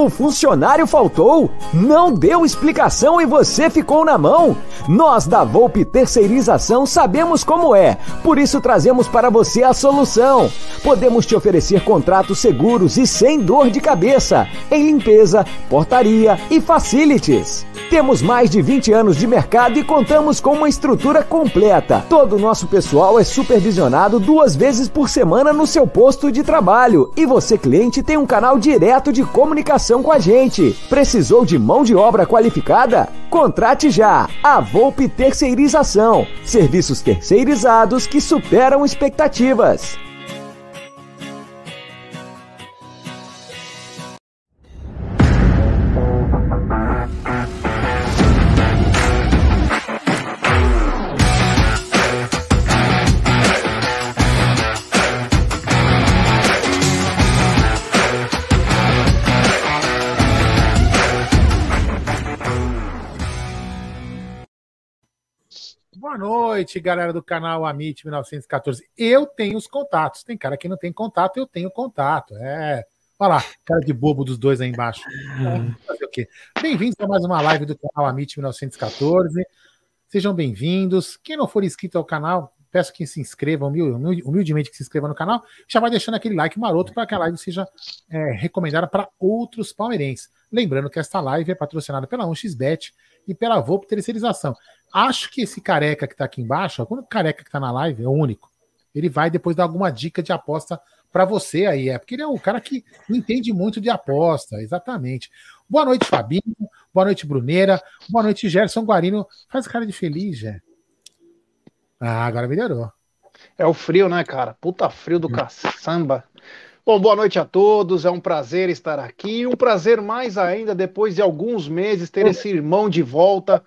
O funcionário faltou? Não deu explicação e você ficou na mão? Nós da Volpe Terceirização sabemos como é, por isso trazemos para você a solução. Podemos te oferecer contratos seguros e sem dor de cabeça em limpeza, portaria e facilities. Temos mais de 20 anos de mercado e contamos com uma estrutura completa. Todo o nosso pessoal é supervisionado duas vezes por semana no seu posto de trabalho. E você, cliente, tem um canal direto de comunicação com a gente. Precisou de mão de obra qualificada? Contrate já! A Volpe Terceirização. Serviços terceirizados que superam expectativas. Noite, galera do canal Amit 1914. Eu tenho os contatos. Tem cara que não tem contato, eu tenho contato. É. Olha lá, cara de bobo dos dois aí embaixo. Quê? Bem-vindos a mais uma live do canal Amit 1914. Sejam bem-vindos. Quem não for inscrito ao canal, peço que se inscreva, humildemente que se inscreva no canal. Já vai deixando aquele like maroto para que a live seja é, recomendada para outros palmeirenses. Lembrando que esta live é patrocinada pela 1xBet e pela Volpe Terceirização. Acho que esse careca que tá aqui embaixo, o careca que tá na live é o único. Ele vai depois dar alguma dica de aposta para você aí, é porque ele é um cara que entende muito de aposta, exatamente. Boa noite, Fabinho. Boa noite, Bruneira. Boa noite, Gerson Guarino. Faz cara de feliz, Gé. Ah, agora melhorou. É o frio, né, cara? Puta frio do hum. caçamba. Bom, boa noite a todos. É um prazer estar aqui. Um prazer mais ainda depois de alguns meses ter esse irmão de volta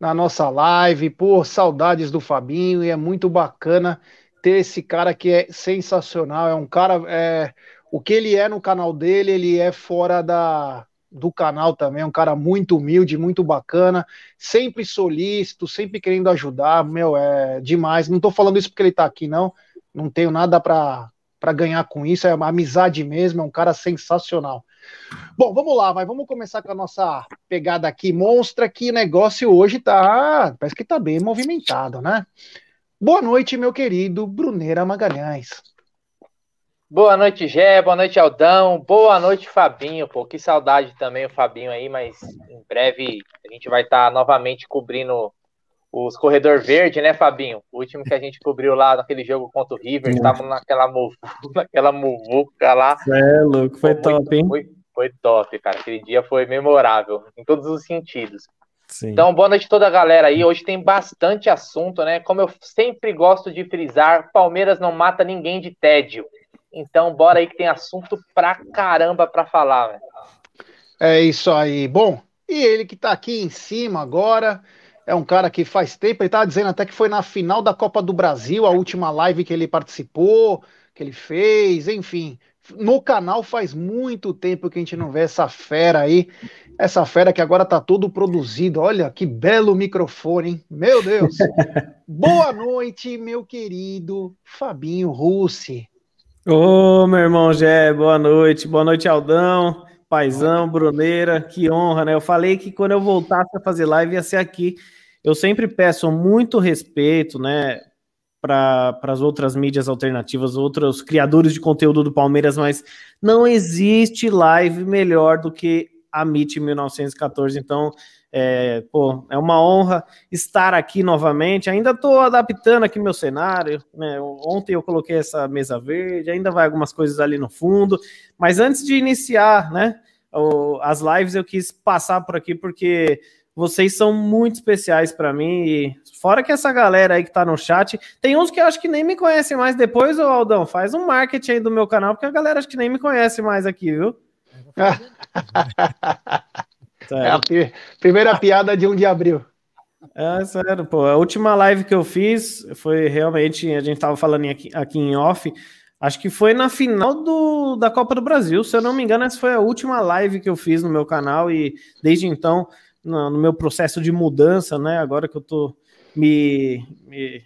na nossa live. Pô, saudades do Fabinho e é muito bacana ter esse cara que é sensacional. É um cara. É, o que ele é no canal dele, ele é fora da, do canal também. É um cara muito humilde, muito bacana, sempre solícito, sempre querendo ajudar. Meu, é demais. Não tô falando isso porque ele tá aqui, não. Não tenho nada para ganhar com isso. É uma amizade mesmo. É um cara sensacional. Bom, vamos lá, vai, vamos começar com a nossa pegada aqui. Monstra que o negócio hoje tá, parece que tá bem movimentado, né? Boa noite, meu querido Bruneira Magalhães. Boa noite, Gé, boa noite, Aldão, boa noite, Fabinho, pô, que saudade também o Fabinho aí, mas em breve a gente vai estar tá novamente cobrindo os Corredor Verde, né, Fabinho? O último que a gente cobriu lá naquele jogo contra o River, estávamos naquela, naquela muvuca lá. É, louco, foi, foi top, muito, hein? Foi, foi top, cara. Aquele dia foi memorável, em todos os sentidos. Sim. Então, boa noite a toda a galera aí. Hoje tem bastante assunto, né? Como eu sempre gosto de frisar, Palmeiras não mata ninguém de tédio. Então, bora aí que tem assunto pra caramba pra falar, velho. É isso aí. Bom, e ele que tá aqui em cima agora, é um cara que faz tempo, ele tava dizendo até que foi na final da Copa do Brasil, a última live que ele participou, que ele fez, enfim no canal faz muito tempo que a gente não vê essa fera aí. Essa fera que agora tá todo produzido. Olha que belo microfone, hein? Meu Deus. Boa noite, meu querido Fabinho Russi. Ô, meu irmão Gé, boa noite. Boa noite, Aldão, Paizão, Bruneira. Que honra, né? Eu falei que quando eu voltasse a fazer live ia ser aqui. Eu sempre peço muito respeito, né? Para as outras mídias alternativas, outros criadores de conteúdo do Palmeiras, mas não existe live melhor do que a MIT 1914. Então, é, pô, é uma honra estar aqui novamente. Ainda estou adaptando aqui meu cenário. Né? Ontem eu coloquei essa mesa verde, ainda vai algumas coisas ali no fundo. Mas antes de iniciar, né, as lives, eu quis passar por aqui porque vocês são muito especiais para mim. E fora que essa galera aí que tá no chat, tem uns que eu acho que nem me conhecem mais. Depois, ô Aldão, faz um marketing aí do meu canal, porque a galera acho que nem me conhece mais aqui, viu? é a primeira piada de um de abril. É, sério, pô. A última live que eu fiz foi realmente, a gente tava falando aqui, aqui em off, acho que foi na final do, da Copa do Brasil. Se eu não me engano, essa foi a última live que eu fiz no meu canal e desde então no, no meu processo de mudança, né? Agora que eu tô me, me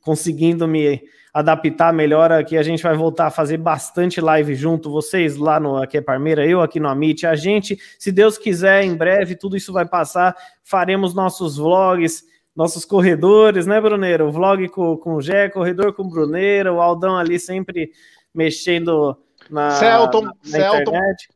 conseguindo me adaptar melhor aqui, a gente vai voltar a fazer bastante live junto, vocês lá no Aqui é Parmeira, eu aqui no Amit, a gente, se Deus quiser, em breve tudo isso vai passar, faremos nossos vlogs, nossos corredores, né, Bruneiro? O vlog com, com o Gé, corredor com o Bruneiro, o Aldão ali sempre mexendo na, Celton, na, Celton. internet.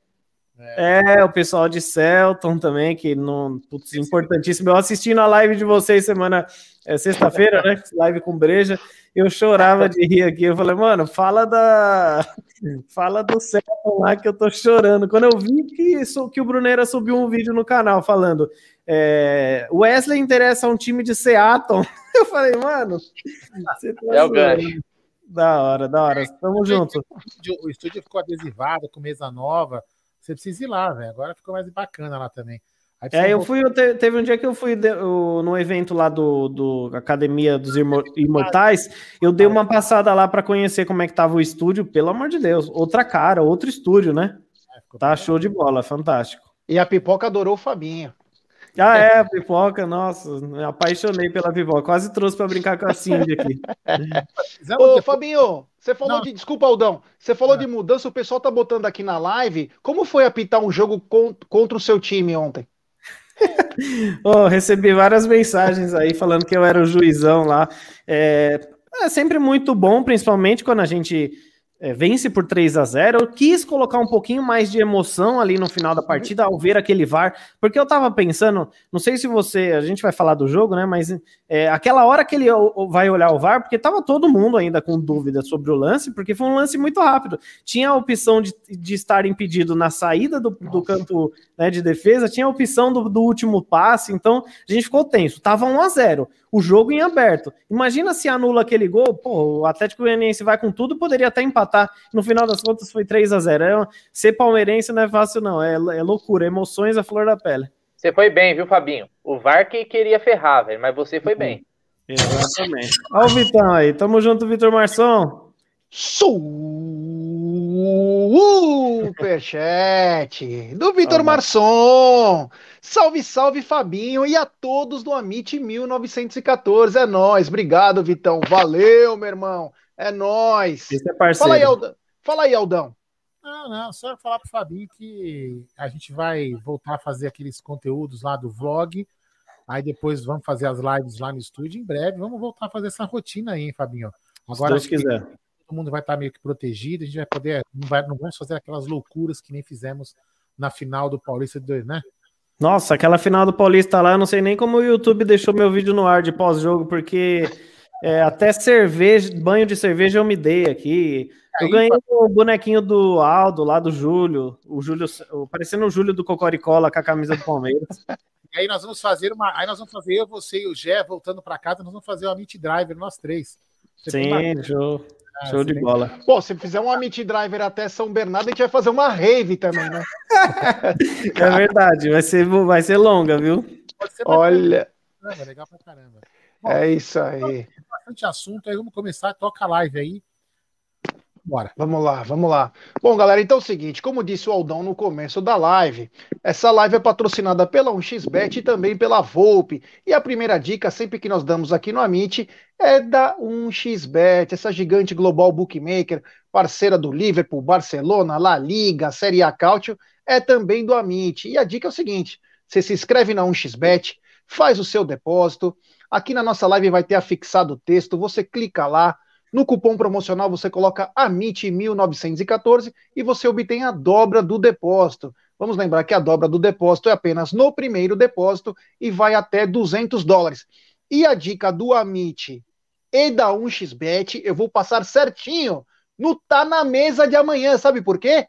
É. o pessoal de Celton também, que não. Putz, importantíssimo. Eu assistindo a live de vocês semana, é, sexta-feira, né? Live com breja, eu chorava de rir aqui. Eu falei, mano, fala da. Fala do Celton lá que eu tô chorando. Quando eu vi que, que o Bruneira subiu um vídeo no canal falando. É, Wesley interessa a um time de Seattle. Eu falei, mano, você tá é o gancho. Da hora, da hora. Tamo junto. O estúdio ficou adesivado com mesa nova. Você precisa ir lá, velho. Agora ficou mais bacana lá também. É, eu fui, teve um dia que eu fui de, eu, no evento lá do, do Academia dos Imortais, eu dei uma passada lá para conhecer como é que tava o estúdio, pelo amor de Deus, outra cara, outro estúdio, né? É, tá show de bola, fantástico. E a Pipoca adorou o Fabinho. Ah, é, pipoca, nossa, me apaixonei pela pipoca. Quase trouxe para brincar com a Cindy aqui. Ô, Fabinho, você falou Não. de. Desculpa, Aldão. Você falou é. de mudança, o pessoal tá botando aqui na live. Como foi apitar um jogo contra o seu time ontem? oh, recebi várias mensagens aí falando que eu era o juizão lá. É, é sempre muito bom, principalmente quando a gente é, vence por 3 a 0 Eu quis colocar um pouquinho mais de emoção ali no final da partida ao ver aquele VAR, porque eu tava pensando, não sei se você, a gente vai falar do jogo, né? Mas é, aquela hora que ele vai olhar o VAR, porque tava todo mundo ainda com dúvida sobre o lance, porque foi um lance muito rápido. Tinha a opção de, de estar impedido na saída do, do campo né, de defesa, tinha a opção do, do, último passe, então a gente ficou tenso. Tava 1 a 0 o jogo em aberto. Imagina se anula aquele gol, pô, o Atlético Goianiense vai com tudo, poderia até empatar. No final das contas foi 3 a 0 é, Ser palmeirense não é fácil, não. É, é loucura, emoções à flor da pele. Você foi bem, viu, Fabinho? O VAR que queria ferrar, velho, mas você foi bem. Exatamente. Olha o Vitão aí. Tamo junto, Vitor Marçom. Superchat do Vitor Marçom. Salve, salve, Fabinho e a todos do Amit 1914. É nós. Obrigado, Vitão. Valeu, meu irmão. É nós. Esse é parceiro. Fala aí, Aldão. Fala aí, Aldão. Não, não, só falar pro Fabinho que a gente vai voltar a fazer aqueles conteúdos lá do vlog. Aí depois vamos fazer as lives lá no estúdio em breve. Vamos voltar a fazer essa rotina aí, hein, Fabinho? Agora, Se Deus quiser. Todo mundo vai estar meio que protegido, a gente vai poder. Não, vai, não vamos fazer aquelas loucuras que nem fizemos na final do Paulista de 2, né? Nossa, aquela final do Paulista lá, eu não sei nem como o YouTube deixou meu vídeo no ar de pós-jogo, porque é, até cerveja, banho de cerveja eu me dei aqui. Eu ganhei o bonequinho do Aldo, lá do Júlio, o Júlio, parecendo o Júlio do Cocoricola com a camisa do Palmeiras. E aí nós vamos fazer uma, aí nós vamos fazer eu, você e o Gé voltando para casa, nós vamos fazer o Meet Driver nós três. Você Sim, show. Ah, Show de tem... bola. Pô, se fizer um Amit Driver até São Bernardo, a gente vai fazer uma rave também, né? é verdade, vai ser, vai ser longa, viu? Ser Olha. Legal pra caramba. Bom, é isso aí. Bastante assunto, aí vamos começar, toca a live aí. Bora. Vamos lá, vamos lá. Bom, galera, então é o seguinte, como disse o Aldão no começo da live, essa live é patrocinada pela 1xBet e também pela Volpe. E a primeira dica, sempre que nós damos aqui no Amit, é da 1xBet, essa gigante global bookmaker, parceira do Liverpool, Barcelona, La Liga, Série A Cautio, é também do Amit. E a dica é o seguinte, você se inscreve na 1xBet, faz o seu depósito, aqui na nossa live vai ter afixado o texto, você clica lá, no cupom promocional você coloca AMIT1914 e você obtém a dobra do depósito. Vamos lembrar que a dobra do depósito é apenas no primeiro depósito e vai até 200 dólares. E a dica do Amit e da 1xBet eu vou passar certinho no Tá na Mesa de amanhã. Sabe por quê?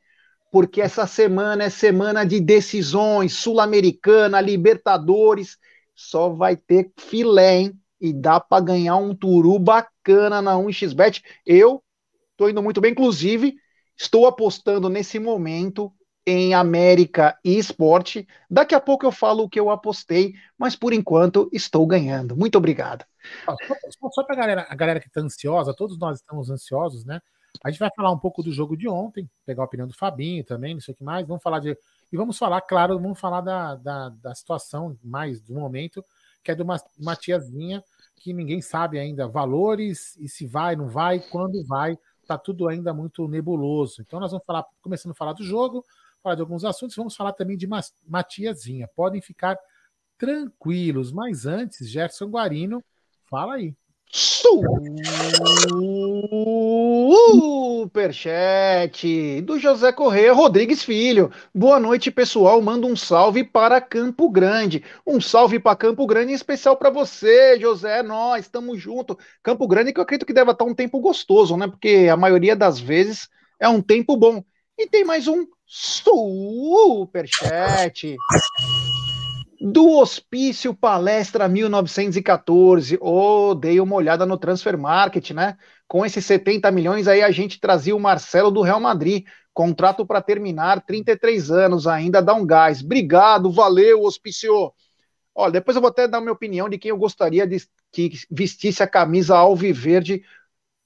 Porque essa semana é semana de decisões, Sul-Americana, Libertadores. Só vai ter filé, hein? E dá para ganhar um turu bacana na 1xBet. Eu estou indo muito bem, inclusive estou apostando nesse momento em América e esporte. Daqui a pouco eu falo o que eu apostei, mas por enquanto estou ganhando. Muito obrigado. Só, só para a galera, a galera que está ansiosa, todos nós estamos ansiosos, né? A gente vai falar um pouco do jogo de ontem, pegar a opinião do Fabinho também, não sei o que mais. Vamos falar de. E vamos falar, claro, vamos falar da, da, da situação mais do momento que é de uma, uma tiazinha que ninguém sabe ainda valores e se vai, não vai, quando vai, tá tudo ainda muito nebuloso. Então nós vamos falar, começando a falar do jogo, falar de alguns assuntos, vamos falar também de Matiazinha. Podem ficar tranquilos, mas antes, Gerson Guarino, fala aí. Superchat do José Correia Rodrigues Filho. Boa noite, pessoal. Manda um salve para Campo Grande. Um salve para Campo Grande, em especial para você, José. Nós estamos junto. Campo Grande, que eu acredito que deve estar um tempo gostoso, né? Porque a maioria das vezes é um tempo bom. E tem mais um superchat do Hospício Palestra 1914. Oh, dei uma olhada no Transfer Market, né? Com esses 70 milhões aí a gente trazia o Marcelo do Real Madrid. Contrato para terminar, 33 anos ainda, dá um gás. Obrigado, valeu, Hospício. Olha, depois eu vou até dar minha opinião de quem eu gostaria de que vestisse a camisa alviverde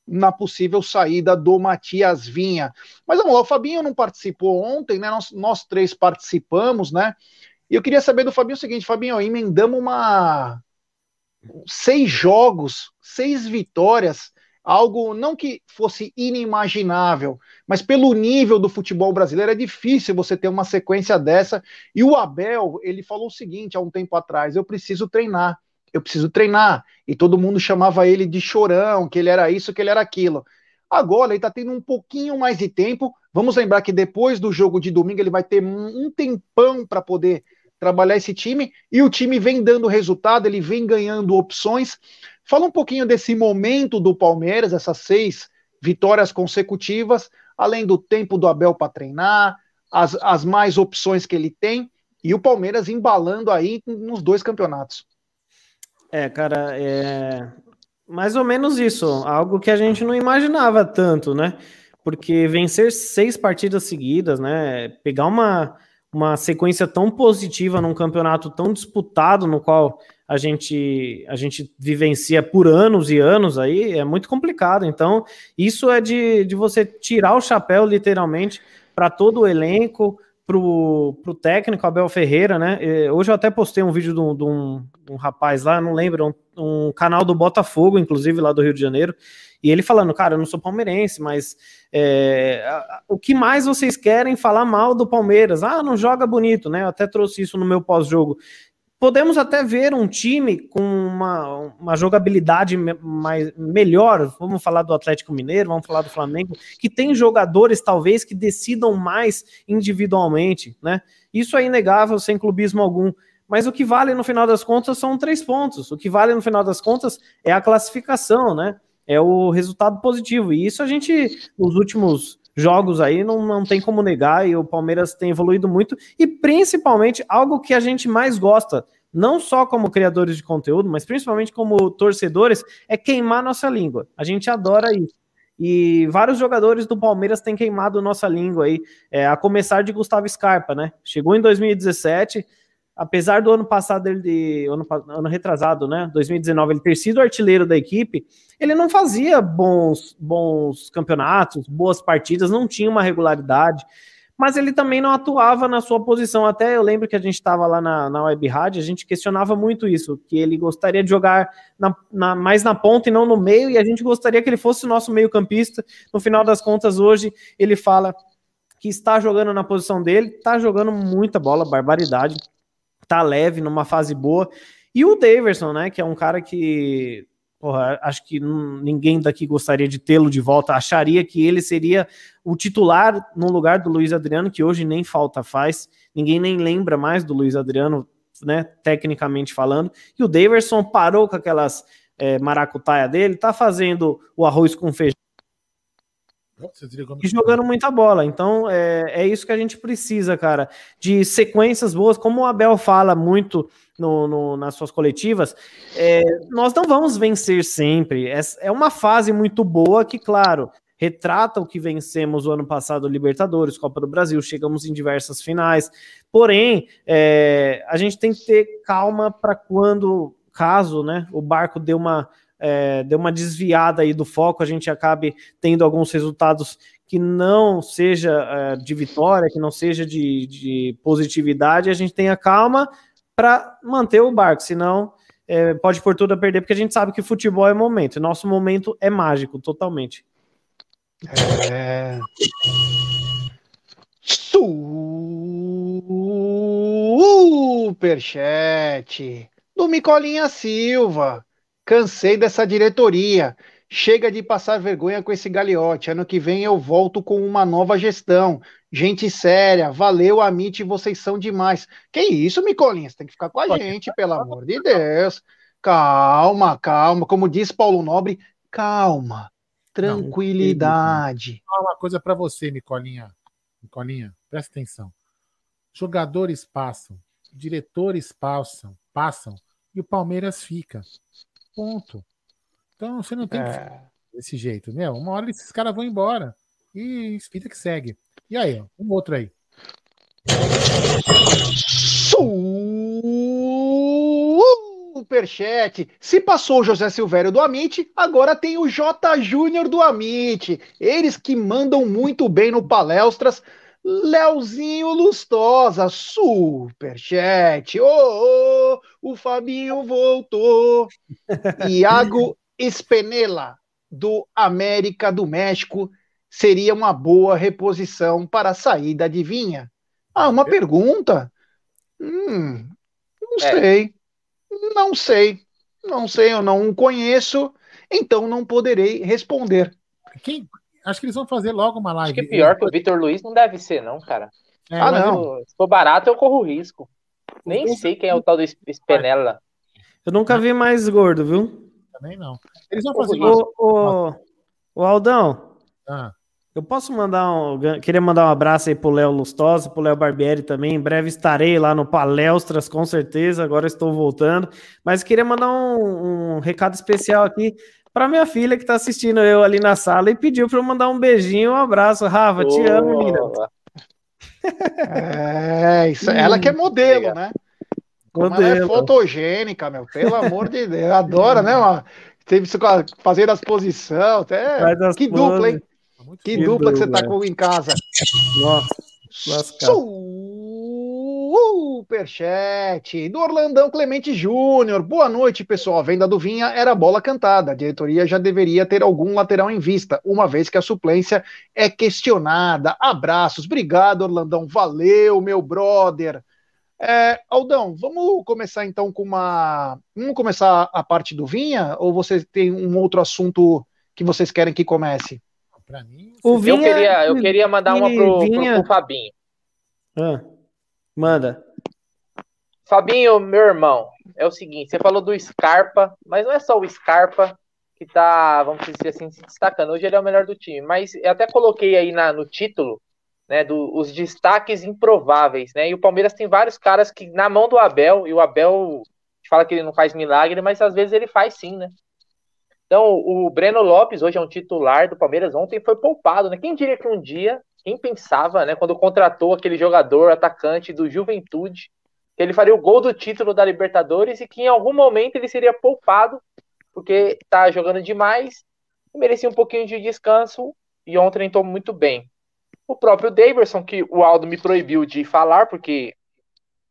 na possível saída do Matias Vinha. Mas vamos lá, o Fabinho não participou ontem, né? Nós, nós três participamos, né? E eu queria saber do Fabinho o seguinte, Fabinho, emendamos uma seis jogos, seis vitórias, algo não que fosse inimaginável, mas pelo nível do futebol brasileiro é difícil você ter uma sequência dessa. E o Abel, ele falou o seguinte há um tempo atrás: eu preciso treinar, eu preciso treinar. E todo mundo chamava ele de chorão, que ele era isso, que ele era aquilo. Agora ele está tendo um pouquinho mais de tempo. Vamos lembrar que depois do jogo de domingo ele vai ter um tempão para poder trabalhar esse time e o time vem dando resultado, ele vem ganhando opções. Fala um pouquinho desse momento do Palmeiras, essas seis vitórias consecutivas, além do tempo do Abel para treinar, as, as mais opções que ele tem e o Palmeiras embalando aí nos dois campeonatos. É, cara, é mais ou menos isso, algo que a gente não imaginava tanto, né? Porque vencer seis partidas seguidas, né? Pegar uma uma sequência tão positiva num campeonato tão disputado, no qual a gente, a gente vivencia por anos e anos aí, é muito complicado. Então, isso é de, de você tirar o chapéu, literalmente, para todo o elenco, para o técnico Abel Ferreira, né? Hoje eu até postei um vídeo de um, de um, um rapaz lá, não lembro, um, um canal do Botafogo, inclusive lá do Rio de Janeiro, e ele falando, cara, eu não sou palmeirense, mas é, o que mais vocês querem falar mal do Palmeiras? Ah, não joga bonito, né? Eu até trouxe isso no meu pós-jogo. Podemos até ver um time com uma, uma jogabilidade mais, melhor. Vamos falar do Atlético Mineiro, vamos falar do Flamengo, que tem jogadores talvez que decidam mais individualmente, né? Isso é inegável, sem clubismo algum. Mas o que vale no final das contas são três pontos. O que vale no final das contas é a classificação, né? é o resultado positivo. E isso a gente, nos últimos jogos aí, não, não tem como negar, e o Palmeiras tem evoluído muito, e principalmente algo que a gente mais gosta, não só como criadores de conteúdo, mas principalmente como torcedores, é queimar nossa língua. A gente adora isso. E vários jogadores do Palmeiras têm queimado nossa língua aí, é, a começar de Gustavo Scarpa, né? Chegou em 2017, apesar do ano passado ele ano, ano retrasado, né, 2019, ele ter sido artilheiro da equipe, ele não fazia bons bons campeonatos, boas partidas, não tinha uma regularidade, mas ele também não atuava na sua posição. Até eu lembro que a gente estava lá na, na Web Rádio, a gente questionava muito isso, que ele gostaria de jogar na, na, mais na ponta e não no meio, e a gente gostaria que ele fosse o nosso meio-campista. No final das contas, hoje ele fala que está jogando na posição dele, está jogando muita bola, barbaridade tá leve, numa fase boa. E o Daverson, né, que é um cara que porra, acho que ninguém daqui gostaria de tê-lo de volta, acharia que ele seria o titular no lugar do Luiz Adriano, que hoje nem falta faz, ninguém nem lembra mais do Luiz Adriano, né, tecnicamente falando, e o Daverson parou com aquelas é, maracutaia dele, tá fazendo o arroz com feijão e jogando muita bola. Então é, é isso que a gente precisa, cara, de sequências boas, como o Abel fala muito no, no nas suas coletivas. É, nós não vamos vencer sempre. É, é uma fase muito boa que, claro, retrata o que vencemos o ano passado, Libertadores, Copa do Brasil, chegamos em diversas finais. Porém, é, a gente tem que ter calma para quando, caso, né, o barco dê uma é, deu uma desviada aí do foco, a gente acabe tendo alguns resultados que não seja é, de vitória, que não seja de, de positividade, a gente tenha calma para manter o barco, senão é, pode por tudo a perder, porque a gente sabe que futebol é momento. Nosso momento é mágico, totalmente. É. Superchat do Micolinha Silva. Cansei dessa diretoria. Chega de passar vergonha com esse galiote. Ano que vem eu volto com uma nova gestão. Gente séria, valeu, Amit, vocês são demais. Que isso, Micolinha? Você tem que ficar com a gente, pelo amor de Deus. Calma, calma. Como diz Paulo Nobre, calma. Tranquilidade. Não, uma coisa para você, Micolinha. Micolinha, presta atenção. Jogadores passam, diretores passam, passam e o Palmeiras fica. Ponto. Então você não tem é. que desse jeito, né? Uma hora esses caras vão embora. E vida que segue. E aí, ó, um outro aí. Superchat. Se passou o José Silvério do Amit, agora tem o J Júnior do Amit. Eles que mandam muito bem no Palestras. Leozinho Lustosa, superchat. Ô, oh, oh, o Fabinho voltou. Iago Espenela, do América do México, seria uma boa reposição para a saída de Vinha? Ah, uma pergunta? Hum, não é. sei. Não sei. Não sei, eu não conheço, então não poderei responder. Quem? Acho que eles vão fazer logo uma live. Acho que pior que o Vitor Luiz não deve ser, não, cara. É, ah, não. Se for barato, eu corro risco. Nem sei quem é o tal do Spenella. Eu nunca vi mais gordo, viu? Também não. Eles vão fazer. O, o, o Aldão. Ah. Eu posso mandar um. Queria mandar um abraço aí pro Léo Lustosa, pro Léo Barbieri também. Em breve estarei lá no Palestras, com certeza. Agora estou voltando. Mas queria mandar um, um recado especial aqui para minha filha que está assistindo eu ali na sala e pediu para eu mandar um beijinho, um abraço. Rafa, te amo, menina. É, isso, ela que é modelo, né? Como modelo. ela é fotogênica, meu, pelo amor de Deus, adora, né, mano? Teve isso fazer as posições, até. Que dupla, hein? Que, que dupla que você tá com em casa. Nossa, Superchat do Orlandão Clemente Júnior. Boa noite, pessoal. A venda do Vinha era bola cantada. A diretoria já deveria ter algum lateral em vista, uma vez que a suplência é questionada. Abraços. Obrigado, Orlandão. Valeu, meu brother. É, Aldão, vamos começar então com uma. Vamos começar a parte do Vinha? Ou você tem um outro assunto que vocês querem que comece? Para mim, o Vinha, eu, queria, eu queria mandar uma pro, Vinha... pro, pro Fabinho. Ah, manda. Fabinho, meu irmão, é o seguinte, você falou do Scarpa, mas não é só o Scarpa que tá, vamos dizer assim, se destacando. Hoje ele é o melhor do time, mas eu até coloquei aí na, no título, né, do, os destaques improváveis, né? E o Palmeiras tem vários caras que na mão do Abel, e o Abel fala que ele não faz milagre, mas às vezes ele faz sim, né? Então, o Breno Lopes hoje é um titular do Palmeiras, ontem foi poupado, né? Quem diria que um dia, quem pensava, né, quando contratou aquele jogador atacante do Juventude, que ele faria o gol do título da Libertadores e que em algum momento ele seria poupado, porque tá jogando demais e merecia um pouquinho de descanso e ontem entrou muito bem. O próprio Daverson, que o Aldo me proibiu de falar, porque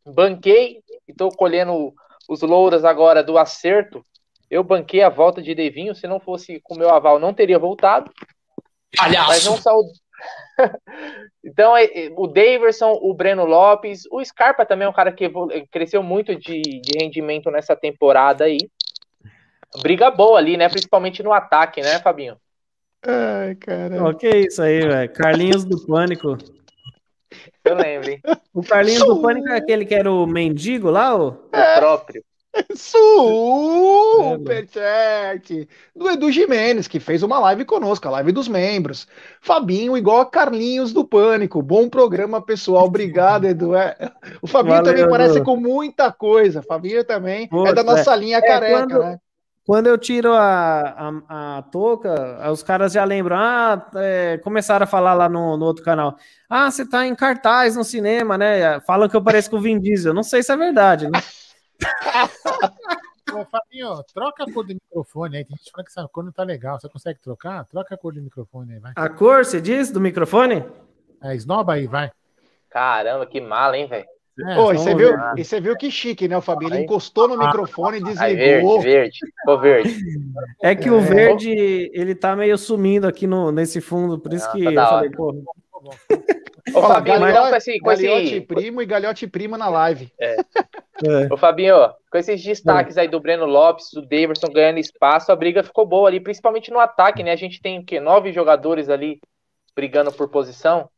banquei e estou colhendo os louros agora do acerto eu banquei a volta de Devinho, se não fosse com meu aval, não teria voltado. Palhaço. Mas não. então, é, é, o Daverson, o Breno Lopes, o Scarpa também é um cara que cresceu muito de, de rendimento nessa temporada aí. Briga boa ali, né? Principalmente no ataque, né, Fabinho? Ai, cara. O que é isso aí, velho? Carlinhos do Pânico. Eu lembro, hein? O Carlinhos do Pânico é aquele que era o mendigo lá, O próprio. Superchat do Edu Jimenez, que fez uma live conosco, a live dos membros. Fabinho, igual a Carlinhos do Pânico. Bom programa, pessoal. Obrigado, Edu. É, o Fabinho Valeu, também Edu. parece com muita coisa. Fabinho também é da nossa é. linha é, careca, quando, né? Quando eu tiro a, a, a touca, os caras já lembram. Ah, é, começaram a falar lá no, no outro canal. Ah, você tá em cartaz no cinema, né? Falam que eu pareço com o Vin Diesel. Não sei se é verdade, né? Ô, Fabinho, troca a cor do microfone aí. Tem gente falando que essa cor não tá legal. Você consegue trocar? Troca a cor do microfone aí, vai. A cor, você diz, do microfone? É, esnoba aí, vai. Caramba, que mala, hein, velho? É, oh, e, você viu, e você viu que chique, né, o Fabinho? Ele encostou no microfone e desligou. Aí, verde, verde, ficou verde. É que é. o verde, ele tá meio sumindo aqui no, nesse fundo, por isso que tá eu falei, pô. Ô, Fabinho, então, com esse, com Galhote esse... primo e Galhote prima na live. É. é. Ô, Fabinho, com esses destaques é. aí do Breno Lopes, do Davidson ganhando espaço, a briga ficou boa ali, principalmente no ataque, né? A gente tem o quê? Nove jogadores ali brigando por posição.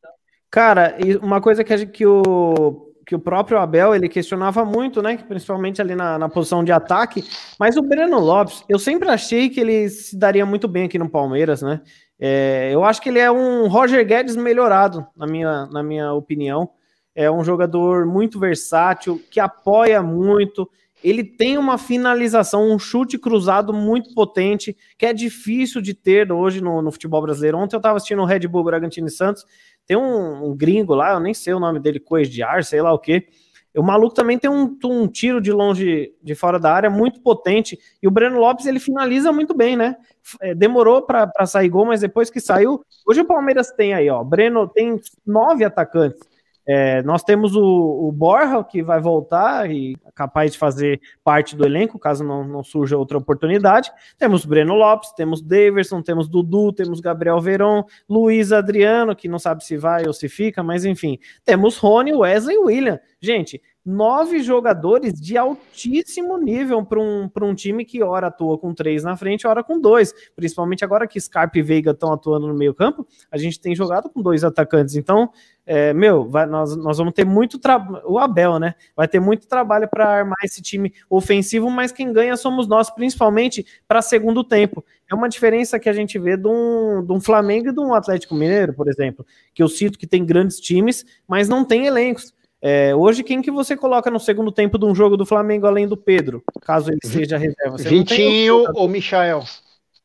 Cara, uma coisa que, a gente, que o que o próprio Abel ele questionava muito, né? Principalmente ali na, na posição de ataque. Mas o Breno Lopes, eu sempre achei que ele se daria muito bem aqui no Palmeiras, né? É, eu acho que ele é um Roger Guedes melhorado, na minha, na minha opinião. É um jogador muito versátil, que apoia muito. Ele tem uma finalização, um chute cruzado muito potente, que é difícil de ter hoje no, no futebol brasileiro. Ontem eu estava assistindo o Red Bull Bragantino e Santos tem um, um, gringo lá, eu nem sei o nome dele, coisa de ar, sei lá o que. O maluco também tem um, um, tiro de longe, de fora da área, muito potente. E o Breno Lopes, ele finaliza muito bem, né? É, demorou para sair gol, mas depois que saiu. Hoje o Palmeiras tem aí, ó. Breno tem nove atacantes. É, nós temos o, o, Borja, que vai voltar e é capaz de fazer parte do elenco, caso não, não surja outra oportunidade. Temos Breno Lopes, temos Daverson, temos Dudu, temos Gabriel Veron, Luiz Adriano, que não sabe se vai ou se fica, mas enfim. Temos Rony, Wesley e William. Gente, nove jogadores de altíssimo nível para um, um time que ora atua com três na frente, ora com dois. Principalmente agora que Scarpe e Veiga estão atuando no meio campo, a gente tem jogado com dois atacantes. Então, é, meu, vai, nós, nós vamos ter muito trabalho. O Abel, né? Vai ter muito trabalho para armar esse time ofensivo, mas quem ganha somos nós, principalmente para segundo tempo. É uma diferença que a gente vê de um, de um Flamengo e de um Atlético Mineiro, por exemplo, que eu cito que tem grandes times, mas não tem elencos. É, hoje, quem que você coloca no segundo tempo de um jogo do Flamengo além do Pedro, caso ele seja reserva? Você Vitinho ou Michael?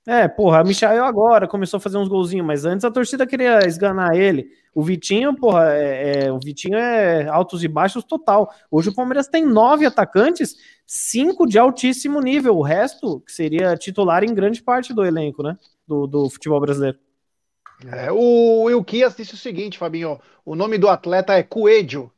É, porra, o Michael agora começou a fazer uns golzinhos, mas antes a torcida queria esganar ele. O Vitinho, porra, é, é, o Vitinho é altos e baixos total. Hoje o Palmeiras tem nove atacantes, cinco de altíssimo nível. O resto que seria titular em grande parte do elenco, né? Do, do futebol brasileiro. É, o Will Kias disse o seguinte, Fabinho: o nome do atleta é Coelho.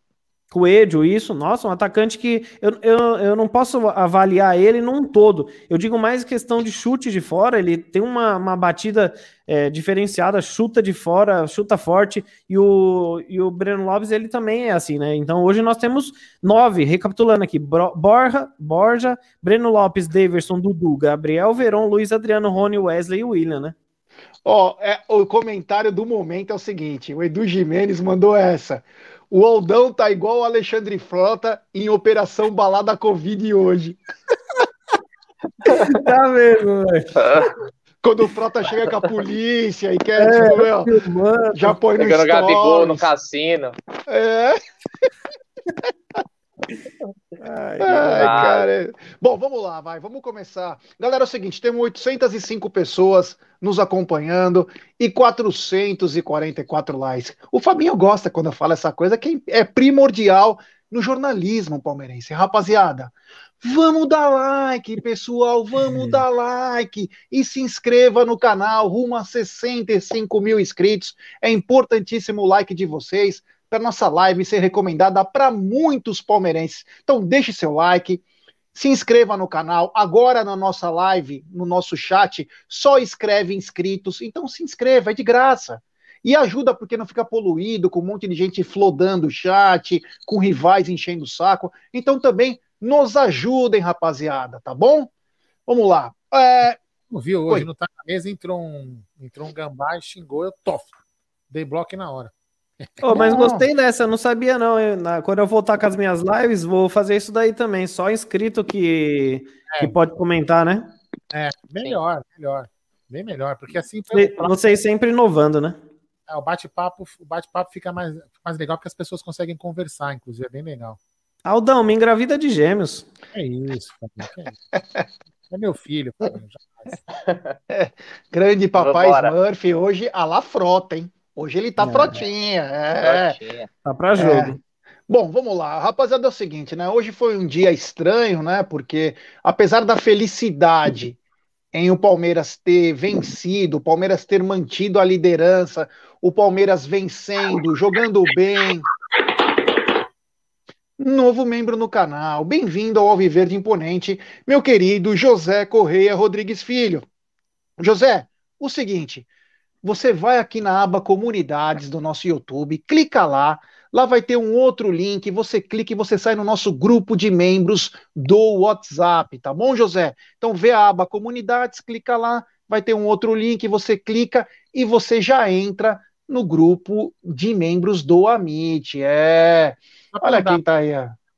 Coelho, isso, nossa, um atacante que eu, eu, eu não posso avaliar ele num todo. Eu digo mais questão de chute de fora, ele tem uma, uma batida é, diferenciada, chuta de fora, chuta forte, e o, e o Breno Lopes ele também é assim, né? Então hoje nós temos nove, recapitulando aqui: Borja, Borja Breno Lopes, Daverson, Dudu, Gabriel Veron, Luiz Adriano, Rony, Wesley e William, né? Ó, oh, é, o comentário do momento é o seguinte: o Edu Jimenez mandou essa. O Aldão tá igual o Alexandre Frota em Operação Balada Covid hoje. tá mesmo, velho. Quando o Frota chega com a polícia e quer, é, tipo, meu, já põe no Pegando Gabigol no cassino. É. Ai, Ai cara. Bom, vamos lá, vai, vamos começar. Galera, é o seguinte, temos 805 pessoas nos acompanhando e 444 likes. O Fabinho gosta quando eu falo essa coisa que é primordial no jornalismo palmeirense. Rapaziada, vamos dar like, pessoal, vamos dar like e se inscreva no canal, rumo a 65 mil inscritos. É importantíssimo o like de vocês para nossa live ser recomendada para muitos palmeirenses. Então deixe seu like, se inscreva no canal. Agora na nossa live, no nosso chat, só escreve inscritos. Então se inscreva, é de graça. E ajuda porque não fica poluído, com um monte de gente flodando o chat, com rivais enchendo o saco. Então também nos ajudem, rapaziada, tá bom? Vamos lá. É... Não viu hoje Oi. no Tá na Mesa, entrou um, entrou um gambá e xingou, eu tof. Dei bloco na hora. Oh, mas gostei dessa, não sabia não. Eu, na, quando eu voltar com as minhas lives, vou fazer isso daí também. Só inscrito que, é. que pode comentar, né? É, melhor, melhor. Bem melhor, porque assim. Vocês sempre inovando, né? É, o bate-papo o bate-papo fica mais, mais legal porque as pessoas conseguem conversar, inclusive, é bem legal. Aldão, me engravida de gêmeos. É isso, é, é meu filho, é, Grande papai Smurf, hoje a la frota, hein? Hoje ele tá é. frotinha. É. Frotinha. Tá pra jogo. É. Bom, vamos lá. Rapaziada, é o seguinte, né? Hoje foi um dia estranho, né? Porque apesar da felicidade em o Palmeiras ter vencido, o Palmeiras ter mantido a liderança, o Palmeiras vencendo, jogando bem, novo membro no canal. Bem-vindo ao Alviverde Imponente, meu querido José Correia Rodrigues Filho. José, o seguinte, você vai aqui na aba Comunidades do nosso YouTube, clica lá, lá vai ter um outro link, você clica e você sai no nosso grupo de membros do WhatsApp, tá bom, José? Então vê a aba Comunidades, clica lá, vai ter um outro link, você clica e você já entra no grupo de membros do Amit. É. Olha quem tá aí.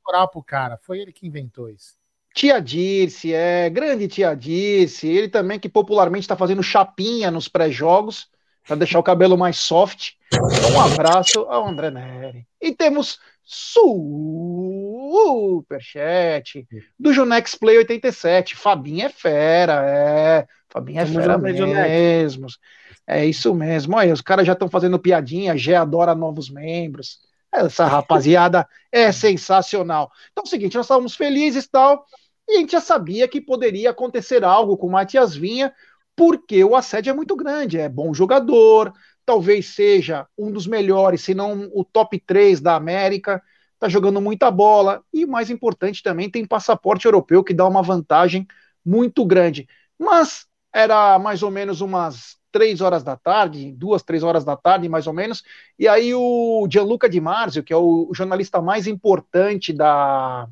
Moral pro cara, foi ele que inventou isso. Tia Dirce, é, grande tia Dirce, ele também que popularmente está fazendo chapinha nos pré-jogos, para deixar o cabelo mais soft. Um abraço ao André Neri. E temos superchat do Junex Play 87. Fabinho é fera, é. Fabinho é fera mesmo. É isso mesmo. Olha, os caras já estão fazendo piadinha, Gé adora novos membros. Essa rapaziada é sensacional. Então é o seguinte, nós estávamos felizes e tal, e a gente já sabia que poderia acontecer algo com o Matias Vinha, porque o assédio é muito grande, é bom jogador, talvez seja um dos melhores, se não o top 3 da América, tá jogando muita bola, e mais importante também, tem passaporte europeu que dá uma vantagem muito grande. Mas era mais ou menos umas três horas da tarde, duas, três horas da tarde, mais ou menos. E aí o Gianluca Di Marzio, que é o jornalista mais importante da,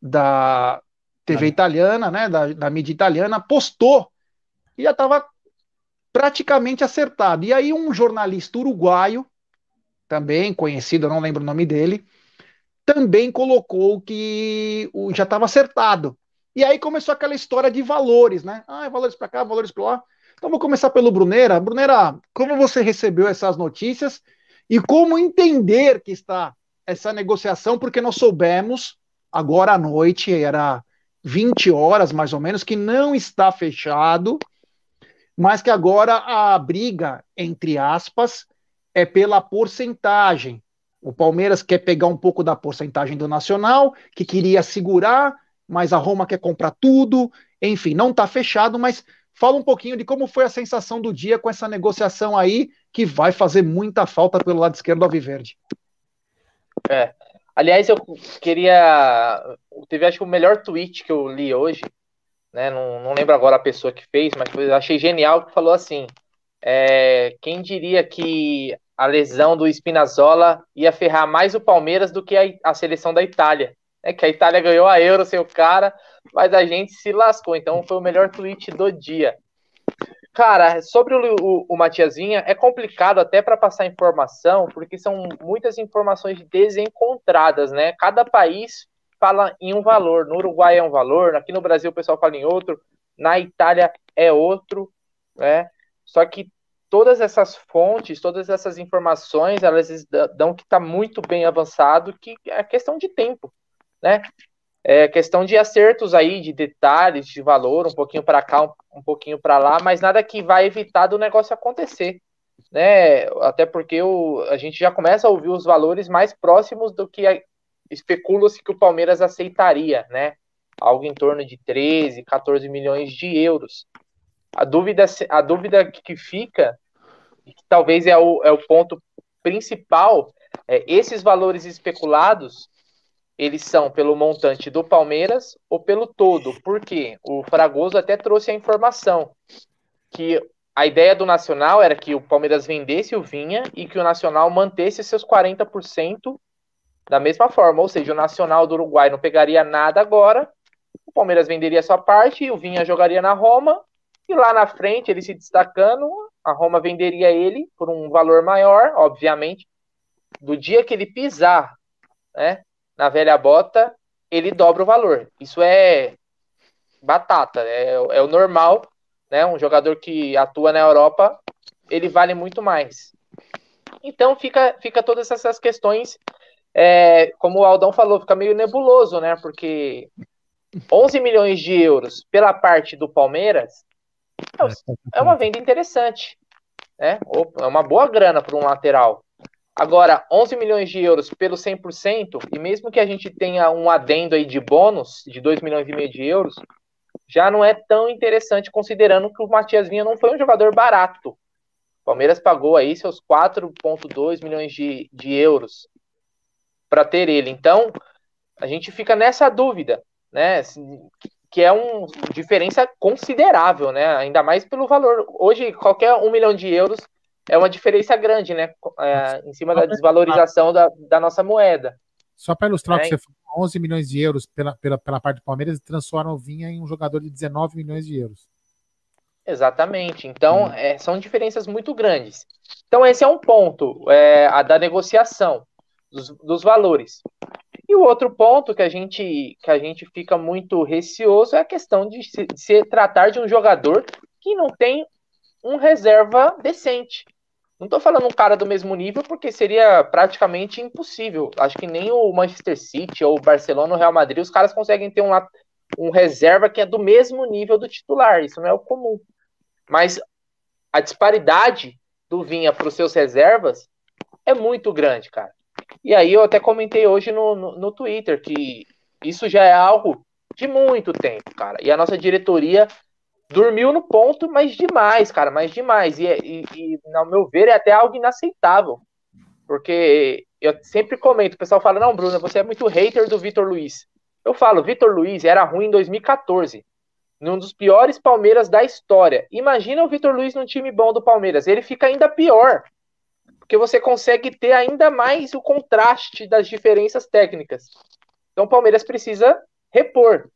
da TV italiana, né, da, da mídia italiana, postou e já estava praticamente acertado. E aí um jornalista uruguaio, também conhecido, não lembro o nome dele, também colocou que já estava acertado. E aí começou aquela história de valores, né? Ah, valores para cá, valores para lá. Então vou começar pelo Brunera. Brunera, como você recebeu essas notícias e como entender que está essa negociação? Porque nós soubemos agora à noite, era 20 horas mais ou menos, que não está fechado, mas que agora a briga, entre aspas, é pela porcentagem. O Palmeiras quer pegar um pouco da porcentagem do Nacional, que queria segurar, mas a Roma quer comprar tudo. Enfim, não está fechado, mas Fala um pouquinho de como foi a sensação do dia com essa negociação aí, que vai fazer muita falta pelo lado esquerdo do Alviverde. É. Aliás, eu queria. Teve acho que o melhor tweet que eu li hoje, né? Não, não lembro agora a pessoa que fez, mas foi, achei genial que falou assim: é, quem diria que a lesão do Spinazzola ia ferrar mais o Palmeiras do que a, a seleção da Itália? É que a Itália ganhou a Euro sem o cara, mas a gente se lascou. Então foi o melhor tweet do dia. Cara, sobre o, o, o Matiazinha, é complicado até para passar informação, porque são muitas informações desencontradas, né? Cada país fala em um valor. No Uruguai é um valor, aqui no Brasil o pessoal fala em outro, na Itália é outro, né? Só que todas essas fontes, todas essas informações, elas dão que está muito bem avançado, que é questão de tempo, né? É questão de acertos aí, de detalhes, de valor, um pouquinho para cá, um, um pouquinho para lá, mas nada que vai evitar do negócio acontecer, né? Até porque o, a gente já começa a ouvir os valores mais próximos do que especula-se que o Palmeiras aceitaria, né? Algo em torno de 13, 14 milhões de euros. A dúvida, a dúvida que fica, que talvez é o, é o ponto principal, é esses valores especulados eles são pelo montante do Palmeiras ou pelo todo. Porque o Fragoso até trouxe a informação que a ideia do Nacional era que o Palmeiras vendesse o Vinha e que o Nacional mantesse seus 40% da mesma forma. Ou seja, o Nacional do Uruguai não pegaria nada agora, o Palmeiras venderia sua parte e o Vinha jogaria na Roma. E lá na frente, ele se destacando, a Roma venderia ele por um valor maior, obviamente. Do dia que ele pisar né, na velha bota, ele dobra o valor. Isso é batata, é, é o normal, né? Um jogador que atua na Europa, ele vale muito mais. Então fica, fica todas essas questões, é, como o Aldão falou, fica meio nebuloso, né? Porque 11 milhões de euros pela parte do Palmeiras é, é uma venda interessante, né? É uma boa grana para um lateral. Agora, 11 milhões de euros pelo 100%, e mesmo que a gente tenha um adendo aí de bônus de 2 milhões e meio de euros, já não é tão interessante considerando que o Matias Vinha não foi um jogador barato. O Palmeiras pagou aí seus 4,2 milhões de, de euros para ter ele. Então, A gente fica nessa dúvida, né? Que é uma diferença considerável, né? Ainda mais pelo valor. Hoje, qualquer um milhão de euros é uma diferença grande, né? É, em cima da desvalorização da, da nossa moeda. Só para ilustrar é, que você falou, 11 milhões de euros pela, pela, pela parte do Palmeiras e transforma o Vinha em um jogador de 19 milhões de euros. Exatamente. Então, hum. é, são diferenças muito grandes. Então, esse é um ponto é, a da negociação dos, dos, valores. E o outro ponto que a gente que a gente fica muito receoso é a questão de se, de se tratar de um jogador que não tem um reserva decente. Não estou falando um cara do mesmo nível, porque seria praticamente impossível. Acho que nem o Manchester City ou o Barcelona ou o Real Madrid, os caras conseguem ter um, um reserva que é do mesmo nível do titular. Isso não é o comum. Mas a disparidade do Vinha para os seus reservas é muito grande, cara. E aí eu até comentei hoje no, no, no Twitter que isso já é algo de muito tempo, cara. E a nossa diretoria dormiu no ponto, mas demais, cara, mas demais. E, e, e, ao meu ver, é até algo inaceitável. Porque eu sempre comento, o pessoal fala, não, Bruno, você é muito hater do Vitor Luiz. Eu falo, Vitor Luiz era ruim em 2014, num dos piores Palmeiras da história. Imagina o Vitor Luiz num time bom do Palmeiras, ele fica ainda pior. Porque você consegue ter ainda mais o contraste das diferenças técnicas. Então o Palmeiras precisa repor.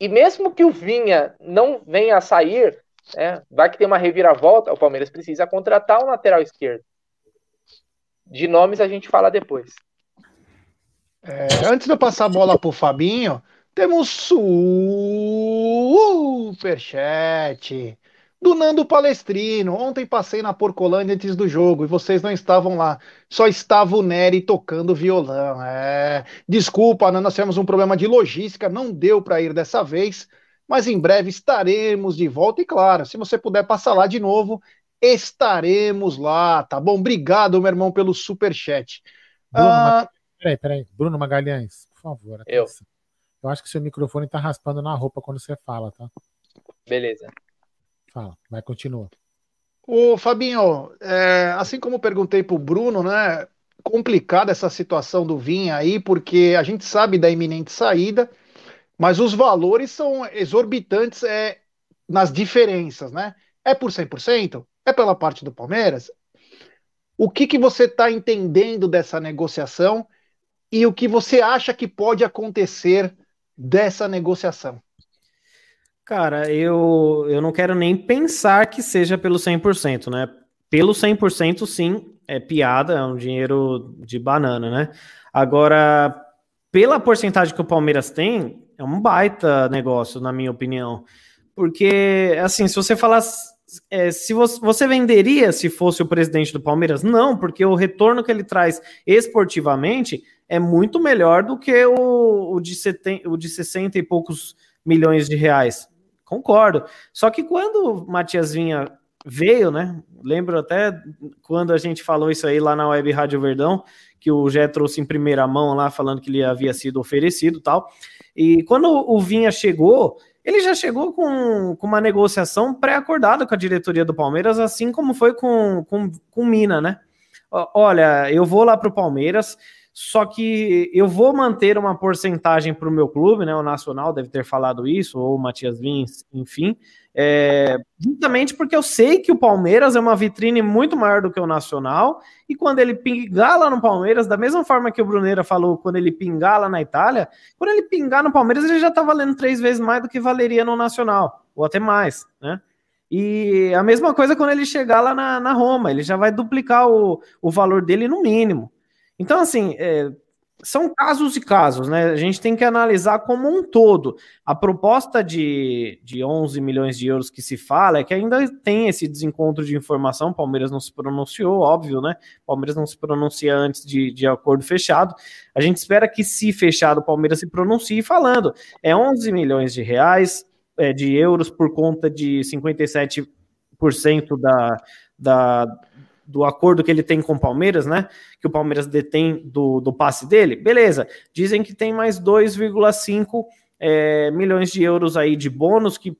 E mesmo que o Vinha não venha a sair, né, vai que tem uma reviravolta, o Palmeiras precisa contratar um lateral esquerdo. De nomes a gente fala depois. É, antes de eu passar a bola para o Fabinho, temos superchat do Nando Palestrino. Ontem passei na Porcolândia antes do jogo e vocês não estavam lá. Só estava o Nery tocando violão. É... Desculpa, nós tivemos um problema de logística, não deu para ir dessa vez, mas em breve estaremos de volta. E claro, se você puder passar lá de novo, estaremos lá, tá bom? Obrigado, meu irmão, pelo super chat. Bruno, ah... Peraí, peraí. Bruno Magalhães, por favor. Eu. Eu acho que seu microfone tá raspando na roupa quando você fala, tá? Beleza. Fala, vai, continua. Ô, Fabinho, é, assim como perguntei para o Bruno, né? Complicada essa situação do Vinha aí, porque a gente sabe da iminente saída, mas os valores são exorbitantes é, nas diferenças, né? É por 100%? É pela parte do Palmeiras? O que, que você está entendendo dessa negociação e o que você acha que pode acontecer dessa negociação? Cara, eu, eu não quero nem pensar que seja pelo 100%, né? Pelo 100%, sim, é piada, é um dinheiro de banana, né? Agora, pela porcentagem que o Palmeiras tem, é um baita negócio, na minha opinião. Porque, assim, se você falar. É, se você, você venderia se fosse o presidente do Palmeiras? Não, porque o retorno que ele traz esportivamente é muito melhor do que o, o, de, seten, o de 60 e poucos milhões de reais. Concordo. Só que quando o Matias Vinha veio, né? Lembro até quando a gente falou isso aí lá na Web Rádio Verdão, que o Jé trouxe em primeira mão lá, falando que ele havia sido oferecido tal. E quando o Vinha chegou, ele já chegou com, com uma negociação pré-acordada com a diretoria do Palmeiras, assim como foi com, com, com Mina, né? Olha, eu vou lá para o Palmeiras, só que eu vou manter uma porcentagem para o meu clube, né? O Nacional deve ter falado isso, ou o Matias Vins, enfim. É, justamente porque eu sei que o Palmeiras é uma vitrine muito maior do que o Nacional, e quando ele pingar lá no Palmeiras, da mesma forma que o Bruneira falou, quando ele pingar lá na Itália, quando ele pingar no Palmeiras, ele já está valendo três vezes mais do que valeria no Nacional, ou até mais, né? E a mesma coisa quando ele chegar lá na, na Roma, ele já vai duplicar o, o valor dele no mínimo. Então, assim, é, são casos e casos, né? A gente tem que analisar como um todo. A proposta de, de 11 milhões de euros que se fala é que ainda tem esse desencontro de informação. Palmeiras não se pronunciou, óbvio, né? Palmeiras não se pronuncia antes de, de acordo fechado. A gente espera que, se fechado, o Palmeiras se pronuncie falando. É 11 milhões de reais, é, de euros, por conta de 57% da, da do acordo que ele tem com o Palmeiras, né? Que o Palmeiras detém do, do passe dele, beleza. Dizem que tem mais 2,5 é, milhões de euros aí de bônus que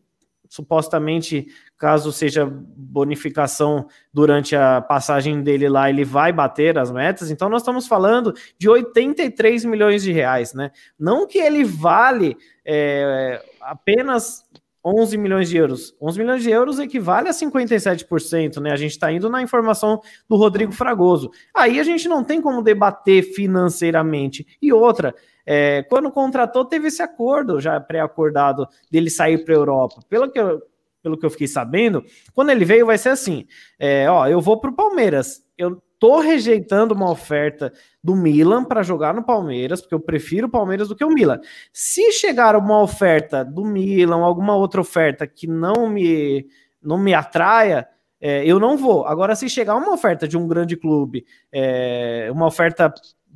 supostamente, caso seja bonificação durante a passagem dele lá, ele vai bater as metas. Então, nós estamos falando de 83 milhões de reais, né? Não que ele vale é, apenas 11 milhões de euros. 11 milhões de euros equivale a 57%, né? A gente está indo na informação do Rodrigo Fragoso. Aí a gente não tem como debater financeiramente. E outra, é, quando contratou, teve esse acordo já pré-acordado dele sair para a Europa. Pelo que, eu, pelo que eu fiquei sabendo, quando ele veio, vai ser assim: é, ó, eu vou para o Palmeiras. Eu tô rejeitando uma oferta do Milan para jogar no Palmeiras, porque eu prefiro o Palmeiras do que o Milan. Se chegar uma oferta do Milan, alguma outra oferta que não me não me atraia, é, eu não vou. Agora, se chegar uma oferta de um grande clube, é, uma oferta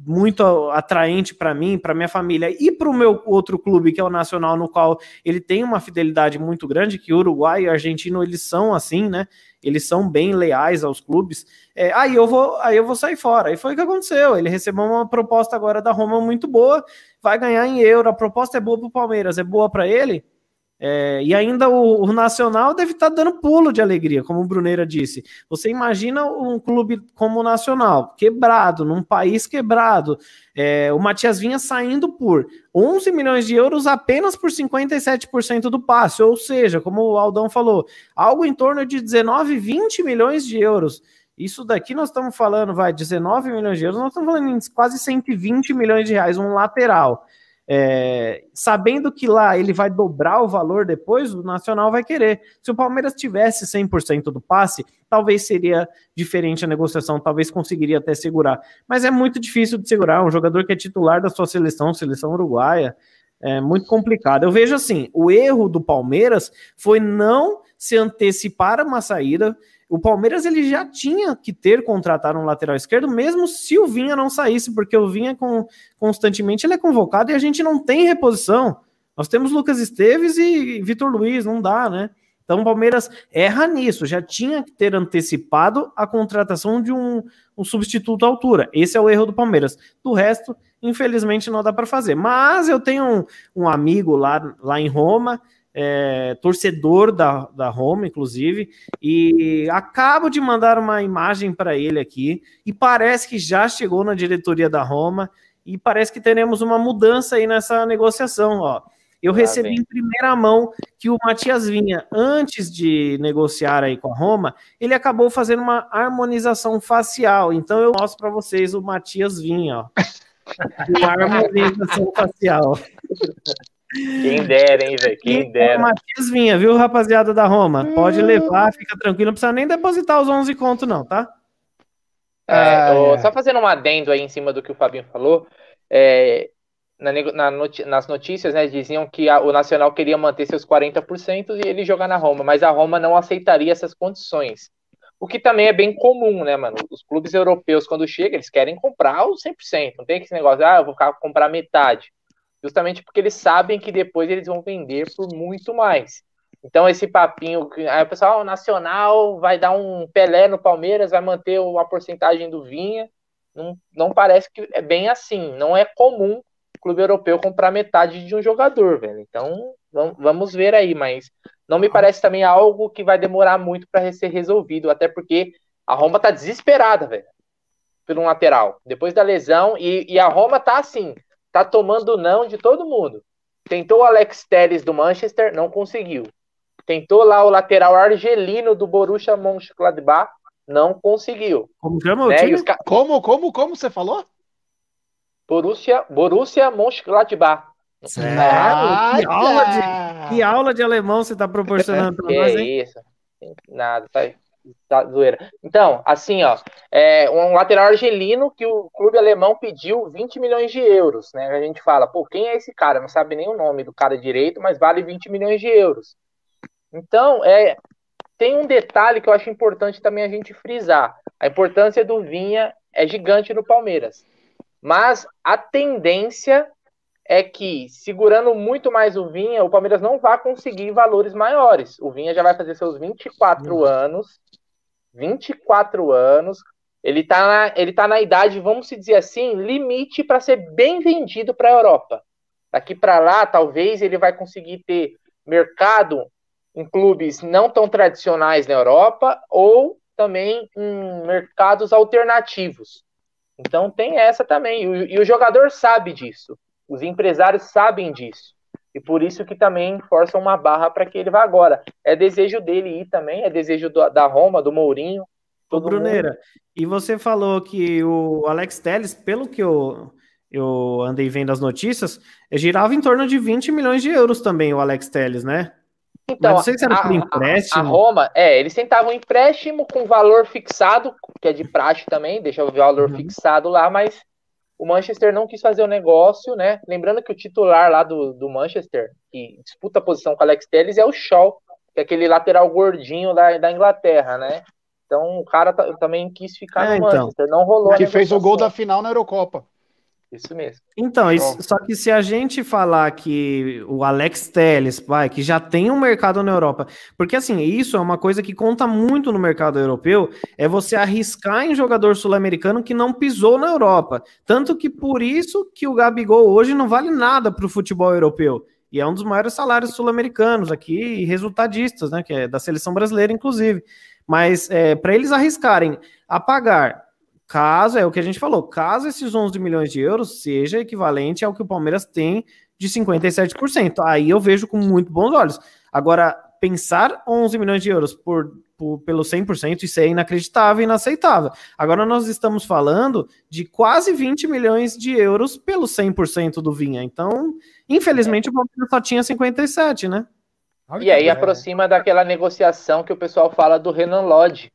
muito atraente para mim, para minha família e para o meu outro clube, que é o Nacional, no qual ele tem uma fidelidade muito grande, que Uruguai e Argentino eles são assim, né? Eles são bem leais aos clubes. É, aí eu vou, aí eu vou sair fora. E foi o que aconteceu. Ele recebeu uma proposta agora da Roma muito boa, vai ganhar em euro. A proposta é boa para o Palmeiras, é boa para ele. É, e ainda o, o, Nacional deve estar tá dando pulo de alegria, como o Bruneira disse. Você imagina um clube como o Nacional, quebrado, num país quebrado, é, o Matias Vinha saindo por 11 milhões de euros apenas por 57% do passe, ou seja, como o Aldão falou, algo em torno de 19, 20 milhões de euros. Isso daqui nós estamos falando, vai, 19 milhões de euros, nós estamos falando em quase 120 milhões de reais, um lateral. É, sabendo que lá ele vai dobrar o valor depois, o Nacional vai querer. Se o Palmeiras tivesse 100% do passe, talvez seria diferente a negociação, talvez conseguiria até segurar. Mas é muito difícil de segurar. Um jogador que é titular da sua seleção, seleção uruguaia, é muito complicado. Eu vejo assim: o erro do Palmeiras foi não se antecipar a uma saída o Palmeiras ele já tinha que ter contratado um lateral esquerdo, mesmo se o Vinha não saísse, porque o Vinha com, constantemente ele é convocado e a gente não tem reposição. Nós temos Lucas Esteves e Vitor Luiz, não dá, né? Então o Palmeiras erra nisso, já tinha que ter antecipado a contratação de um, um substituto à altura. Esse é o erro do Palmeiras. Do resto, infelizmente, não dá para fazer. Mas eu tenho um, um amigo lá, lá em Roma é, torcedor da, da Roma, inclusive, e acabo de mandar uma imagem para ele aqui, e parece que já chegou na diretoria da Roma, e parece que teremos uma mudança aí nessa negociação, ó. Eu ah, recebi bem. em primeira mão que o Matias Vinha, antes de negociar aí com a Roma, ele acabou fazendo uma harmonização facial. Então eu mostro para vocês o Matias Vinha, ó. uma harmonização facial. Quem dera, hein, velho? Quem dera. Matias Vinha, viu, rapaziada da Roma? Pode hum. levar, fica tranquilo, não precisa nem depositar os 11 contos, não, tá? É, ah, Só fazendo um adendo aí em cima do que o Fabinho falou, é, na, na nas notícias, né, diziam que a, o Nacional queria manter seus 40% e ele jogar na Roma, mas a Roma não aceitaria essas condições. O que também é bem comum, né, mano? Os clubes europeus, quando chegam, eles querem comprar o 100%. Não tem esse negócio, ah, eu vou comprar metade justamente porque eles sabem que depois eles vão vender por muito mais. Então, esse papinho, aí o pessoal, o Nacional vai dar um Pelé no Palmeiras, vai manter a porcentagem do Vinha. Não, não parece que é bem assim. Não é comum o clube europeu comprar metade de um jogador, velho. Então, vamos ver aí, mas não me parece também algo que vai demorar muito para ser resolvido, até porque a Roma tá desesperada, velho, pelo lateral. Depois da lesão, e, e a Roma tá assim, tá tomando não de todo mundo. Tentou o Alex Telles do Manchester, não conseguiu. Tentou lá o lateral argelino do Borussia Mönchengladbach, não conseguiu. Como chama né? o Ca... Como, como, como você falou? Borussia, Borussia Mönchengladbach. Ah, que, aula de, que aula de alemão você está proporcionando para nós, hein? isso. Nada, tá aí. Tá zoeira. Então, assim, ó, é um lateral argelino que o clube alemão pediu 20 milhões de euros, né? A gente fala, pô, quem é esse cara? Não sabe nem o nome do cara direito, mas vale 20 milhões de euros. Então, é, tem um detalhe que eu acho importante também a gente frisar. A importância do Vinha é gigante no Palmeiras. Mas a tendência é que, segurando muito mais o Vinha, o Palmeiras não vai conseguir valores maiores. O Vinha já vai fazer seus 24 uhum. anos. 24 anos. Ele está na, ele tá na idade, vamos dizer assim, limite para ser bem vendido para a Europa. Daqui para lá, talvez ele vai conseguir ter mercado em clubes não tão tradicionais na Europa ou também em mercados alternativos. Então tem essa também. E o, e o jogador sabe disso. Os empresários sabem disso. E por isso que também forçam uma barra para que ele vá agora. É desejo dele ir também, é desejo do, da Roma, do Mourinho. Ô, Bruneira, mundo. e você falou que o Alex Telles, pelo que eu, eu andei vendo as notícias, girava em torno de 20 milhões de euros também o Alex Telles, né? Então, Mas não sei se era a, empréstimo. A, a Roma, é, eles tentavam um empréstimo com valor fixado, que é de praxe também, deixa o valor uhum. fixado lá, mas o Manchester não quis fazer o negócio, né? Lembrando que o titular lá do, do Manchester, que disputa a posição com o Alex Telles, é o Shaw, que é aquele lateral gordinho da, da Inglaterra, né? Então o cara também quis ficar é, no então. Manchester, não rolou. Que fez o gol da final na Eurocopa. Isso mesmo. Então, isso, só que se a gente falar que o Alex Telles, vai, que já tem um mercado na Europa, porque assim, isso é uma coisa que conta muito no mercado europeu, é você arriscar em jogador sul-americano que não pisou na Europa. Tanto que por isso que o Gabigol hoje não vale nada para o futebol europeu. E é um dos maiores salários sul-americanos aqui, e resultadistas, né? Que é da seleção brasileira, inclusive. Mas é, para eles arriscarem a pagar Caso, é o que a gente falou, caso esses 11 milhões de euros seja equivalente ao que o Palmeiras tem de 57%. Aí eu vejo com muito bons olhos. Agora, pensar 11 milhões de euros por, por, pelo 100%, isso é inacreditável e inaceitável. Agora nós estamos falando de quase 20 milhões de euros pelo 100% do Vinha. Então, infelizmente, o Palmeiras só tinha 57, né? E aí aproxima daquela negociação que o pessoal fala do Renan Lodge,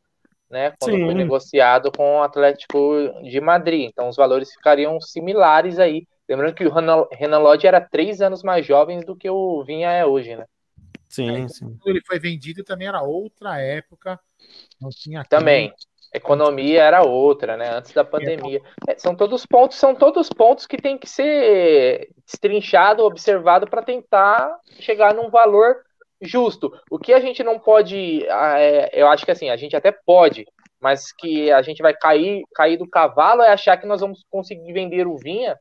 né? Quando Sim. foi negociado com o Atlético de Madrid. Então os valores ficariam similares aí. Lembrando que o Renan Lodge era três anos mais jovem do que o Vinha é hoje, né? Sim, é, sim. Quando ele foi vendido também era outra época. Não tinha também. Economia era outra, né? Antes da pandemia. É, são todos pontos, são todos pontos que tem que ser destrinchado, observado para tentar chegar num valor justo. O que a gente não pode, ah, é, eu acho que assim, a gente até pode, mas que a gente vai cair, cair do cavalo é achar que nós vamos conseguir vender o Vinha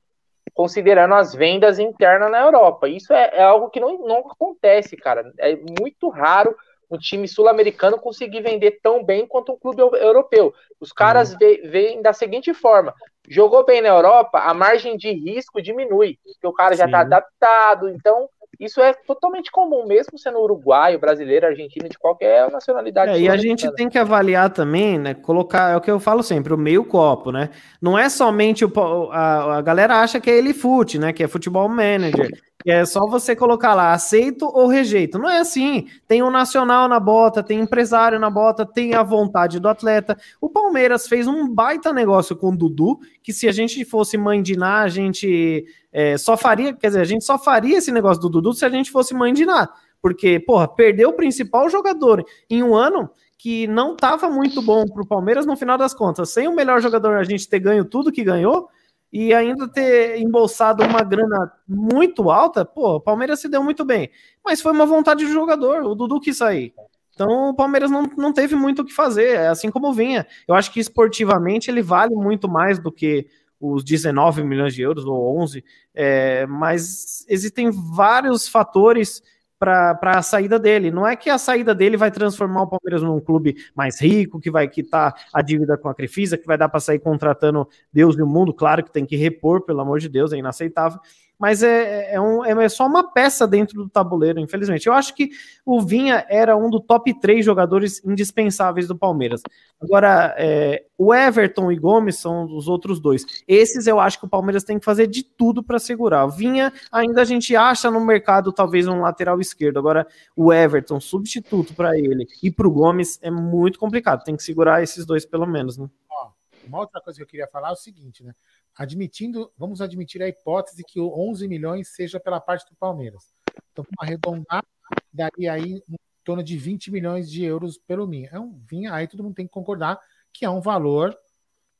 considerando as vendas internas na Europa. Isso é, é algo que não, não acontece, cara. É muito raro um time sul-americano conseguir vender tão bem quanto um clube europeu. Os caras uhum. veem da seguinte forma: jogou bem na Europa, a margem de risco diminui, porque o cara já está adaptado. Então, isso é totalmente comum, mesmo sendo uruguaio, brasileiro, argentino, de qualquer nacionalidade. É, e a gente tem que avaliar também, né? Colocar, é o que eu falo sempre, o meio copo, né? Não é somente o. A, a galera acha que é ele fute, né? Que é futebol manager. Que é só você colocar lá, aceito ou rejeito. Não é assim. Tem um nacional na bota, tem empresário na bota, tem a vontade do atleta. O Palmeiras fez um baita negócio com o Dudu, que se a gente fosse mandinar, a gente é, só faria, quer dizer, a gente só faria esse negócio do Dudu se a gente fosse mandinar. Porque, porra, perdeu o principal jogador em um ano que não estava muito bom para o Palmeiras no final das contas. Sem o melhor jogador a gente ter ganho tudo que ganhou, e ainda ter embolsado uma grana muito alta, pô, o Palmeiras se deu muito bem. Mas foi uma vontade do jogador, o Dudu quis sair. Então o Palmeiras não, não teve muito o que fazer, é assim como vinha. Eu acho que esportivamente ele vale muito mais do que os 19 milhões de euros ou 11, é, mas existem vários fatores para a saída dele. Não é que a saída dele vai transformar o Palmeiras num clube mais rico, que vai quitar a dívida com a Crefisa, que vai dar para sair contratando Deus e o mundo. Claro que tem que repor, pelo amor de Deus, é inaceitável mas é, é, um, é só uma peça dentro do tabuleiro, infelizmente. Eu acho que o Vinha era um do top 3 jogadores indispensáveis do Palmeiras. Agora, é, o Everton e Gomes são os outros dois. Esses eu acho que o Palmeiras tem que fazer de tudo para segurar. O Vinha, ainda a gente acha no mercado talvez um lateral esquerdo. Agora, o Everton, substituto para ele, e para o Gomes é muito complicado. Tem que segurar esses dois pelo menos, né? Ó, uma outra coisa que eu queria falar é o seguinte, né? Admitindo, vamos admitir a hipótese que o 11 milhões seja pela parte do Palmeiras. Então, vamos arredondar, daria aí em torno de 20 milhões de euros pelo Vinha. É um Vinha, aí todo mundo tem que concordar que é um valor.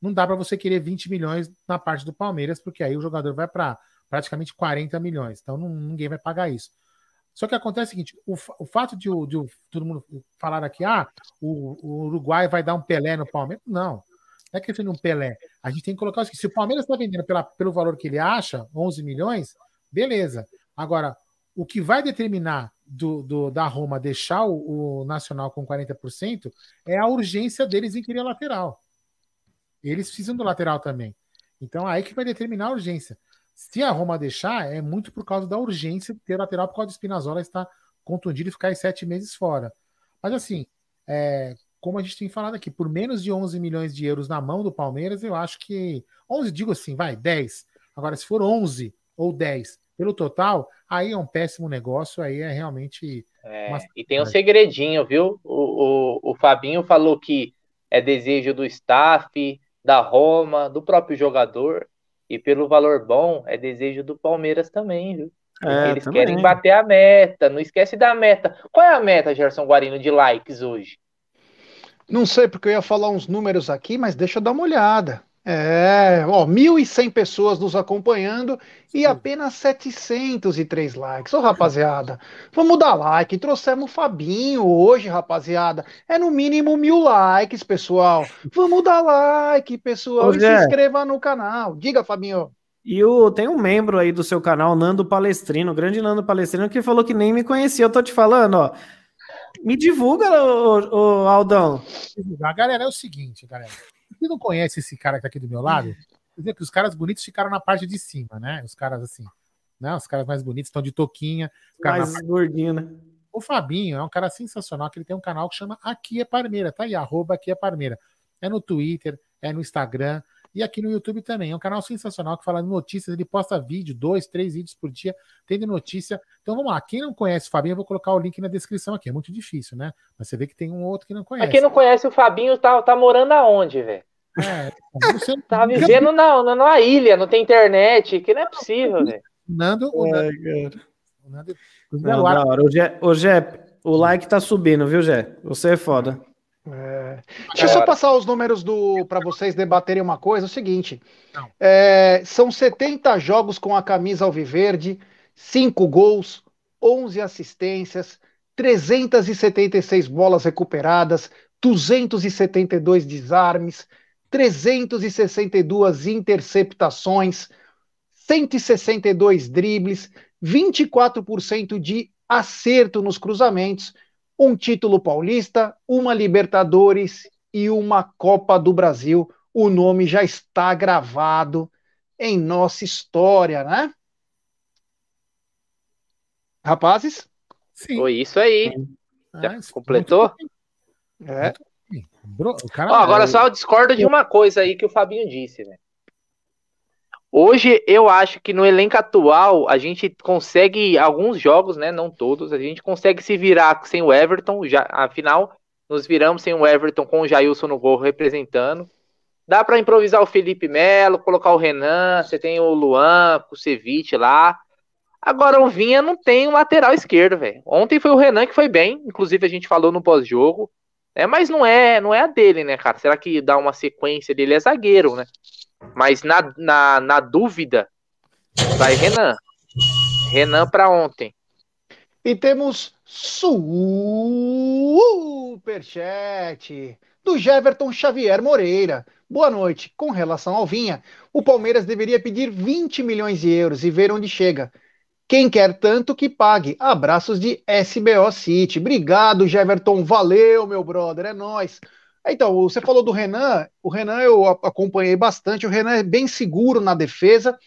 Não dá para você querer 20 milhões na parte do Palmeiras, porque aí o jogador vai para praticamente 40 milhões. Então não, ninguém vai pagar isso. Só que acontece o seguinte: o, o fato de, de, todo mundo falar aqui, ah, o, o Uruguai vai dar um Pelé no Palmeiras. Não é questão de um Pelé. A gente tem que colocar o seguinte: se o Palmeiras está vendendo pela, pelo valor que ele acha, 11 milhões, beleza. Agora, o que vai determinar do, do, da Roma deixar o, o, Nacional com 40% é a urgência deles em querer lateral. Eles precisam do lateral também. Então aí que vai determinar a urgência. Se a Roma deixar, é muito por causa da urgência de ter lateral, por causa do Spinazzola estar contundido e ficar sete meses fora. Mas assim, é, como a gente tem falado aqui, por menos de 11 milhões de euros na mão do Palmeiras, eu acho que 11, digo assim, vai, 10. Agora, se for 11 ou 10 pelo total, aí é um péssimo negócio, aí é realmente. É, uma... E tem um segredinho, viu? O, o, o Fabinho falou que é desejo do staff, da Roma, do próprio jogador, e pelo valor bom, é desejo do Palmeiras também, viu? É, eles também. querem bater a meta, não esquece da meta. Qual é a meta, Gerson Guarino, de likes hoje? Não sei, porque eu ia falar uns números aqui, mas deixa eu dar uma olhada. É, ó, 1.100 pessoas nos acompanhando e apenas 703 likes. Ô, rapaziada, vamos dar like. Trouxemos o Fabinho hoje, rapaziada. É no mínimo mil likes, pessoal. Vamos dar like, pessoal. Ô, e se inscreva no canal. Diga, Fabinho. E o, tem um membro aí do seu canal, Nando Palestrino, grande Nando Palestrino, que falou que nem me conhecia. Eu tô te falando, ó. Me divulga, ô Aldão. A galera é o seguinte, galera. Você não conhece esse cara que tá aqui do meu lado? Quer dizer que os caras bonitos ficaram na parte de cima, né? Os caras assim, né? Os caras mais bonitos estão de toquinha. Mais na... gordinho, né? O Fabinho é um cara sensacional, que ele tem um canal que chama Aqui é Parmeira, tá aí, arroba Aqui é Parmeira. É no Twitter, é no Instagram e aqui no YouTube também. É um canal sensacional que fala de notícias, ele posta vídeo, dois, três vídeos por dia, tem de notícia. Então vamos lá, quem não conhece o Fabinho, eu vou colocar o link na descrição aqui. É muito difícil, né? Mas você vê que tem um outro que não conhece. Mas quem não conhece o Fabinho tá, tá morando aonde, velho? É, você... tá vivendo na, na, numa ilha, não tem internet, que não é possível, velho. Nando, o Nando, o Nando. O Jé, o Jé, o like tá subindo, viu, Jé? Você é foda. É... Deixa eu só passar os números do para vocês debaterem uma coisa. É o seguinte: é, são 70 jogos com a camisa alviverde, 5 gols, 11 assistências, 376 bolas recuperadas, 272 desarmes, 362 interceptações, 162 dribles, 24% de acerto nos cruzamentos, um título paulista, uma Libertadores e uma Copa do Brasil. O nome já está gravado em nossa história, né? Rapazes? Sim. Foi isso aí. Já ah, completou? É. Bro, cara, oh, agora é... só eu discordo de uma coisa aí que o Fabinho disse, né? Hoje eu acho que no elenco atual a gente consegue alguns jogos, né? Não todos, a gente consegue se virar sem o Everton, já afinal nos viramos sem o Everton com o Jailson no gol representando. Dá para improvisar o Felipe Melo, colocar o Renan, você tem o Luan, o Ceviche lá. Agora o Vinha não tem um lateral esquerdo, velho. Ontem foi o Renan que foi bem, inclusive a gente falou no pós-jogo. É, mas não é, não é a dele, né, cara? Será que dá uma sequência dele? É zagueiro, né? Mas na, na, na dúvida, vai Renan. Renan para ontem. E temos superchat do Jeverton Xavier Moreira. Boa noite. Com relação ao Vinha, o Palmeiras deveria pedir 20 milhões de euros e ver onde chega. Quem quer tanto que pague. Abraços de SBO City. Obrigado, Jeverton. Valeu, meu brother. É nós. Então, você falou do Renan. O Renan eu acompanhei bastante. O Renan é bem seguro na defesa.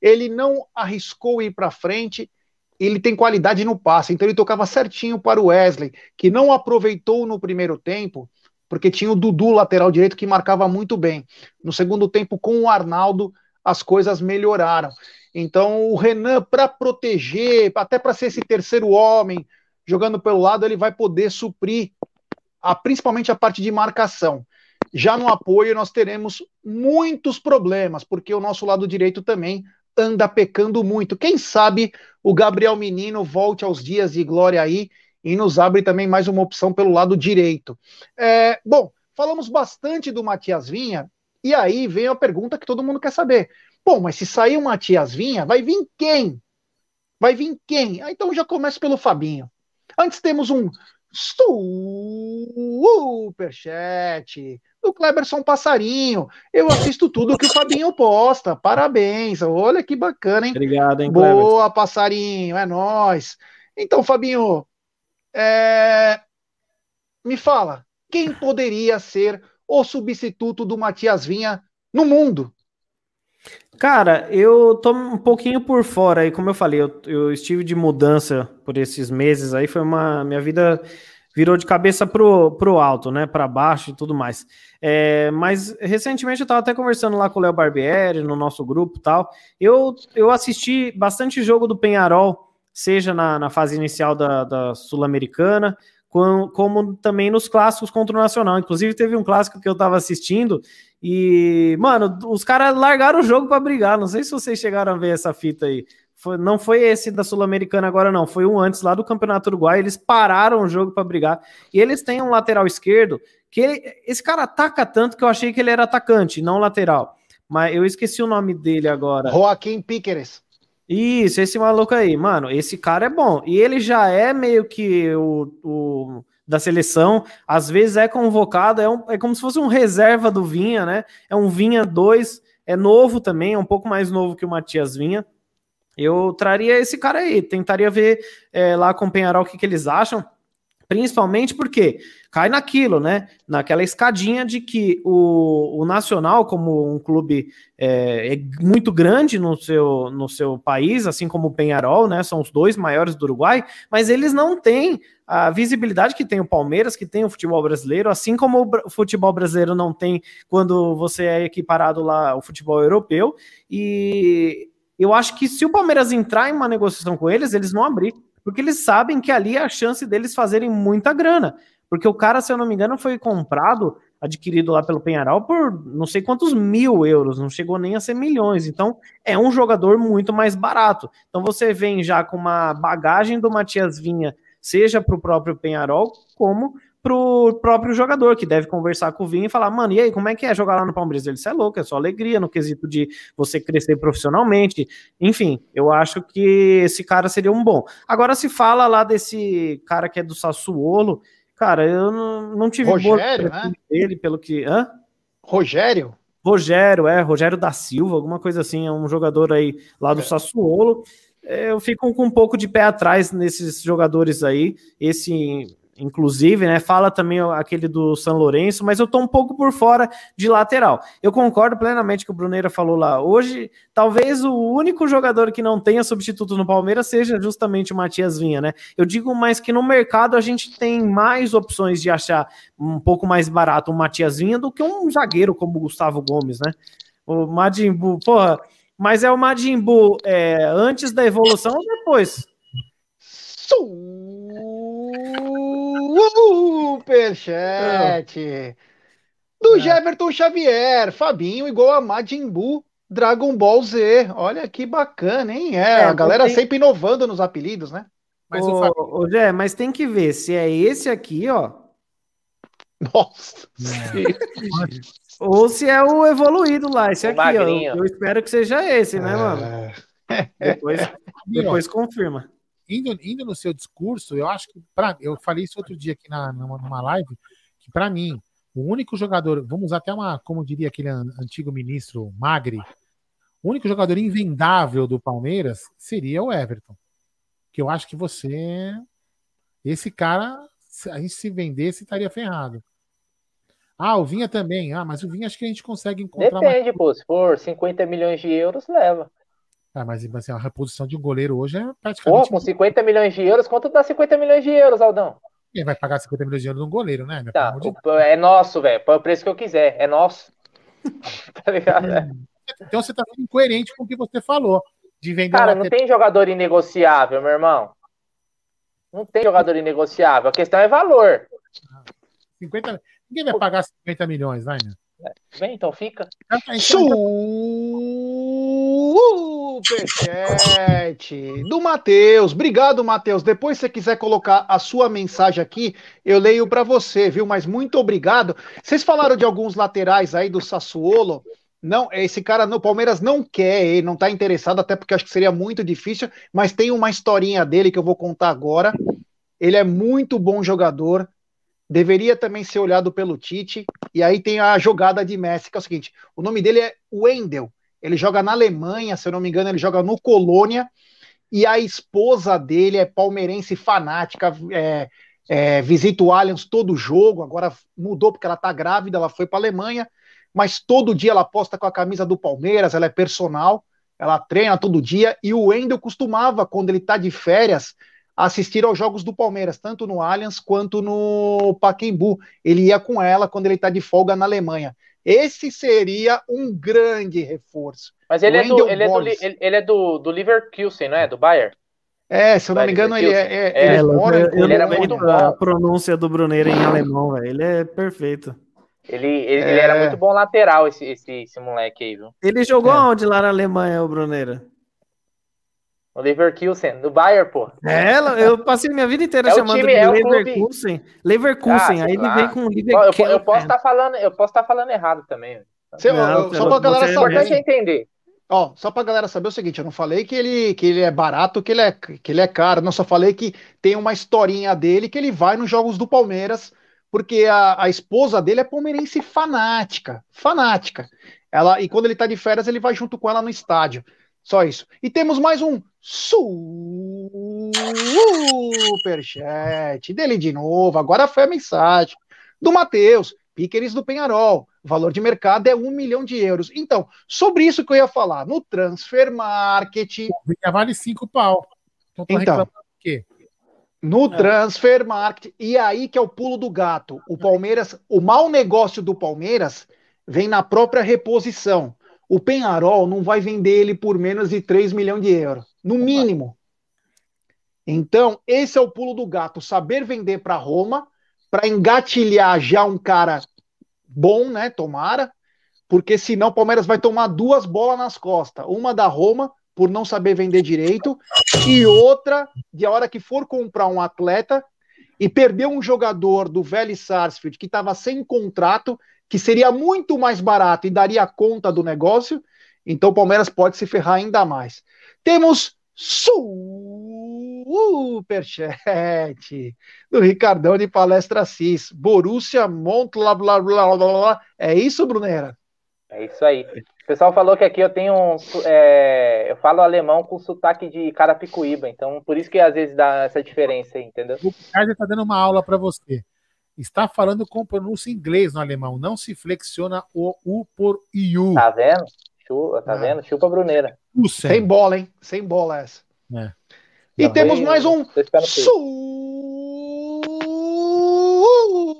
Ele não arriscou ir para frente. Ele tem qualidade no passe. Então, ele tocava certinho para o Wesley, que não aproveitou no primeiro tempo, porque tinha o Dudu lateral direito que marcava muito bem. No segundo tempo, com o Arnaldo, as coisas melhoraram. Então, o Renan, para proteger, até para ser esse terceiro homem, jogando pelo lado, ele vai poder suprir a, principalmente a parte de marcação. Já no apoio, nós teremos muitos problemas, porque o nosso lado direito também anda pecando muito. Quem sabe o Gabriel Menino volte aos dias de glória aí e nos abre também mais uma opção pelo lado direito. É, bom, falamos bastante do Matias Vinha, e aí vem a pergunta que todo mundo quer saber. Bom, mas se sair uma tiazinha, vai vir quem? Vai vir quem? Ah, então já começa pelo Fabinho. Antes temos um superchat do Kleberson Passarinho. Eu assisto tudo que o Fabinho posta. Parabéns. Olha que bacana, hein? Obrigado, hein, Boa, Passarinho. É nós. Então, Fabinho, É... Me fala, quem poderia ser o substituto do Matias Vinha no mundo? Cara, eu tô um pouquinho por fora aí, como eu falei, eu, eu estive de mudança por esses meses aí, foi uma. Minha vida virou de cabeça pro, pro alto, né? Para baixo e tudo mais. É, mas recentemente eu estava até conversando lá com o Léo Barbieri no nosso grupo e tal. Eu, eu assisti bastante jogo do Penharol, seja na, na fase inicial da, da Sul-Americana, como, também nos clássicos contra o Nacional. Inclusive, teve um clássico que eu estava assistindo e, mano, os caras largaram o jogo para brigar. Não sei se vocês chegaram a ver essa fita aí. Foi, não foi esse da Sul-Americana agora, não. Foi um antes lá do Campeonato Uruguai. Eles pararam o jogo para brigar. E eles têm um lateral esquerdo que ele, esse cara ataca tanto que eu achei que ele era atacante, não lateral. Mas eu esqueci o nome dele agora. Joaquim Piqueres. Isso, esse maluco aí. Mano, esse cara é bom. E ele já é meio que o, o da seleção. Às vezes é convocado. É, um, é como se fosse um reserva do Vinha, né? É um Vinha 2. É novo também, é um pouco mais novo que o Matias Vinha. Eu traria esse cara aí, tentaria ver é, lá com o Penharol o que, que eles acham, principalmente porque cai naquilo, né? Naquela escadinha de que o, o Nacional, como um clube é, é, muito grande no seu, no seu país, assim como o Penharol, né? São os dois maiores do Uruguai, mas eles não têm a visibilidade que tem o Palmeiras, que tem o futebol brasileiro, assim como o futebol brasileiro não tem quando você é equiparado lá ao futebol europeu. E eu acho que se o Palmeiras entrar em uma negociação com eles, eles vão abrir, porque eles sabem que ali é a chance deles fazerem muita grana. Porque o cara, se eu não me engano, foi comprado, adquirido lá pelo Penharal por não sei quantos mil euros, não chegou nem a ser milhões. Então, é um jogador muito mais barato. Então, você vem já com uma bagagem do Matias Vinha, seja para o próprio Penharol, como pro próprio jogador, que deve conversar com o Vinha e falar, mano, e aí, como é que é jogar lá no Palmeiras? Ele, é louco, é só alegria no quesito de você crescer profissionalmente. Enfim, eu acho que esse cara seria um bom. Agora, se fala lá desse cara que é do Sassuolo, cara, eu não, não tive Rogério, né? dele, pelo que... Hã? Rogério? Rogério, é, Rogério da Silva, alguma coisa assim, é um jogador aí lá do é. Sassuolo. Eu fico com um pouco de pé atrás nesses jogadores aí. Esse inclusive, né? Fala também aquele do São Lourenço, mas eu tô um pouco por fora de lateral. Eu concordo plenamente que o Bruneira falou lá. Hoje, talvez o único jogador que não tenha substituto no Palmeiras seja justamente o Matias Vinha, né? Eu digo mais que no mercado a gente tem mais opções de achar um pouco mais barato um Matias Vinha do que um zagueiro como o Gustavo Gomes, né? O Madimbu, porra, mas é o Madimbu é, antes da evolução ou depois? Superchat do é. Jefferton Xavier, Fabinho igual a Majin Buu, Dragon Ball Z. Olha que bacana, hein? É, é a galera tem... sempre inovando nos apelidos, né? Mas, ô, Fabinho... ô, Jé, mas tem que ver se é esse aqui, ó. Nossa! É. Ou se é o evoluído lá, esse o aqui, magrinho. ó. Eu espero que seja esse, né, mano? É. Depois, depois confirma indo, indo no seu discurso, eu acho que pra, eu falei isso outro dia aqui na, numa, numa live, que para mim, o único jogador, vamos até uma, como diria aquele antigo ministro Magri, o único jogador invendável do Palmeiras seria o Everton. Que eu acho que você, esse cara, se a gente se vendesse, estaria ferrado. Ah, o Vinha também. Ah, mas o Vinha acho que a gente consegue encontrar. Depende, uma... pô. Se for 50 milhões de euros, leva. Ah, mas assim, a reposição de um goleiro hoje é praticamente. Pô, com 50 milhões de euros, quanto dá 50 milhões de euros, Aldão? Quem vai pagar 50 milhões de euros num goleiro, né? Tá, é nosso, velho. Põe o preço que eu quiser. É nosso. tá ligado? É. Então você tá sendo incoerente com o que você falou. De vender Cara, não tem jogador inegociável, meu irmão. Não tem jogador inegociável. A questão é valor. 50... Ninguém vai pagar 50 milhões, vai, né? Vem, então fica. Superchat do Matheus. Obrigado, Matheus. Depois, se você quiser colocar a sua mensagem aqui, eu leio para você, viu? Mas muito obrigado. Vocês falaram de alguns laterais aí do Sassuolo. Não, esse cara no Palmeiras não quer, ele não tá interessado, até porque acho que seria muito difícil, mas tem uma historinha dele que eu vou contar agora. Ele é muito bom jogador, deveria também ser olhado pelo Tite. E aí tem a jogada de Messi, que é o seguinte: o nome dele é Wendel. Ele joga na Alemanha, se eu não me engano, ele joga no Colônia. e a esposa dele é palmeirense fanática, é, é, visita o Allianz todo jogo, agora mudou porque ela tá grávida, ela foi para Alemanha, mas todo dia ela posta com a camisa do Palmeiras, ela é personal, ela treina todo dia, e o Wendel costumava, quando ele tá de férias, assistir aos jogos do Palmeiras, tanto no Allianz quanto no Pacaembu. Ele ia com ela quando ele está de folga na Alemanha. Esse seria um grande reforço. Mas ele é, do, ele, é do, ele, ele é do, do Leverkusen, não é? Do Bayern? É, se eu não me engano, ele é. é, é ele, mora, eu, ele era muito bom. A pronúncia do Bruneiro em alemão, velho. Ele é perfeito. Ele, ele, é... ele, era muito bom lateral, esse, esse, esse moleque aí, viu? Ele jogou é. onde lá na Alemanha, o Bruneira? O Leverkusen, do Bayern, pô. É, eu passei minha vida inteira é chamando time, de é Leverkusen. Leverkusen, ah, aí ele vem com Leverkusen. Eu, eu, posso estar tá falando, eu posso estar tá falando errado também. Você, não, só pra galera saber. Importante entender. Ó, só pra galera saber o seguinte, eu não falei que ele, que ele é barato, que ele é, que ele é caro, não, só falei que tem uma historinha dele que ele vai nos jogos do Palmeiras, porque a, a esposa dele é palmeirense fanática, fanática. Ela, e quando ele tá de férias, ele vai junto com ela no estádio. Só isso. E temos mais um superchat dele de novo. Agora foi a mensagem do Matheus, Piqueres do Penharol. valor de mercado é um milhão de euros. Então, sobre isso que eu ia falar, no Transfer Market. Vale cinco pau. Então, então quê? No é. Transfer Market. E aí que é o pulo do gato. O Palmeiras, o mau negócio do Palmeiras vem na própria reposição o Penharol não vai vender ele por menos de 3 milhões de euros, no mínimo. Então, esse é o pulo do gato, saber vender para Roma, para engatilhar já um cara bom, né? Tomara, porque senão o Palmeiras vai tomar duas bolas nas costas, uma da Roma por não saber vender direito e outra de a hora que for comprar um atleta e perder um jogador do Vélez Sarsfield que estava sem contrato que seria muito mais barato e daria conta do negócio, então o Palmeiras pode se ferrar ainda mais. Temos superchat do Ricardão de Palestra Cis. Borussia Montla, blá, blá, blá, blá. É isso, Brunera? É isso aí. O pessoal falou que aqui eu tenho um. É, eu falo alemão com sotaque de Carapicuíba, então por isso que às vezes dá essa diferença aí, entendeu? O Ricardo está dando uma aula para você está falando com pronúncia em inglês no alemão. Não se flexiona o U por IU. Tá vendo? Chupa, tá ah. vendo? Chupa Bruneira. Sem bola, hein? Sem bola essa. É. E Não, temos mais um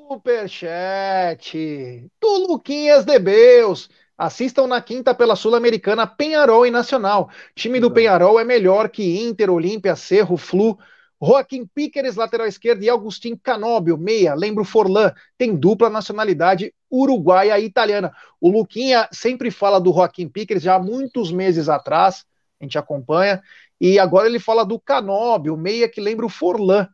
superchat do Luquinhas de Beus. Assistam na quinta pela Sul-Americana Penharol e Nacional. Time do Penharol é melhor que Inter, Olímpia, Cerro, Flu, Joaquim Piqueres, lateral esquerdo, e Agustin Canóbio, meia. Lembro Forlan, tem dupla nacionalidade uruguaia e italiana. O Luquinha sempre fala do Joaquim Piqueres já há muitos meses atrás, a gente acompanha, e agora ele fala do Canóbio, meia que lembra o Forlan.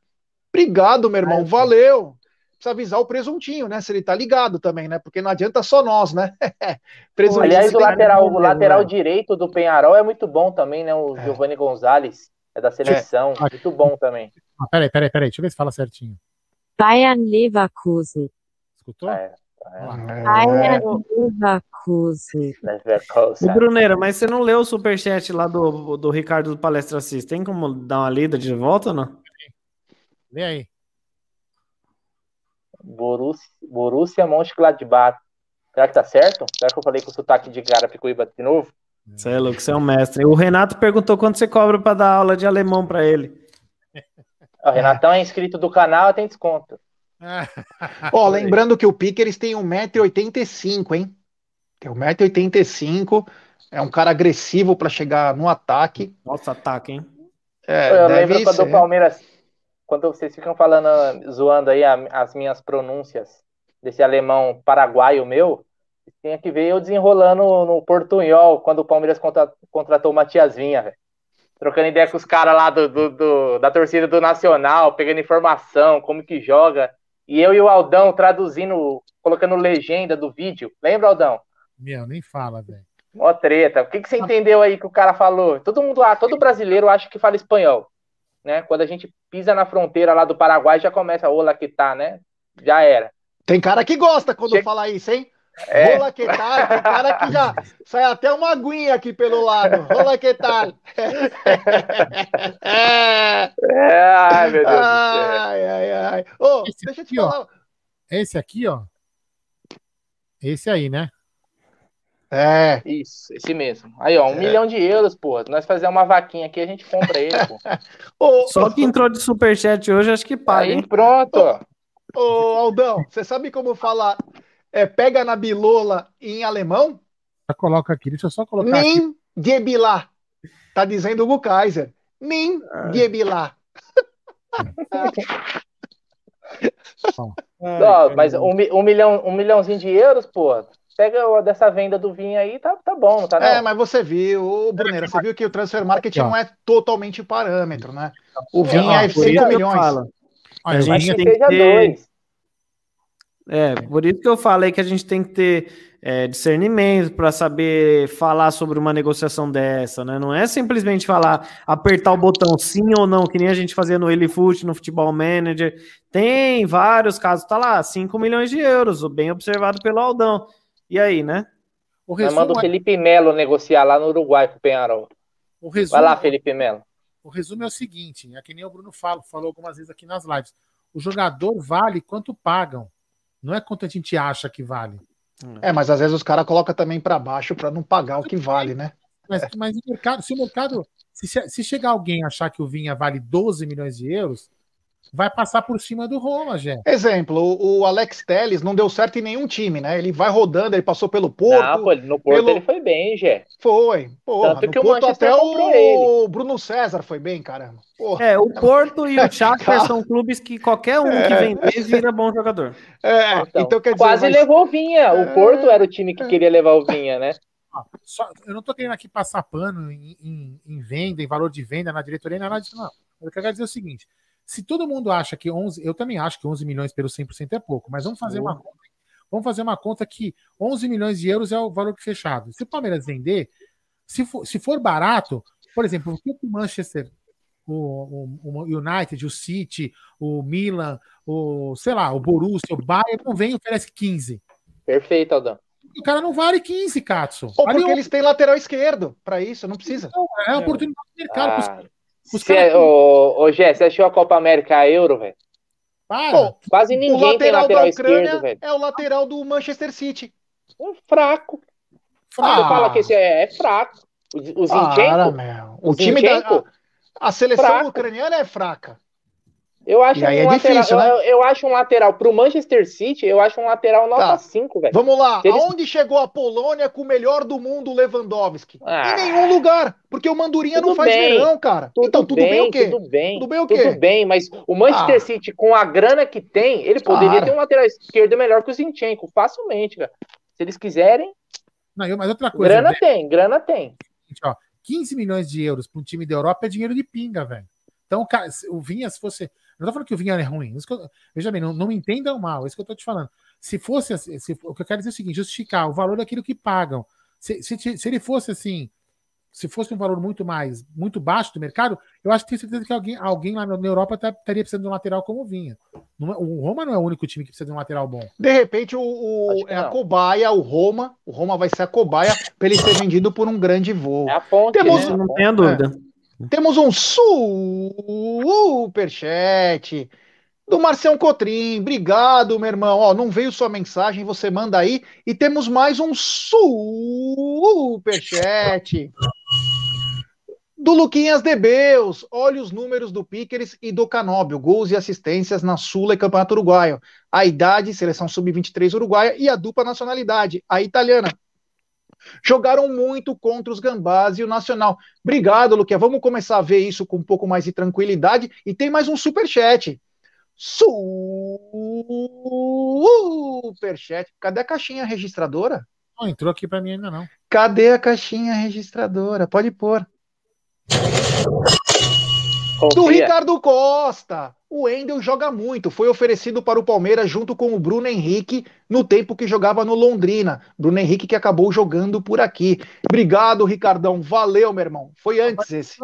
Obrigado, meu irmão, valeu. Precisa avisar o presuntinho, né? Se ele tá ligado também, né? Porque não adianta só nós, né? presuntinho Aliás, o lateral, o lateral direito do Penharol é muito bom também, né? O é. Giovanni Gonzalez. É da seleção. É. Muito bom também. Ah, peraí, peraí, peraí. Deixa eu ver se fala certinho. Bayern Leverkusen. Escutou? É. é. Bayern Leverkusen. Leverkusen. Bruneira, mas você não leu o superchat lá do, do Ricardo do Palestra Assis? Tem como dar uma lida de volta ou não? Vem aí. Borussia, Borussia Mönchengladbach. Será que tá certo? Será que eu falei com o sotaque de Picuíba de novo? Você é louco, você é um mestre. O Renato perguntou quanto você cobra para dar aula de alemão para ele. O Renatão é inscrito do canal, tem desconto. Ó, lembrando que o Pickers tem 1,85m, hein? Tem 1,85m. É um cara agressivo para chegar no ataque. Nossa, ataque, hein? É, eu lembro quando o Palmeiras, quando vocês ficam falando, zoando aí as minhas pronúncias desse alemão paraguaio meu, tinha que ver eu desenrolando no Portunhol quando o Palmeiras contra, contratou o Matias Vinha, véio. Trocando ideia com os caras lá do, do, do, da torcida do Nacional, pegando informação, como que joga. E eu e o Aldão traduzindo, colocando legenda do vídeo. Lembra, Aldão? Meu, nem fala, velho. Mó treta. O que, que você entendeu aí que o cara falou? Todo mundo lá, todo brasileiro acha que fala espanhol. Né? Quando a gente pisa na fronteira lá do Paraguai, já começa, olá que tá, né? Já era. Tem cara que gosta quando Chega... fala isso, hein? É. Rola que tal? Tem cara que já sai até uma aguinha aqui pelo lado. Rola que tal? É, ai, meu Deus. Ai, ai, ai. Ô, Esse deixa eu te aqui, ó. falar. Esse aqui, ó. Esse aí, né? É. Isso, esse mesmo. Aí, ó, um milhão de euros, pô. Nós fazer uma vaquinha aqui, a gente compra ele, pô. Ô, Só que entrou de superchat hoje, acho que paga, Aí, hein? pronto, ó. ô, Aldão, você sabe como fala é, pega na bilola em alemão? Já coloca aqui. Deixa eu só colocar aqui. Nem gebilá. Tá dizendo o Hugo Kaiser. Nem gebilá. Ó, mas um, um milhão, um milhãozinho de euros, pô. Pega o dessa venda do vinho aí, tá, tá bom, não tá não? É, mas você viu, ô, Brunera, você viu que o transfer market ó. não é totalmente parâmetro, né? O vinho Ó, é por 5 isso que eu milhões. Olha, A gente vinho- que tem que ter- dois. É, por isso que eu falei que a gente tem que ter é, discernimento para saber falar sobre uma negociação dessa, né? Não é simplesmente falar, apertar o botão sim ou não, que nem a gente fazia no Elifoot, no Futebol Manager. Tem vários casos, tá lá, 5 milhões de euros, bem observado pelo Aldão. E aí, né? o Nós manda o resumo, é, Felipe Melo negociar lá no Uruguai com o Penharol. o resumo, Vai lá, Felipe Melo. o resumo é o seguinte: é que nem o Bruno fala, falou algumas vezes aqui nas lives. O jogador vale quanto pagam. Não é quanto a gente acha que vale. É, mas às vezes os caras colocam também para baixo para não pagar o que vale, né? Mas, mas o mercado, se o mercado. Se, se chegar alguém achar que o Vinha vale 12 milhões de euros, vai passar por cima do Roma, Gé. Exemplo, o, o Alex Telles não deu certo em nenhum time, né? Ele vai rodando, ele passou pelo Porto. Não, pô, no Porto pelo- ele foi bem, Gé. Foi. Porra, Tanto no que o Porto Manchester até o Bruno César foi bem, caramba. Porra. É, o Porto e o Shakhtar são clubes que qualquer um que vender vira bom jogador. É, então, Então, quer dizer, quase mas- levou o Vinha. O É. Porto era o time que queria levar o Vinha, né? Só- eu não tô querendo aqui passar pano em, em- em venda, em valor de venda na diretoria, nada disso, não. Eu quero dizer o seguinte: se todo mundo acha que 11, eu também acho que 11 milhões pelo 100% é pouco, mas vamos fazer uma conta. Vamos fazer uma conta que 11 milhões de euros é o valor fechado. Se o Palmeiras vender, se for, se for barato, por exemplo, o que o Manchester, o, o- o United, o City, o Milan, o sei lá, o Borussia, o Bayern não vem e oferece 15. Perfeito, Aldão. O cara não vale 15, Katsu. Ou Vale porque eles têm lateral esquerdo para isso, não precisa. Então, é a oportunidade do mercado. Ah, os cê- caras- ô, ô, Gé, você achou a Copa América a Euro, velho? Para. Pô, Quase o ninguém tem lateral lateral da Ucrânia esquerdo, velho. é o lateral do Manchester City. Um fraco. fraco. Você Ah. fala que esse é, é fraco. O, o Para, Zinchenko, meu. O O time da Zinchenko? a, a seleção Fraco. ucraniana é fraca. Eu acho E aí um é lateral. difícil, né? eu, eu acho um lateral pro Manchester City, eu acho um lateral nota Tá. 5, velho. Vamos lá, eles- aonde chegou a Polônia com o melhor do mundo, Lewandowski? Ah. Em nenhum lugar, porque o Mandurinha não Tudo faz bem. verão, cara. então, tudo bem, o quê? Tudo bem. Tudo bem o quê? Tudo bem, mas o Manchester Ah. City, com a grana que tem, ele poderia Cara. ter um lateral esquerdo melhor que o Zinchenko, facilmente, cara. Se eles quiserem, Não, mas outra coisa, grana né, tem, grana tem. gente, ó, 15 milhões de euros para um time da Europa é dinheiro de pinga, velho. Então, o Vinha, se fosse. Eu não tô falando que o Vinha é ruim. Isso que eu- veja bem, não, não me entendam mal, é isso que eu tô te falando. Se fosse assim, se- o que eu quero dizer é o seguinte: justificar o valor daquilo que pagam. Se, se, se ele fosse assim, se fosse um valor muito mais, muito baixo do mercado, eu acho que tenho certeza que alguém, alguém lá na Europa tá- estaria precisando de um lateral como o Vinha. Não é- o Roma não é o único time que precisa de um lateral bom. De repente, o, o- é a não. cobaia, o Roma. O Roma vai ser a cobaia para ele ser vendido por um grande voo. É a ponte, Temos- né? A não tenha dúvida. Temos um superchat do Marcião Cotrim. Obrigado, meu irmão. Ó, não veio sua mensagem, você manda aí. E temos mais um superchat do Luquinhas Debeus. Olha os números do Piqueres e do Canóbio. Gols e assistências na Sula e Campeonato Uruguaio. A idade, seleção sub-23 uruguaia e a dupla nacionalidade, a italiana. Jogaram muito contra os Gambás e o Nacional. Obrigado, Luquinha. Vamos começar a ver isso com um pouco mais de tranquilidade. E tem mais um superchat. Superchat. Cadê a caixinha registradora? Não entrou aqui para mim ainda não. Cadê a caixinha registradora? Pode pôr. Do Confia. Ricardo Costa. O Wendel joga muito. Foi oferecido para o Palmeiras junto com o Bruno Henrique no tempo que jogava no Londrina. Bruno Henrique que acabou jogando por aqui. Obrigado, Ricardão. Valeu, meu irmão. Foi antes esse.